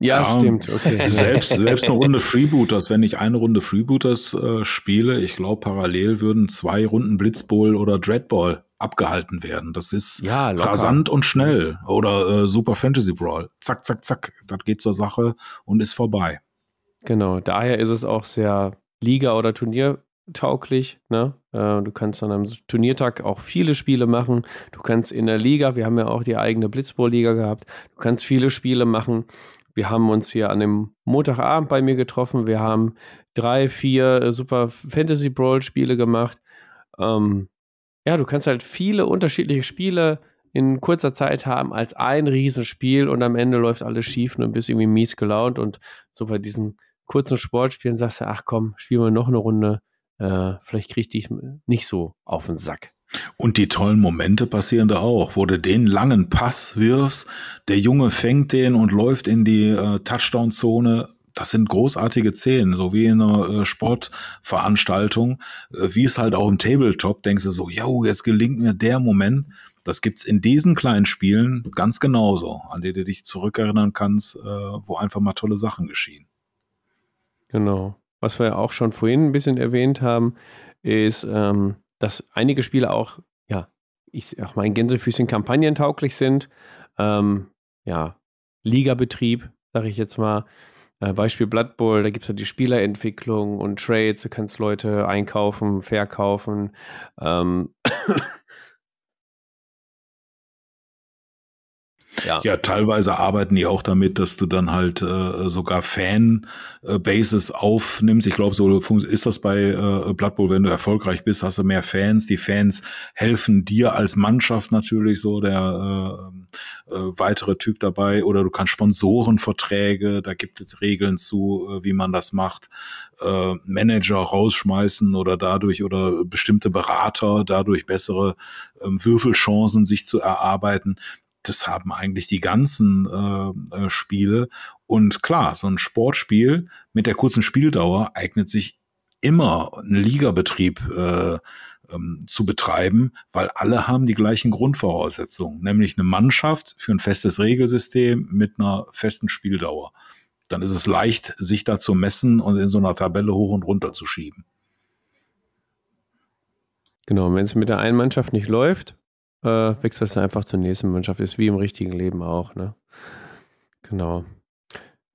Ja, ja, stimmt. *laughs* Okay. Selbst, selbst eine Runde *laughs* Freebooters, wenn ich eine Runde Freebooters äh, spiele, ich glaube, parallel würden zwei Runden Blitzball oder Dreadball abgehalten werden. Das ist ja, rasant und schnell. Oder äh, Super Fantasy Brawl. Zack, zack, zack. Das geht zur Sache und ist vorbei. Genau, daher ist es auch sehr Liga- oder Turniertauglich. Ne? Äh, du kannst an einem Turniertag auch viele Spiele machen. Du kannst in der Liga, wir haben ja auch die eigene Blitzball-Liga gehabt, du kannst viele Spiele machen. Wir haben uns hier an dem Montagabend bei mir getroffen. Wir haben drei, vier äh, Super Fantasy Brawl Spiele gemacht. Ähm, ja, du kannst halt viele unterschiedliche Spiele in kurzer Zeit haben als ein Riesenspiel und am Ende läuft alles schief und du bist irgendwie mies gelaunt und so bei diesen kurzen Sportspielen sagst du, ach komm, spielen wir noch eine Runde, äh, vielleicht krieg ich dich nicht so auf den Sack. Und die tollen Momente passieren da auch, wo du den langen Pass wirfst, der Junge fängt den und läuft in die äh, Touchdown-Zone das sind großartige Szenen, so wie in einer äh, Sportveranstaltung, äh, wie es halt auch im Tabletop, denkst du so, yo, jetzt gelingt mir der Moment. Das gibt's in diesen kleinen Spielen ganz genauso, an die du dich zurückerinnern kannst, äh, wo einfach mal tolle Sachen geschehen. Genau. Was wir ja auch schon vorhin ein bisschen erwähnt haben, ist, ähm, dass einige Spiele auch, ja, ich sag mal in Gänsefüßchen kampagnentauglich sind. Ähm, ja, Ligabetrieb, sage ich jetzt mal. Äh, Beispiel Blood Bowl, da gibt es ja die Spielerentwicklung und Trades, du kannst Leute einkaufen, verkaufen. Ähm, Ja. ja, teilweise arbeiten die auch damit, dass du dann halt äh, sogar Fan-Bases aufnimmst. Ich glaube, so ist das bei äh, Blood Bowl, wenn du erfolgreich bist, hast du mehr Fans. Die Fans helfen dir als Mannschaft natürlich so, der äh, äh, weitere Typ dabei. Oder du kannst Sponsorenverträge, da gibt es Regeln zu, äh, wie man das macht. Äh, Manager rausschmeißen oder dadurch oder bestimmte Berater dadurch bessere äh, Würfelchancen sich zu erarbeiten das haben eigentlich die ganzen äh, äh, Spiele. Und klar, so ein Sportspiel mit der kurzen Spieldauer eignet sich immer ein Ligabetrieb äh, ähm, zu betreiben, weil alle haben die gleichen Grundvoraussetzungen, nämlich eine Mannschaft für ein festes Regelsystem mit einer festen Spieldauer. Dann ist es leicht, sich da zu messen und in so einer Tabelle hoch und runter zu schieben. Genau, wenn es mit der einen Mannschaft nicht läuft, äh, wechselst du einfach zur nächsten Mannschaft. Ist wie im richtigen Leben auch, ne? Genau.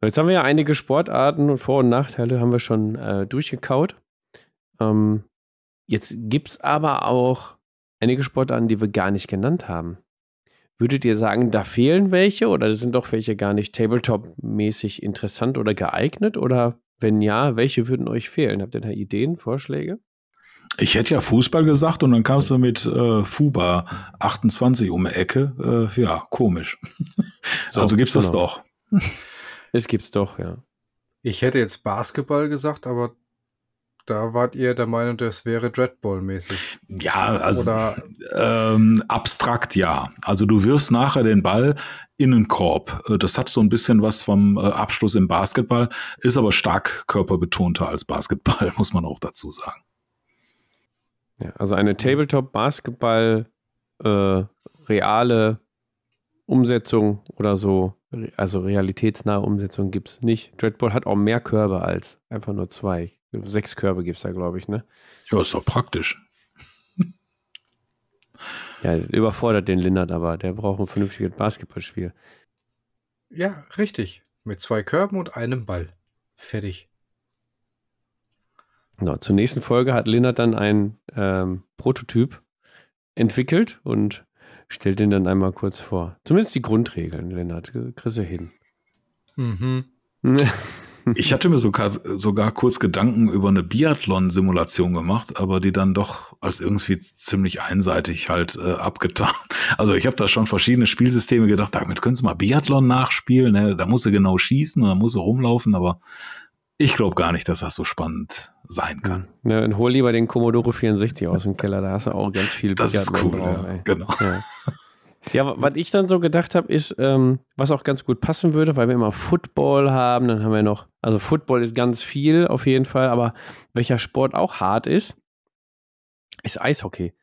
Jetzt haben wir ja einige Sportarten und Vor- und Nachteile haben wir schon äh, durchgekaut. Ähm, jetzt gibt es aber auch einige Sportarten, die wir gar nicht genannt haben. Würdet ihr sagen, da fehlen welche oder sind doch welche gar nicht Tabletop-mäßig interessant oder geeignet? Oder wenn ja, welche würden euch fehlen? Habt ihr da Ideen, Vorschläge? Ich hätte ja Fußball gesagt und dann kamst du mit äh, Fuba 28 um die Ecke. Äh, ja, komisch. *laughs* So, also gibt's das genau. doch. *laughs* Es gibt's doch, ja. Ich hätte jetzt Basketball gesagt, aber da wart ihr der Meinung, das wäre Dreadball-mäßig. Ja, also ähm, abstrakt ja. Also du wirst nachher den Ball in den Korb. Äh, das hat so ein bisschen was vom äh, Abschluss im Basketball, ist aber stark körperbetonter als Basketball, *laughs* muss man auch dazu sagen. Ja, also eine Tabletop-Basketball äh, reale Umsetzung oder so, also realitätsnahe Umsetzung gibt es nicht. Dreadball hat auch mehr Körbe als einfach nur zwei. Sechs Körbe gibt es da, glaube ich, ne? Ja, ist doch praktisch. *laughs* ja, überfordert den Lindert aber. Der braucht ein vernünftiges Basketballspiel. Ja, richtig. Mit zwei Körben und einem Ball. Fertig. No, zur nächsten Folge hat Lindert dann ein ähm, Prototyp entwickelt und stellt den dann einmal kurz vor. Zumindest die Grundregeln, Lennart. Kriegst du hin. Mhm. *laughs* ich hatte mir sogar, sogar kurz Gedanken über eine Biathlon-Simulation gemacht, aber die dann doch als irgendwie ziemlich einseitig halt äh, abgetan. Also ich habe da schon verschiedene Spielsysteme gedacht, damit können Sie mal Biathlon nachspielen, ne? da muss sie genau schießen und da muss sie rumlaufen, aber ich glaube gar nicht, dass das so spannend sein kann. Ja, dann hol lieber den Commodore 64 aus dem Keller, da hast du auch ganz viel Das ist cool, drauf, ja, genau. Ja. ja. was ich dann so gedacht habe, ist, ähm, was auch ganz gut passen würde, weil wir immer Football haben, dann haben wir noch, also Football ist ganz viel auf jeden Fall, aber welcher Sport auch hart ist, ist Eishockey.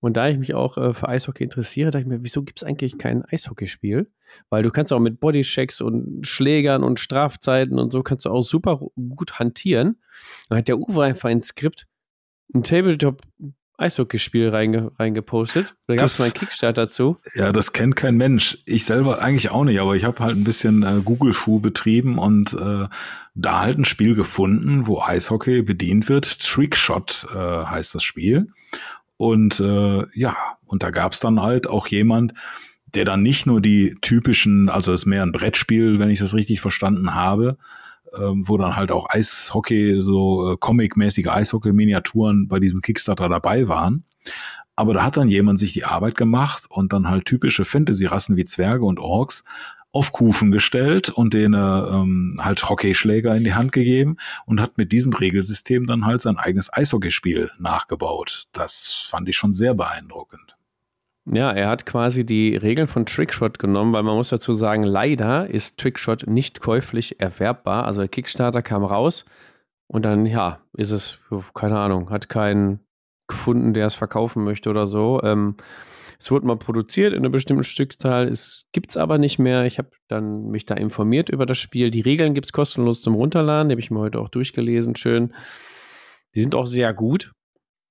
Und da ich mich auch äh, für Eishockey interessiere, dachte ich mir, wieso gibt es eigentlich kein Eishockeyspiel? Weil du kannst auch mit Bodychecks und Schlägern und Strafzeiten und so kannst du auch super gut hantieren. Dann hat der Uwe einfach ein Skript, ein Tabletop Eishockeyspiel reinge reingepostet. Da gab es mal einen Kickstarter dazu. Ja, das kennt kein Mensch. Ich selber eigentlich auch nicht, aber ich habe halt ein bisschen äh, Google-Fu betrieben und äh, da halt ein Spiel gefunden, wo Eishockey bedient wird. Trickshot äh, heißt das Spiel. Und äh, ja, und da gab es dann halt auch jemand, der dann nicht nur die typischen, also es ist mehr ein Brettspiel, wenn ich das richtig verstanden habe, ähm, wo dann halt auch Eishockey, so äh, Comic-mäßige Eishockey-Miniaturen bei diesem Kickstarter dabei waren. Aber da hat dann jemand sich die Arbeit gemacht und dann halt typische Fantasy-Rassen wie Zwerge und Orks auf Kufen gestellt und denen ähm, halt Hockeyschläger in die Hand gegeben und hat mit diesem Regelsystem dann halt sein eigenes Eishockeyspiel nachgebaut. Das fand ich schon sehr beeindruckend. Ja, er hat quasi die Regeln von Trickshot genommen, weil man muss dazu sagen, leider ist Trickshot nicht käuflich erwerbbar. Also der Kickstarter kam raus und dann, ja, ist es, keine Ahnung, hat keinen gefunden, der es verkaufen möchte oder so. Ähm, es wurde mal produziert in einer bestimmten Stückzahl, es gibt es aber nicht mehr. Ich habe dann mich da informiert über das Spiel. Die Regeln gibt es kostenlos zum Runterladen, die habe ich mir heute auch durchgelesen, schön. Die sind auch sehr gut.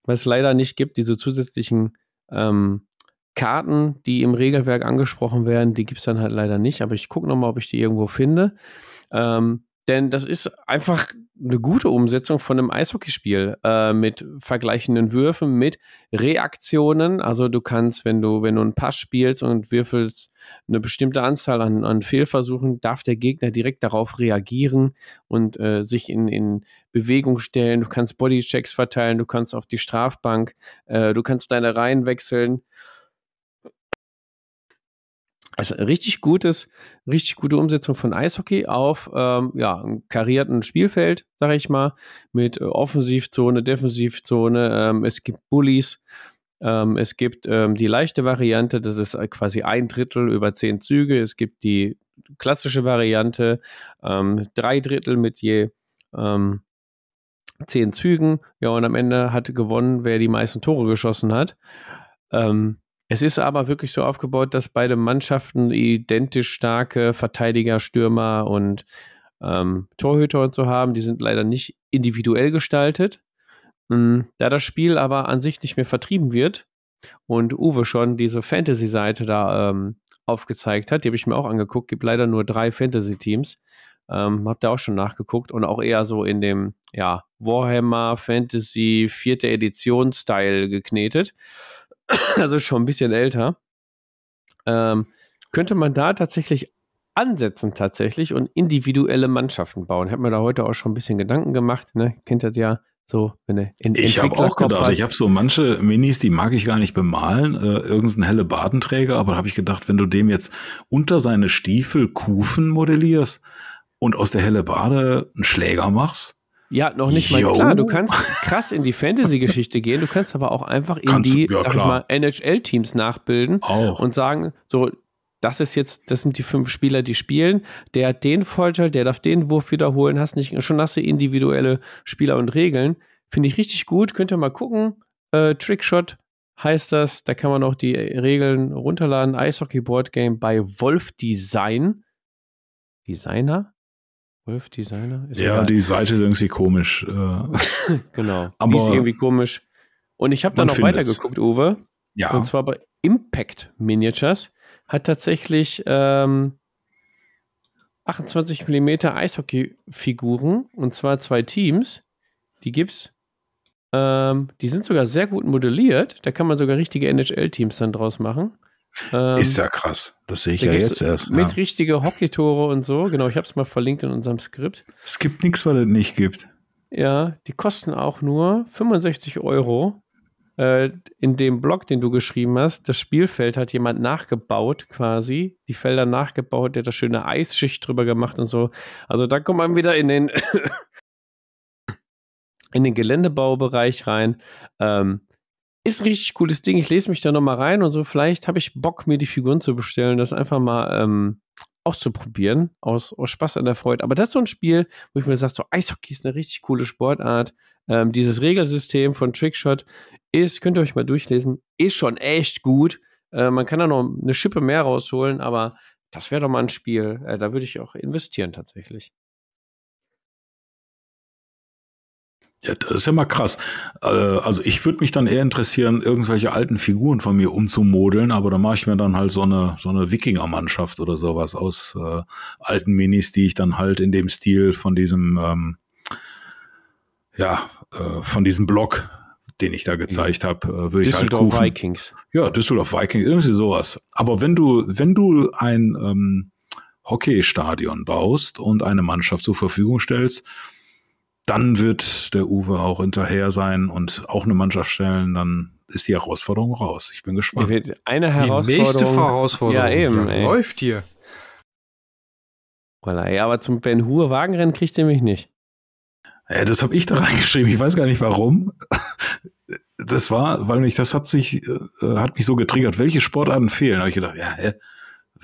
Was es leider nicht gibt, diese zusätzlichen ähm, Karten, die im Regelwerk angesprochen werden, die gibt es dann halt leider nicht, aber ich gucke nochmal, ob ich die irgendwo finde. Ähm, denn das ist einfach eine gute Umsetzung von einem Eishockeyspiel äh, mit vergleichenden Würfen, mit Reaktionen. Also du kannst, wenn du, wenn du einen Pass spielst und würfelst eine bestimmte Anzahl an, an Fehlversuchen, darf der Gegner direkt darauf reagieren und äh, sich in, in Bewegung stellen. Du kannst Bodychecks verteilen, du kannst auf die Strafbank, äh, du kannst deine Reihen wechseln. Also richtig gutes, richtig gute Umsetzung von Eishockey auf ähm, ja, einem karierten Spielfeld, sage ich mal, mit äh, Offensivzone, Defensivzone. Ähm, es gibt Bullies, ähm, es gibt ähm, die leichte Variante, das ist äh, quasi ein Drittel über zehn Züge. Es gibt die klassische Variante, ähm, drei Drittel mit je ähm, zehn Zügen. Ja, und am Ende hat gewonnen, wer die meisten Tore geschossen hat. Ähm, es ist aber wirklich so aufgebaut, dass beide Mannschaften identisch starke Verteidiger, Stürmer und ähm, Torhüter und so haben. Die sind leider nicht individuell gestaltet. Ähm, da das Spiel aber an sich nicht mehr vertrieben wird und Uwe schon diese Fantasy-Seite da ähm, aufgezeigt hat, die habe ich mir auch angeguckt, gibt leider nur drei Fantasy-Teams. Ähm, hab da auch schon nachgeguckt und auch eher so in dem, ja, Warhammer Fantasy vierte Edition Style geknetet. *coughs* also schon ein bisschen älter. Ähm, könnte man da tatsächlich ansetzen tatsächlich und individuelle Mannschaften bauen. Ich habe mir da heute auch schon ein bisschen Gedanken gemacht. Ne? Kennt das ja so, wenn du in Ich habe auch gedacht, hast. ich habe so manche Minis, die mag ich gar nicht bemalen, äh, irgendein helle Badenträger, aber habe ich gedacht, wenn du dem jetzt unter seine Stiefel Kufen modellierst und aus der helle Bade einen Schläger machst, ja, noch nicht mal klar. Du kannst krass in die Fantasy-Geschichte *laughs* gehen. Du kannst aber auch einfach in kannst die, ja, sag ich mal, NHL-Teams nachbilden auch. und sagen, so, das ist jetzt, das sind die fünf Spieler, die spielen. Der hat den Vorteil, der darf den Wurf wiederholen. Hast nicht schon hast du individuelle Spieler und Regeln. Finde ich richtig gut. Könnt ihr mal gucken. Äh, Trickshot heißt das. Da kann man auch die Regeln runterladen. Eishockey Board Game bei Wolf Design. Designer? Wolf Designer? Ist ja, egal. die Seite ist irgendwie komisch. Äh. *laughs* genau. Aber die ist irgendwie komisch. Und ich habe da noch weitergeguckt, Uwe. Ja. Und zwar bei Impact Miniatures hat tatsächlich ähm, 28 mm Eishockey-Figuren und zwar zwei Teams. Die gibt's. Ähm, die sind sogar sehr gut modelliert. Da kann man sogar richtige NHL-Teams dann draus machen. Ähm, ist ja krass. Das sehe ich ja jetzt erst. Mit ja. richtige Hockeytore und so. Genau, ich habe es mal verlinkt in unserem Skript. Es gibt nichts, was es nicht gibt. Ja, die kosten auch nur 65 Euro. Äh, in dem Blog, den du geschrieben hast, das Spielfeld hat jemand nachgebaut quasi. Die Felder nachgebaut, der hat da schöne Eisschicht drüber gemacht und so. Also da kommt man wieder in den *coughs* in den Geländebaubereich rein. Ähm, ist richtig cooles Ding. Ich lese mich da nochmal rein und so. Vielleicht habe ich Bock, mir die Figuren zu bestellen, das einfach mal ähm, auszuprobieren, aus, aus Spaß an der Freude. Aber das ist so ein Spiel, wo ich mir sage, so Eishockey ist eine richtig coole Sportart. Ähm, dieses Regelsystem von Trickshot ist, könnt ihr euch mal durchlesen, ist schon echt gut. Äh, man kann da noch eine Schippe mehr rausholen, aber das wäre doch mal ein Spiel. Äh, da würde ich auch investieren tatsächlich. Ja, das ist ja mal krass. Äh, also ich würde mich dann eher interessieren, irgendwelche alten Figuren von mir umzumodeln, aber da mache ich mir dann halt so eine so eine Wikinger-Mannschaft oder sowas aus äh, alten Minis, die ich dann halt in dem Stil von diesem ähm, ja äh, von diesem Block, den ich da gezeigt habe, äh, würde ich halt Düsseldorf Vikings. Ja, Düsseldorf Vikings, irgendwie sowas. Aber wenn du wenn du ein ähm, Hockeystadion baust und eine Mannschaft zur Verfügung stellst, dann wird der Uwe auch hinterher sein und auch eine Mannschaft stellen, dann ist die Herausforderung raus. Ich bin gespannt. Eine Herausforderung. Die nächste Herausforderung. Ja, eben. Ja, läuft hier. Voilà, ja, aber zum Ben Hur Wagenrennen kriegt ihr mich nicht. Ja, das habe ich da *laughs* reingeschrieben. Ich weiß gar nicht warum. Das war, weil mich, das hat sich, äh, hat mich so getriggert. Welche Sportarten fehlen? Da habe ich gedacht, ja, hä?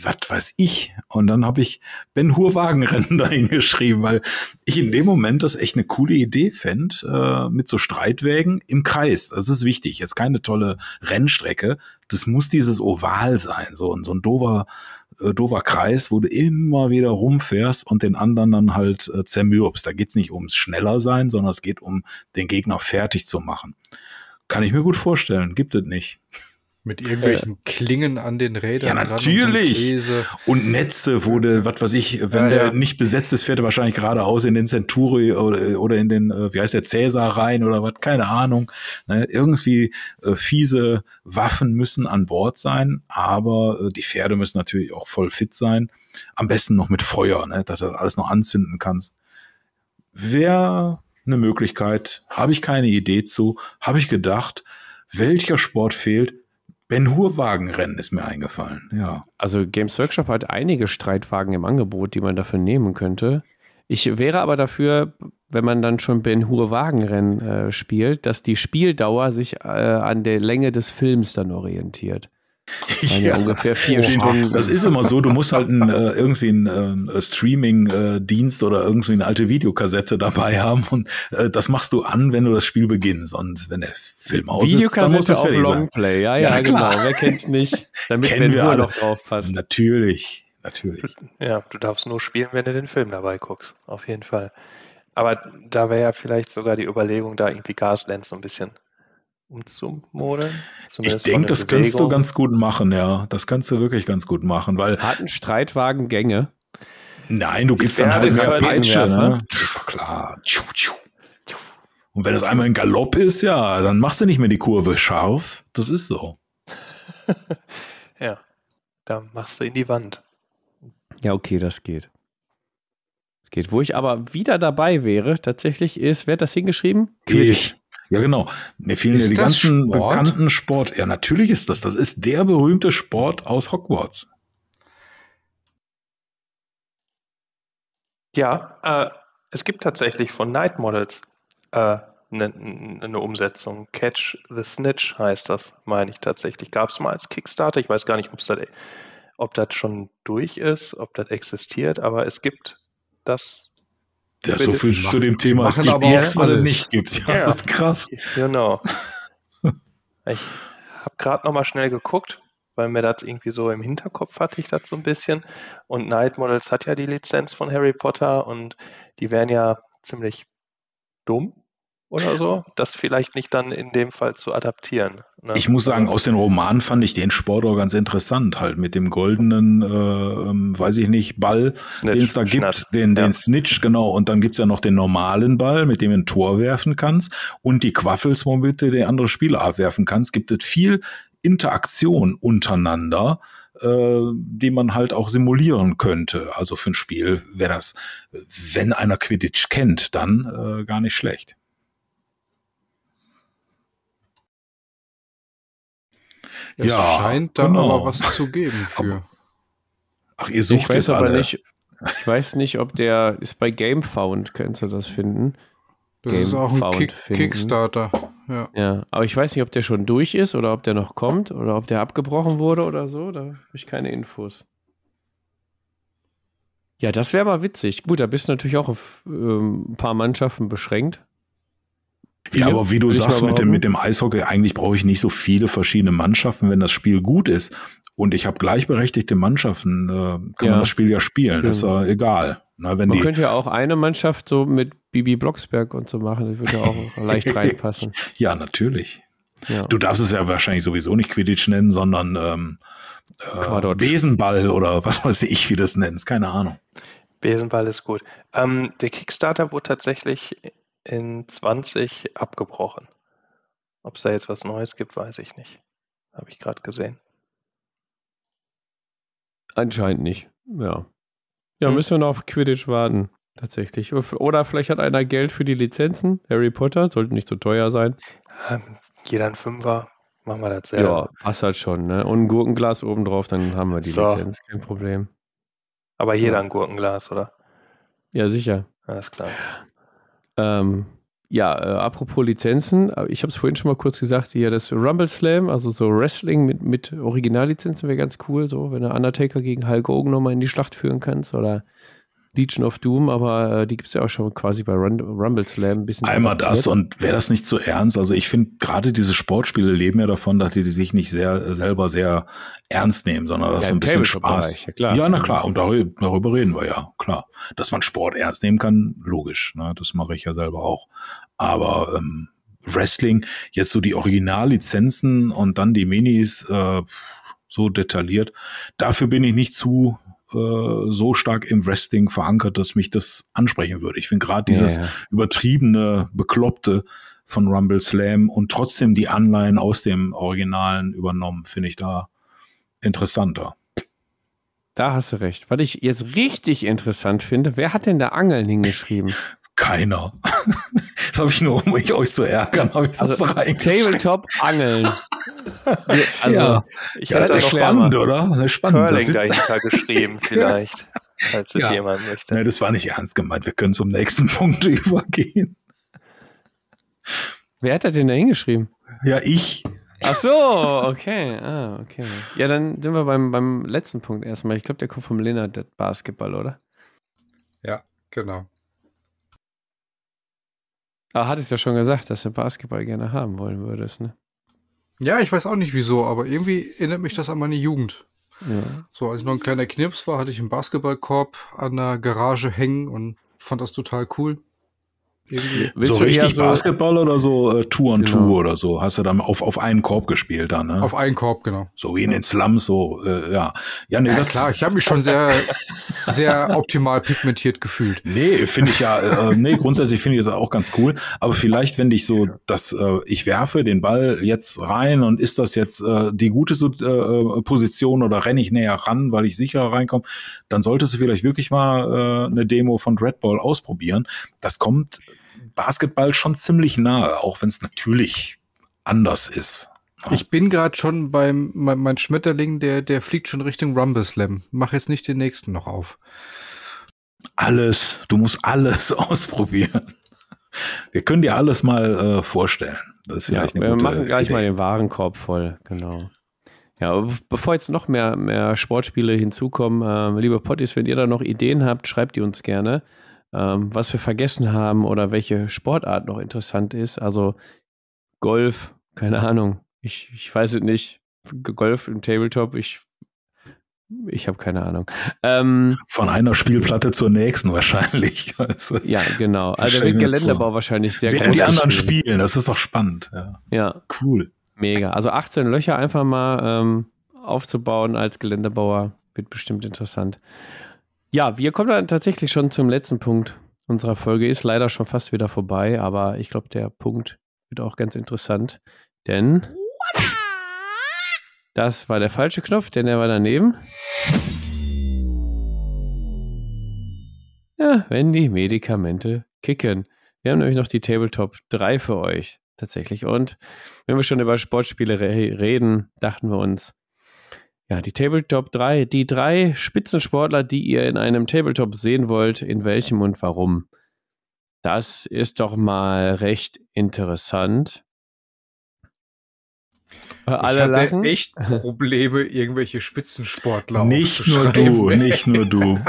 Was weiß ich? Und dann habe ich Ben Hur Wagenrennen *laughs* dahin geschrieben, weil ich in dem Moment das echt eine coole Idee fände, äh, mit so Streitwägen im Kreis. Das ist wichtig. Jetzt keine tolle Rennstrecke. Das muss dieses Oval sein, so, so ein dover, äh, dover Kreis, wo du immer wieder rumfährst und den anderen dann halt äh, zermürbst. Da geht's nicht ums schneller sein, sondern es geht um den Gegner fertig zu machen. Kann ich mir gut vorstellen. Gibt es nicht. *laughs* Mit irgendwelchen äh, Klingen an den Rädern. Ja, natürlich. Und, so und, Netze, wo du, was weiß ich, wenn ja, der ja. nicht besetzt ist, fährt er wahrscheinlich geradeaus in den Centuri oder, oder in den, äh, wie heißt der, Cäsar rein oder was, keine Ahnung. Ne? Irgendwie äh, fiese Waffen müssen an Bord sein, aber äh, die Pferde müssen natürlich auch voll fit sein. Am besten noch mit Feuer, ne? dass du alles noch anzünden kannst. Wäre eine Möglichkeit, habe ich keine Idee zu, habe ich gedacht, welcher Sport fehlt, Ben Hur Wagenrennen ist mir eingefallen, ja. Also Games Workshop hat einige Streitwagen im Angebot, die man dafür nehmen könnte. Ich wäre aber dafür, wenn man dann schon Ben Hur Wagenrennen äh, spielt, dass die Spieldauer sich äh, an der Länge des Films dann orientiert. Ja, ungefähr vier Stunden. Das ist immer so, du musst halt ein, äh, irgendwie einen äh, Streaming-Dienst oder irgendwie eine alte Videokassette dabei haben und äh, das machst du an, wenn du das Spiel beginnst und wenn der Film aus ist, dann musst du fertig auf Longplay. Ja, ja, ja genau. Wer kennt's nicht? Damit Kennen Ben Hur noch drauf passt. Natürlich, natürlich. Ja, du darfst nur spielen, wenn du den Film dabei guckst. Auf jeden Fall. Aber da wäre ja vielleicht sogar die Überlegung, da irgendwie Gaslands so ein bisschen umzumodeln. Ich denke, das Bewegung. kannst du ganz gut machen, ja. Das kannst du wirklich ganz gut machen, weil. Hatten Streitwagen Gänge? Nein, du gibst dann halt mehr Peitsche, ne? Das ist doch klar. Und wenn es einmal ein Galopp ist, ja, dann machst du nicht mehr die Kurve scharf. Das ist so. *laughs* ja, da machst du in die Wand. Ja, okay, das geht. Das geht. Wo ich aber wieder dabei wäre, tatsächlich ist, wer hat das hingeschrieben? Quidditch. Ja, genau. Mir fielen ja die ganzen Sport? bekannten Sport. Ja, natürlich ist das. Das ist der berühmte Sport aus Hogwarts. Ja, äh, es gibt tatsächlich von Night Models eine äh, ne, ne Umsetzung. Catch the Snitch heißt das, meine ich tatsächlich. Gab es mal als Kickstarter. Ich weiß gar nicht, das, ob das schon durch ist, ob das existiert, aber es gibt das ja, so viel zu dem Thema, es gibt nichts, was es nicht gibt. Ja, ja, das ist krass. Genau. *laughs* ich habe gerade noch mal schnell geguckt, weil mir das irgendwie so im Hinterkopf hatte ich das so ein bisschen. Und Night Models hat ja die Lizenz von Harry Potter und die wären ja ziemlich dumm, oder so, das vielleicht nicht dann in dem Fall zu adaptieren. Ne? Ich muss sagen, aus den Romanen fand ich den Sport auch ganz interessant, halt mit dem goldenen, äh, ähm, weiß ich nicht, Ball, den es da gibt, Schnatt. den, den ja. Snitch, genau. Und dann gibt's ja noch den normalen Ball, mit dem du ein Tor werfen kannst und die Quaffels, womit du den andere Spieler abwerfen kannst. Gibt es viel Interaktion untereinander, äh, die man halt auch simulieren könnte. Also für ein Spiel wäre das, wenn einer Quidditch kennt, dann äh, gar nicht schlecht. Es ja, scheint da genau. aber was zu geben für. Ach, ihr sucht ich weiß aber alle. nicht. Ich weiß nicht, ob der ist bei GameFound, kannst du das finden? Das Game ist auch ein Kick Kickstarter. Ja. ja, aber ich weiß nicht, ob der schon durch ist oder ob der noch kommt oder ob der abgebrochen wurde oder so. Da habe ich keine Infos. Ja, das wäre aber witzig. Gut, da bist du natürlich auch auf ähm, ein paar Mannschaften beschränkt. Ja, aber wie du sagst mit dem, mit dem Eishockey, eigentlich brauche ich nicht so viele verschiedene Mannschaften, wenn das Spiel gut ist. Und ich habe gleichberechtigte Mannschaften, äh, kann ja. man das Spiel ja spielen. Ja. Ist ja egal. Na, wenn man die könnte ja auch eine Mannschaft so mit Bibi Blocksberg und so machen. Das würde ja auch *laughs* leicht reinpassen. *laughs* Ja, natürlich. Ja. Du darfst es ja wahrscheinlich sowieso nicht Quidditch nennen, sondern ähm, äh, Besenball oder *laughs* was weiß ich, wie das nennst. Keine Ahnung. Besenball ist gut. Ähm, der Kickstarter wurde tatsächlich in 20 abgebrochen. Ob es da jetzt was Neues gibt, weiß ich nicht. Habe ich gerade gesehen. Anscheinend nicht, ja. Ja, hm. müssen wir noch auf Quidditch warten, tatsächlich. Oder vielleicht hat einer Geld für die Lizenzen. Harry Potter, sollte nicht so teuer sein. Ähm, jeder ein Fünfer, machen wir das selber. Ja, passt halt schon, ne? Und ein Gurkenglas oben drauf, dann haben wir die so. Lizenz, kein Problem. Aber jeder ja. ein Gurkenglas, oder? Ja, sicher. Alles klar. Ähm, ja, äh, apropos Lizenzen, äh, ich habe es vorhin schon mal kurz gesagt, hier das Rumble Slam, also so Wrestling mit, mit Originallizenzen wäre ganz cool, so wenn du Undertaker gegen Hulk Hogan nochmal in die Schlacht führen kannst oder Legion of Doom, aber äh, die gibt es ja auch schon quasi bei Rumble Slam ein bisschen. Einmal das und wäre das nicht zu ernst? Also ich finde, gerade diese Sportspiele leben ja davon, dass die, die sich nicht sehr selber sehr ernst nehmen, sondern dass ja, so ein bisschen Spaß. Ja, ja, na klar, und darüber, darüber, reden wir ja, klar. Dass man Sport ernst nehmen kann, logisch. Ne? Das mache ich ja selber auch. Aber ähm, Wrestling, jetzt so die Originallizenzen und dann die Minis äh, so detailliert, dafür bin ich nicht zu äh, so stark im Wrestling verankert, dass mich das ansprechen würde. Ich finde gerade dieses ja, ja. übertriebene, bekloppte von Rumble Slam und trotzdem die Anleihen aus dem Originalen übernommen, finde ich da interessanter. Da hast du recht. Was ich jetzt richtig interessant finde, wer hat denn da Angeln hingeschrieben? *laughs* Keiner. *laughs* Das habe ich nur, um mich euch zu ärgern, habe ich also, das Tabletop Angeln. Also, ja, ich ja, das ist spannend, oder? Das ist spannend. Curling dahinter geschrieben, *laughs* vielleicht. Falls ja. jemand möchte. Nee, das war nicht ernst gemeint. Wir können zum nächsten *laughs* Punkt übergehen. Wer hat das denn da hingeschrieben? Ja, ich. Ach so, okay. Ah, okay. Ja, dann sind wir beim, beim letzten Punkt erstmal. Ich glaube, der kommt vom Lennart, der Basketball, oder? Ja, genau. Ah, hattest ja schon gesagt, dass du Basketball gerne haben wollen würdest, ne? Ja, ich weiß auch nicht wieso, aber irgendwie erinnert mich das an meine Jugend. Ja. So, als ich noch ein kleiner Knirps war, hatte ich einen Basketballkorb an der Garage hängen und fand das total cool. Irgendwie. so richtig so Basketball oder so äh, Two on genau. Two oder so? Hast du dann auf, auf einen Korb gespielt dann, ne? Auf einen Korb, genau. So wie in den Slums, so, äh, ja. Ja, nee, ja klar, ich habe mich schon sehr, *laughs* sehr optimal pigmentiert gefühlt. Nee, finde ich ja, äh, nee, grundsätzlich finde ich das auch ganz cool. Aber vielleicht, wenn dich so, dass äh, ich werfe den Ball jetzt rein und ist das jetzt äh, die gute äh, Position oder renne ich näher ran, weil ich sicherer reinkomme, dann solltest du vielleicht wirklich mal äh, eine Demo von Dreadball ausprobieren. Das kommt Basketball schon ziemlich nahe, auch wenn es natürlich anders ist. Ich bin gerade schon beim mein, mein, Schmetterling, der der fliegt schon Richtung Rumble Slam. Mach jetzt nicht den nächsten noch auf. Alles, du musst alles *laughs* ausprobieren. Wir können dir alles mal äh, vorstellen. Das ist vielleicht ja, eine wir machen gleich Idee. mal den Warenkorb voll, genau. Ja, aber bevor jetzt noch mehr, mehr Sportspiele hinzukommen, äh, liebe Potties, wenn ihr da noch Ideen habt, schreibt die uns gerne ähm, was wir vergessen haben oder welche Sportart noch interessant ist. Also Golf, keine Ahnung. Ich, ich weiß es nicht. Golf im Tabletop, ich, ich habe keine Ahnung. Ähm, Von einer Spielplatte zur nächsten wahrscheinlich. *laughs* Also, ja, genau. Also der Geländerbau wahrscheinlich sehr Während die anderen spielen. spielen, das ist doch spannend. Ja. ja. Cool. Mega. Also 18 Löcher einfach mal ähm, aufzubauen als Geländebauer wird bestimmt interessant. Ja, wir kommen dann tatsächlich schon zum letzten Punkt unserer Folge. Ist leider schon fast wieder vorbei, aber ich glaube, der Punkt wird auch ganz interessant, denn das war der falsche Knopf, denn der war daneben. Ja, wenn die Medikamente kicken. Wir haben nämlich noch die Tabletop 3 für euch tatsächlich. Und wenn wir schon über Sportspiele re reden, dachten wir uns, ja, die Tabletop 3, die drei Spitzensportler, die ihr in einem Tabletop sehen wollt, in welchem und warum. Das ist doch mal recht interessant. Alle ich hatte lachen. echt Probleme, irgendwelche Spitzensportler Nicht nur du, *laughs* nicht nur du.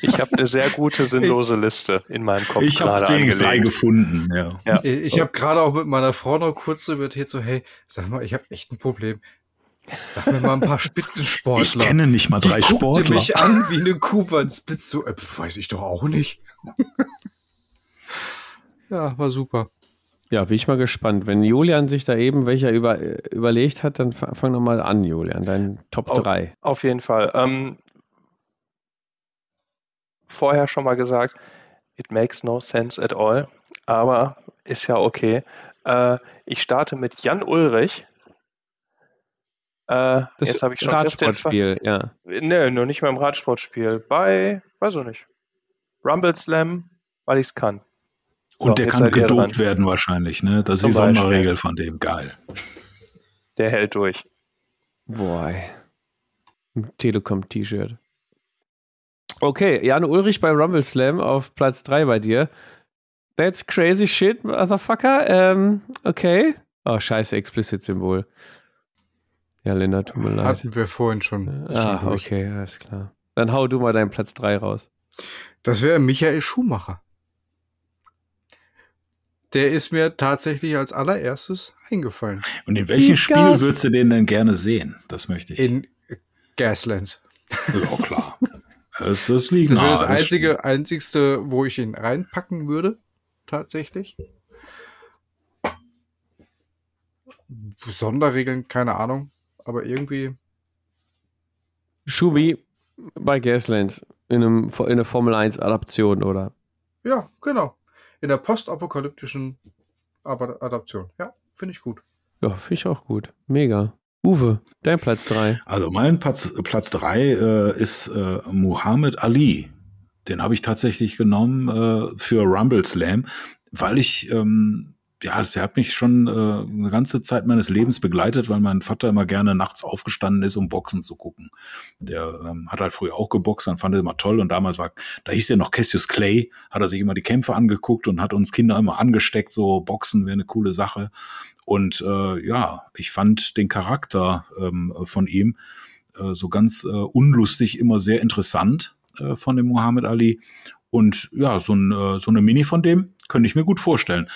ich habe eine sehr gute sinnlose Liste in meinem Kopf. Ich habe drei gefunden. Ja. ja. Ich habe gerade auch mit meiner Frau noch kurz debattiert, so hey, sag mal, ich habe echt ein Problem. Sag mir mal ein paar *laughs* Spitzensportler. Ich kenne nicht mal drei die Sportler. mich *laughs* an wie eine Kuh beim Spitz. So, äh, weiß ich doch auch nicht. *laughs* ja, war super. Ja, bin ich mal gespannt. Wenn Julian sich da eben welcher über, überlegt hat, dann fang doch mal an, Julian, dein Top 3. Auf, auf jeden Fall. Ähm, vorher schon mal gesagt, it makes no sense at all, aber ist ja okay. Äh, ich starte mit Jan Ulrich äh, das jetzt habe ich schon Radsportspiel, ja. Nee, nur nicht mehr im Radsportspiel. Bei, weiß ich nicht. Rumble Slam, weil ich es kann. Und so, der kann gedopt werden wahrscheinlich, ne? Das ist die Sonderregel von dem. Geil. Der hält durch. Boah. Telekom-T-Shirt. Okay, Jan Ulrich bei Rumble Slam auf Platz 3 bei dir. That's crazy shit, motherfucker. Ähm, okay. Oh, scheiße, Explicit-Symbol. Ja, Lennart, tut mir leid. Hatten wir vorhin schon. Ah, okay, alles klar. Dann hau du mal deinen Platz 3 raus. Das wäre Michael Schumacher. Der ist mir tatsächlich als allererstes eingefallen. Und in welchem Spiel Gas. würdest du den denn gerne sehen? Das möchte ich. In Gaslands. Ja, klar. *laughs* das, das liegt Das wäre das einzige, einzigste, wo ich ihn reinpacken würde. Tatsächlich. Sonderregeln, keine Ahnung aber irgendwie. Schubi bei Gaslands in, einem, in einer Formel 1 Adaption, oder? Ja, genau. In der postapokalyptischen Adaption. Ja, finde ich gut. Ja, finde ich auch gut. Mega. Uwe, dein Platz 3. Also mein Platz 3 äh, ist äh, Muhammad Ali. Den habe ich tatsächlich genommen äh, für Rumble Slam, weil ich ähm, ja, der hat mich schon äh, eine ganze Zeit meines Lebens begleitet, weil mein Vater immer gerne nachts aufgestanden ist, um Boxen zu gucken. Der ähm, hat halt früher auch geboxt, dann fand er immer toll und damals war, da hieß er noch Cassius Clay, hat er sich immer die Kämpfe angeguckt und hat uns Kinder immer angesteckt, so Boxen wäre eine coole Sache. Und äh, ja, ich fand den Charakter ähm, von ihm äh, so ganz äh, unlustig immer sehr interessant äh, von dem Muhammad Ali. Und ja, so, ein, äh, so eine Mini von dem könnte ich mir gut vorstellen.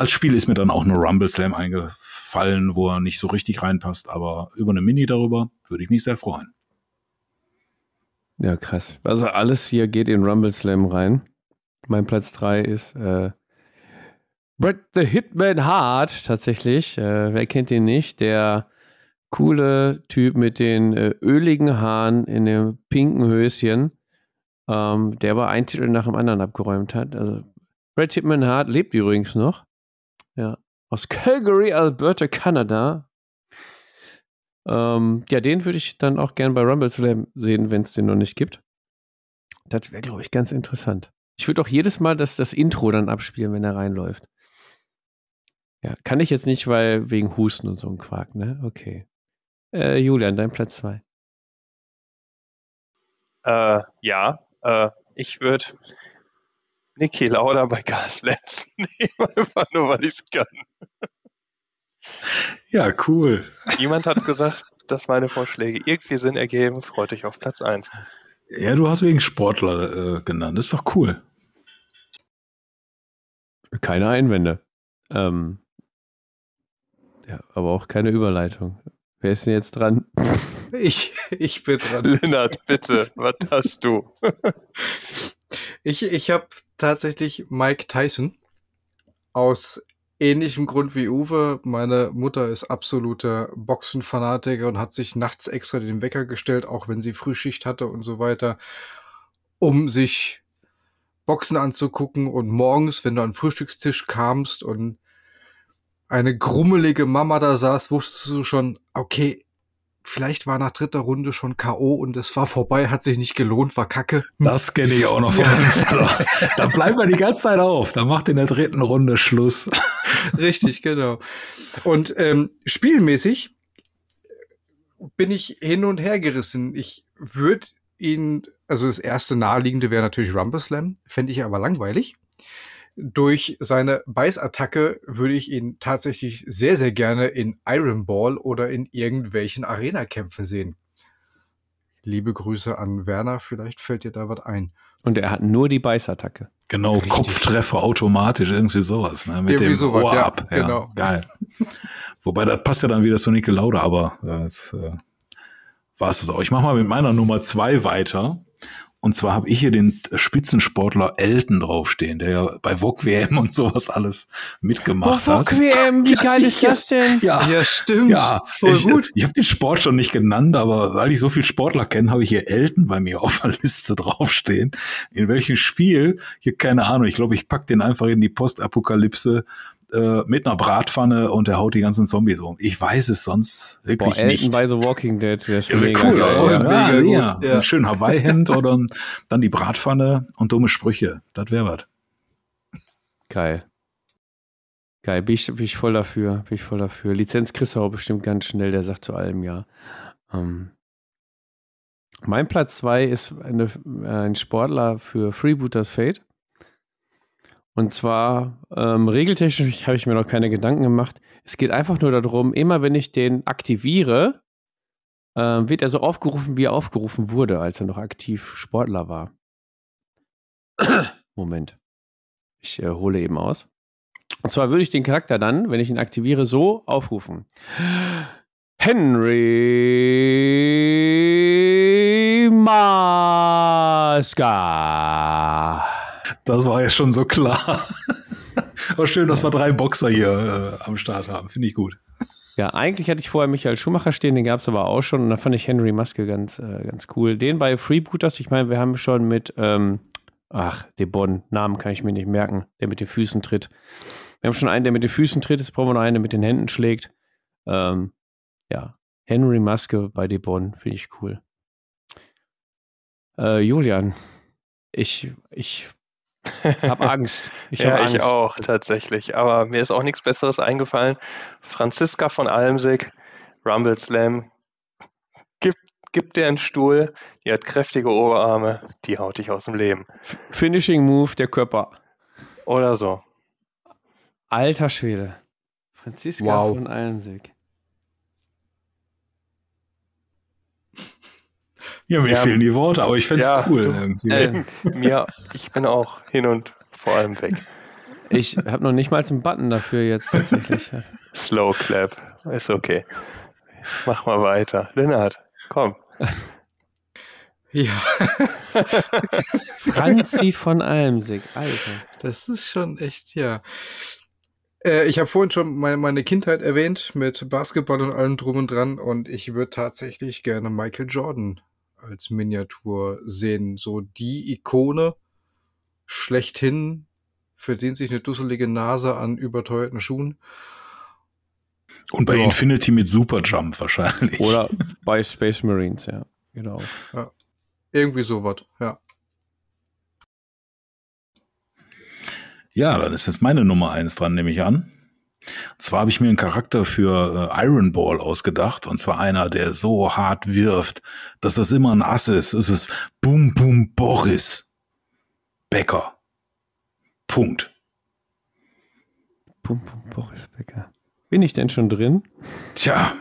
Als Spiel ist mir dann auch nur Rumble Slam eingefallen, wo er nicht so richtig reinpasst, aber über eine Mini darüber würde ich mich sehr freuen. Ja, krass. Also alles hier geht in Rumble Slam rein. Mein Platz 3 ist äh, Bret the Hitman Hart tatsächlich. Äh, wer kennt ihn nicht? Der coole Typ mit den äh, öligen Haaren in dem pinken Höschen, ähm, der aber einen Titel nach dem anderen abgeräumt hat. Also Bret Hitman Hart lebt übrigens noch. Ja. Aus Calgary, Alberta, Kanada. Ähm, ja, den würde ich dann auch gern bei Rumble Slam sehen, wenn es den noch nicht gibt. Das wäre, glaube ich, ganz interessant. Ich würde auch jedes Mal das, das Intro dann abspielen, wenn er reinläuft. Ja, kann ich jetzt nicht, weil wegen Husten und so ein Quark, ne? Okay. Äh, Julian, dein Platz 2. Äh, ja, äh, ich würde Niki Lauda bei Gaslands *laughs* nehmen, einfach nur, weil ich es kann. Ja, cool. Jemand hat gesagt, dass meine Vorschläge irgendwie Sinn ergeben. Freut dich auf Platz 1. Ja, du hast wegen Sportler äh, genannt. Das ist doch cool. Keine Einwände. Ähm, ja, aber auch keine Überleitung. Wer ist denn jetzt dran? Ich, ich bin dran. Lennart, bitte, was hast du? *laughs* ich ich habe tatsächlich Mike Tyson aus ähnlichem Grund wie Uwe. Meine Mutter ist absoluter Boxenfanatiker und hat sich nachts extra den Wecker gestellt, auch wenn sie Frühschicht hatte und so weiter, um sich Boxen anzugucken und morgens, wenn du an den Frühstückstisch kamst und eine grummelige Mama da saß, wusstest du schon, okay, vielleicht war nach dritter Runde schon K.O. und es war vorbei, hat sich nicht gelohnt, war kacke. Das kenne ich auch noch von meinem Vater. Da bleibt man die ganze Zeit auf. Da macht in der dritten Runde Schluss. Richtig, genau. Und ähm, spielmäßig bin ich hin und her gerissen. Ich würde ihn, also das erste naheliegende wäre natürlich Rumble Slam, fände ich aber langweilig durch seine Beißattacke würde ich ihn tatsächlich sehr, sehr gerne in Iron Ball oder in irgendwelchen Arena-Kämpfen sehen. Liebe Grüße an Werner, vielleicht fällt dir da was ein. Und er hat nur die Beißattacke. Genau, Richtig. Kopftreffer automatisch, irgendwie sowas, ne? Mit irgendwie dem sowas, Ohr ja, ab. Ja, genau. Geil. Wobei, das passt ja dann wieder zu Nike Lauda, aber das äh, war es das auch. Ich mache mal mit meiner Nummer zwei weiter. Und zwar habe ich hier den Spitzensportler Elton draufstehen, der ja bei VOG WM und sowas alles mitgemacht oh, hat. VOG WM, wie ja, geil ist das denn? Ja, ja stimmt. Ja, voll ich, gut. Ich habe den Sport schon nicht genannt, aber weil ich so viel Sportler kenne, habe ich hier Elton bei mir auf der Liste draufstehen. In welchem Spiel? Hier keine Ahnung. Ich glaube, ich pack den einfach in die Postapokalypse äh, mit einer Bratpfanne und der haut die ganzen Zombies um. Ich weiß es sonst wirklich Boah, nicht. bei The Walking Dead, ist ja, mega cool, geil. Ja, ja, ja, ja. Ein schön Hawaii-Hemd oder dann die Bratpfanne und dumme Sprüche. Das wäre was. Geil. Geil, bin ich, bin ich voll dafür, bin ich voll dafür. Lizenz kriegst du auch bestimmt ganz schnell, der sagt zu allem ja. Ähm, mein Platz 2 ist eine, ein Sportler für Freebooters Fate. Und zwar, ähm, regeltechnisch habe ich mir noch keine Gedanken gemacht. Es geht einfach nur darum, immer wenn ich den aktiviere, äh, wird er so aufgerufen, wie er aufgerufen wurde, als er noch aktiv Sportler war. *coughs* Moment. Ich äh, hole eben aus. Und zwar würde ich den Charakter dann, wenn ich ihn aktiviere, so aufrufen. *gasps* Henry Maska. Das war ja schon so klar. *laughs* Aber schön, dass wir drei Boxer hier äh, am Start haben. Finde ich gut. Ja, eigentlich hatte ich vorher Michael Schumacher stehen, den gab es aber auch schon. Und da fand ich Henry Maske ganz, äh, ganz cool. Den bei Freebooters, ich meine, wir haben schon mit, ähm, ach, Bon, Namen kann ich mir nicht merken, der mit den Füßen tritt. Wir haben schon einen, der mit den Füßen tritt, jetzt brauchen wir noch einen, der mit den Händen schlägt. Ähm, ja, Henry Maske bei Bon, finde ich cool. Äh, Julian, ich, ich hab *laughs* Angst. Ich ja, hab Angst. ich auch tatsächlich. Aber mir ist auch nichts Besseres eingefallen. Franziska von Almsig, Rumble Slam, gibt, gibt dir einen Stuhl, die hat kräftige Oberarme, die haut dich aus dem Leben. Finishing Move, der Körper. Oder so. Alter Schwede. Franziska wow. von Allensig. Ja, mir ja, fehlen die Worte, aber ich fände es ja, cool du, irgendwie. Äh, mir, ich bin auch hin und vor allem weg. Ich habe noch nicht mal einen Button dafür jetzt tatsächlich. Slow Clap, ist okay. Mach mal weiter. Lennart, komm. Ja. Franzi von Almsig, Alter. Das ist schon echt, ja. Äh, ich habe vorhin schon meine, meine Kindheit erwähnt mit Basketball und allem drum und dran und ich würde tatsächlich gerne Michael Jordan als Miniatur sehen. So die Ikone schlechthin verdient sich eine dusselige Nase an überteuerten Schuhen. Und bei ja. Infinity mit Superjump wahrscheinlich. Oder *laughs* bei Space Marines, ja. Genau. Ja. Irgendwie sowas, ja. Ja, dann ist jetzt meine Nummer eins dran, nehme ich an. Und zwar habe ich mir einen Charakter für äh, Iron Ball ausgedacht. Und zwar einer, der so hart wirft, dass das immer ein Ass ist. Es ist Boom Boom Boris Becker. Punkt. Boom Boom Boris Becker. Bin ich denn schon drin? Tja,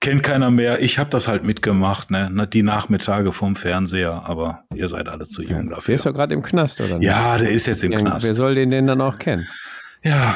kennt keiner mehr. Ich habe das halt mitgemacht, ne? Die Nachmittage vom Fernseher, aber ihr seid alle zu jung dafür. Der ist doch gerade im Knast, oder? Nicht? Ja, der ist jetzt im ja, Knast. Wer soll den denn dann auch kennen? Ja,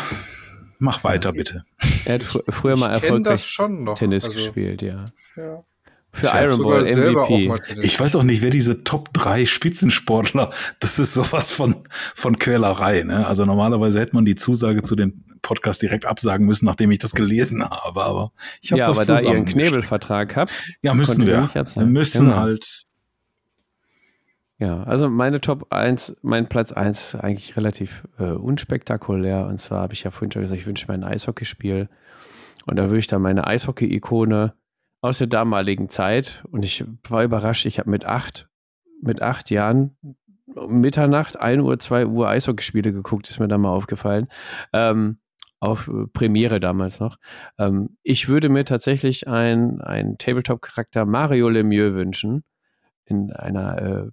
mach weiter bitte. Er hat fr früher mal erfolgreich Tennis also, gespielt, ja. ja. Für Tja, Iron Ball MVP. Ich weiß auch nicht, wer diese Top 3 Spitzensportler, das ist sowas von, von Quälerei. Ne? Also normalerweise hätte man die Zusage zu dem Podcast direkt absagen müssen, nachdem ich das gelesen habe. Aber ich habe Ja, aber da ihr einen Knebelvertrag habt. Ja, müssen wir. Wir müssen genau. halt. Ja, also meine Top 1, mein Platz 1 ist eigentlich relativ äh, unspektakulär. Und zwar habe ich ja vorhin schon gesagt, ich wünsche mir ein Eishockeyspiel. Und da würde ich dann meine Eishockey-Ikone aus der damaligen Zeit und ich war überrascht, ich habe mit acht, mit acht Jahren Mitternacht, 1 Uhr, 2 Uhr Eishockeyspiele geguckt, ist mir da mal aufgefallen. Ähm, auf äh, Premiere damals noch. Ähm, ich würde mir tatsächlich einen Tabletop-Charakter Mario Lemieux wünschen. In einer, äh,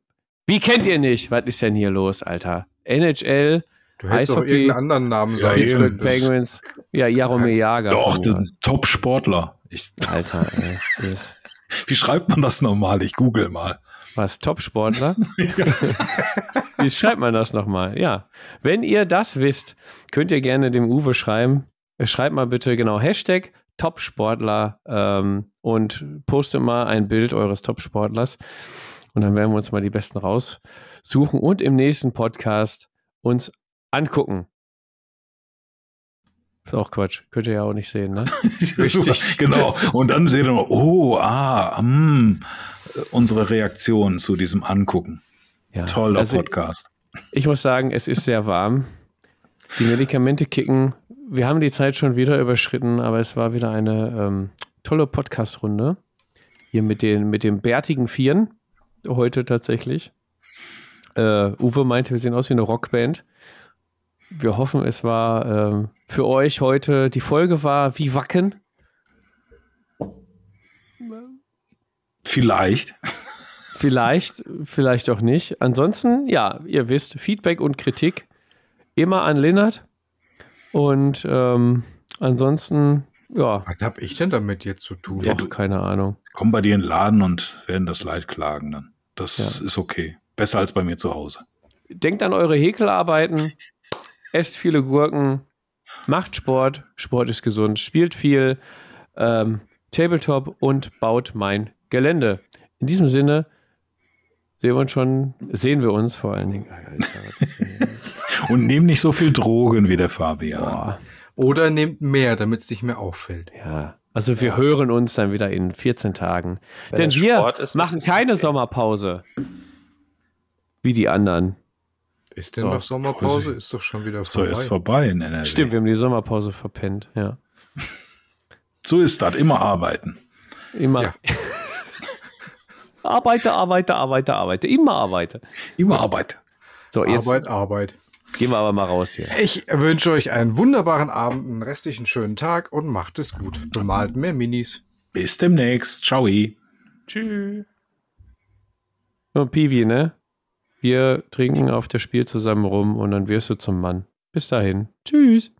wie kennt ihr nicht? Was ist denn hier los, Alter? NHL, Du hättest Eishockey, auch irgendeinen anderen Namen sagen ja, Pittsburgh Penguins. Ja, Jaromir Jager. Doch, Top-Sportler. Ich, Alter, ey. *laughs* Wie schreibt man das normal? Ich google mal. Was, Top-Sportler? *laughs* *laughs* Wie schreibt man das nochmal? Ja. Wenn ihr das wisst, könnt ihr gerne dem Uwe schreiben. Schreibt mal bitte genau Hashtag Top-Sportler ähm, und postet mal ein Bild eures Top-Sportlers. Und dann werden wir uns mal die besten raussuchen und im nächsten Podcast uns angucken. Ist auch Quatsch. Könnt ihr ja auch nicht sehen, ne? *laughs* Richtig, genau. Und dann seht ihr, oh, ah, mm, unsere Reaktion zu diesem Angucken. Ja, Toller also Podcast. Ich muss sagen, es ist sehr warm. Die Medikamente kicken. Wir haben die Zeit schon wieder überschritten, aber es war wieder eine ähm, tolle Podcast-Runde. Hier mit den, mit den bärtigen Vieren. Heute tatsächlich. Äh, Uwe meinte, wir sehen aus wie eine Rockband wir hoffen, es war ähm, für euch heute, die Folge war wie Wacken. Vielleicht. Vielleicht, vielleicht auch nicht. Ansonsten, ja, ihr wisst, Feedback und Kritik immer an Lennart. Und ähm, ansonsten, ja. Was habe ich denn damit jetzt zu tun? Ja, du, keine Ahnung. Komm bei dir in den Laden und werden das Leid klagen dann. Das ja. ist okay. Besser als bei mir zu Hause. Denkt an eure Häkelarbeiten *laughs* esst viele Gurken, macht Sport, Sport ist gesund, spielt viel ähm, Tabletop und baut mein Gelände. In diesem Sinne sehen wir uns schon, sehen wir uns vor allen Dingen. *laughs* und nehmt nicht so viel Drogen wie der Fabian. Boah. Oder nehmt mehr, damit es nicht mehr auffällt. Ja. Also wir ja. hören uns dann wieder in 14 Tagen. Wenn Denn wir machen keine Sommerpause. Wie die anderen. Ist denn so, noch Sommerpause? Ist doch schon wieder vorbei. So, ist vorbei in NRW. Stimmt, wir haben die Sommerpause verpennt, ja. *laughs* so ist das, immer arbeiten. Immer. Ja. *laughs* arbeite, arbeite, arbeite, arbeite. Immer arbeite. Immer arbeite. So, jetzt Arbeit, Arbeit. Gehen wir aber mal raus hier. Ich wünsche euch einen wunderbaren Abend, einen restlichen schönen Tag und macht es gut. Bemalt mehr Minis. Bis demnächst. Ciao. Tschüss. Und Piwi, ne? Wir trinken auf das Spiel zusammen rum und dann wirst du zum Mann. Bis dahin. Tschüss.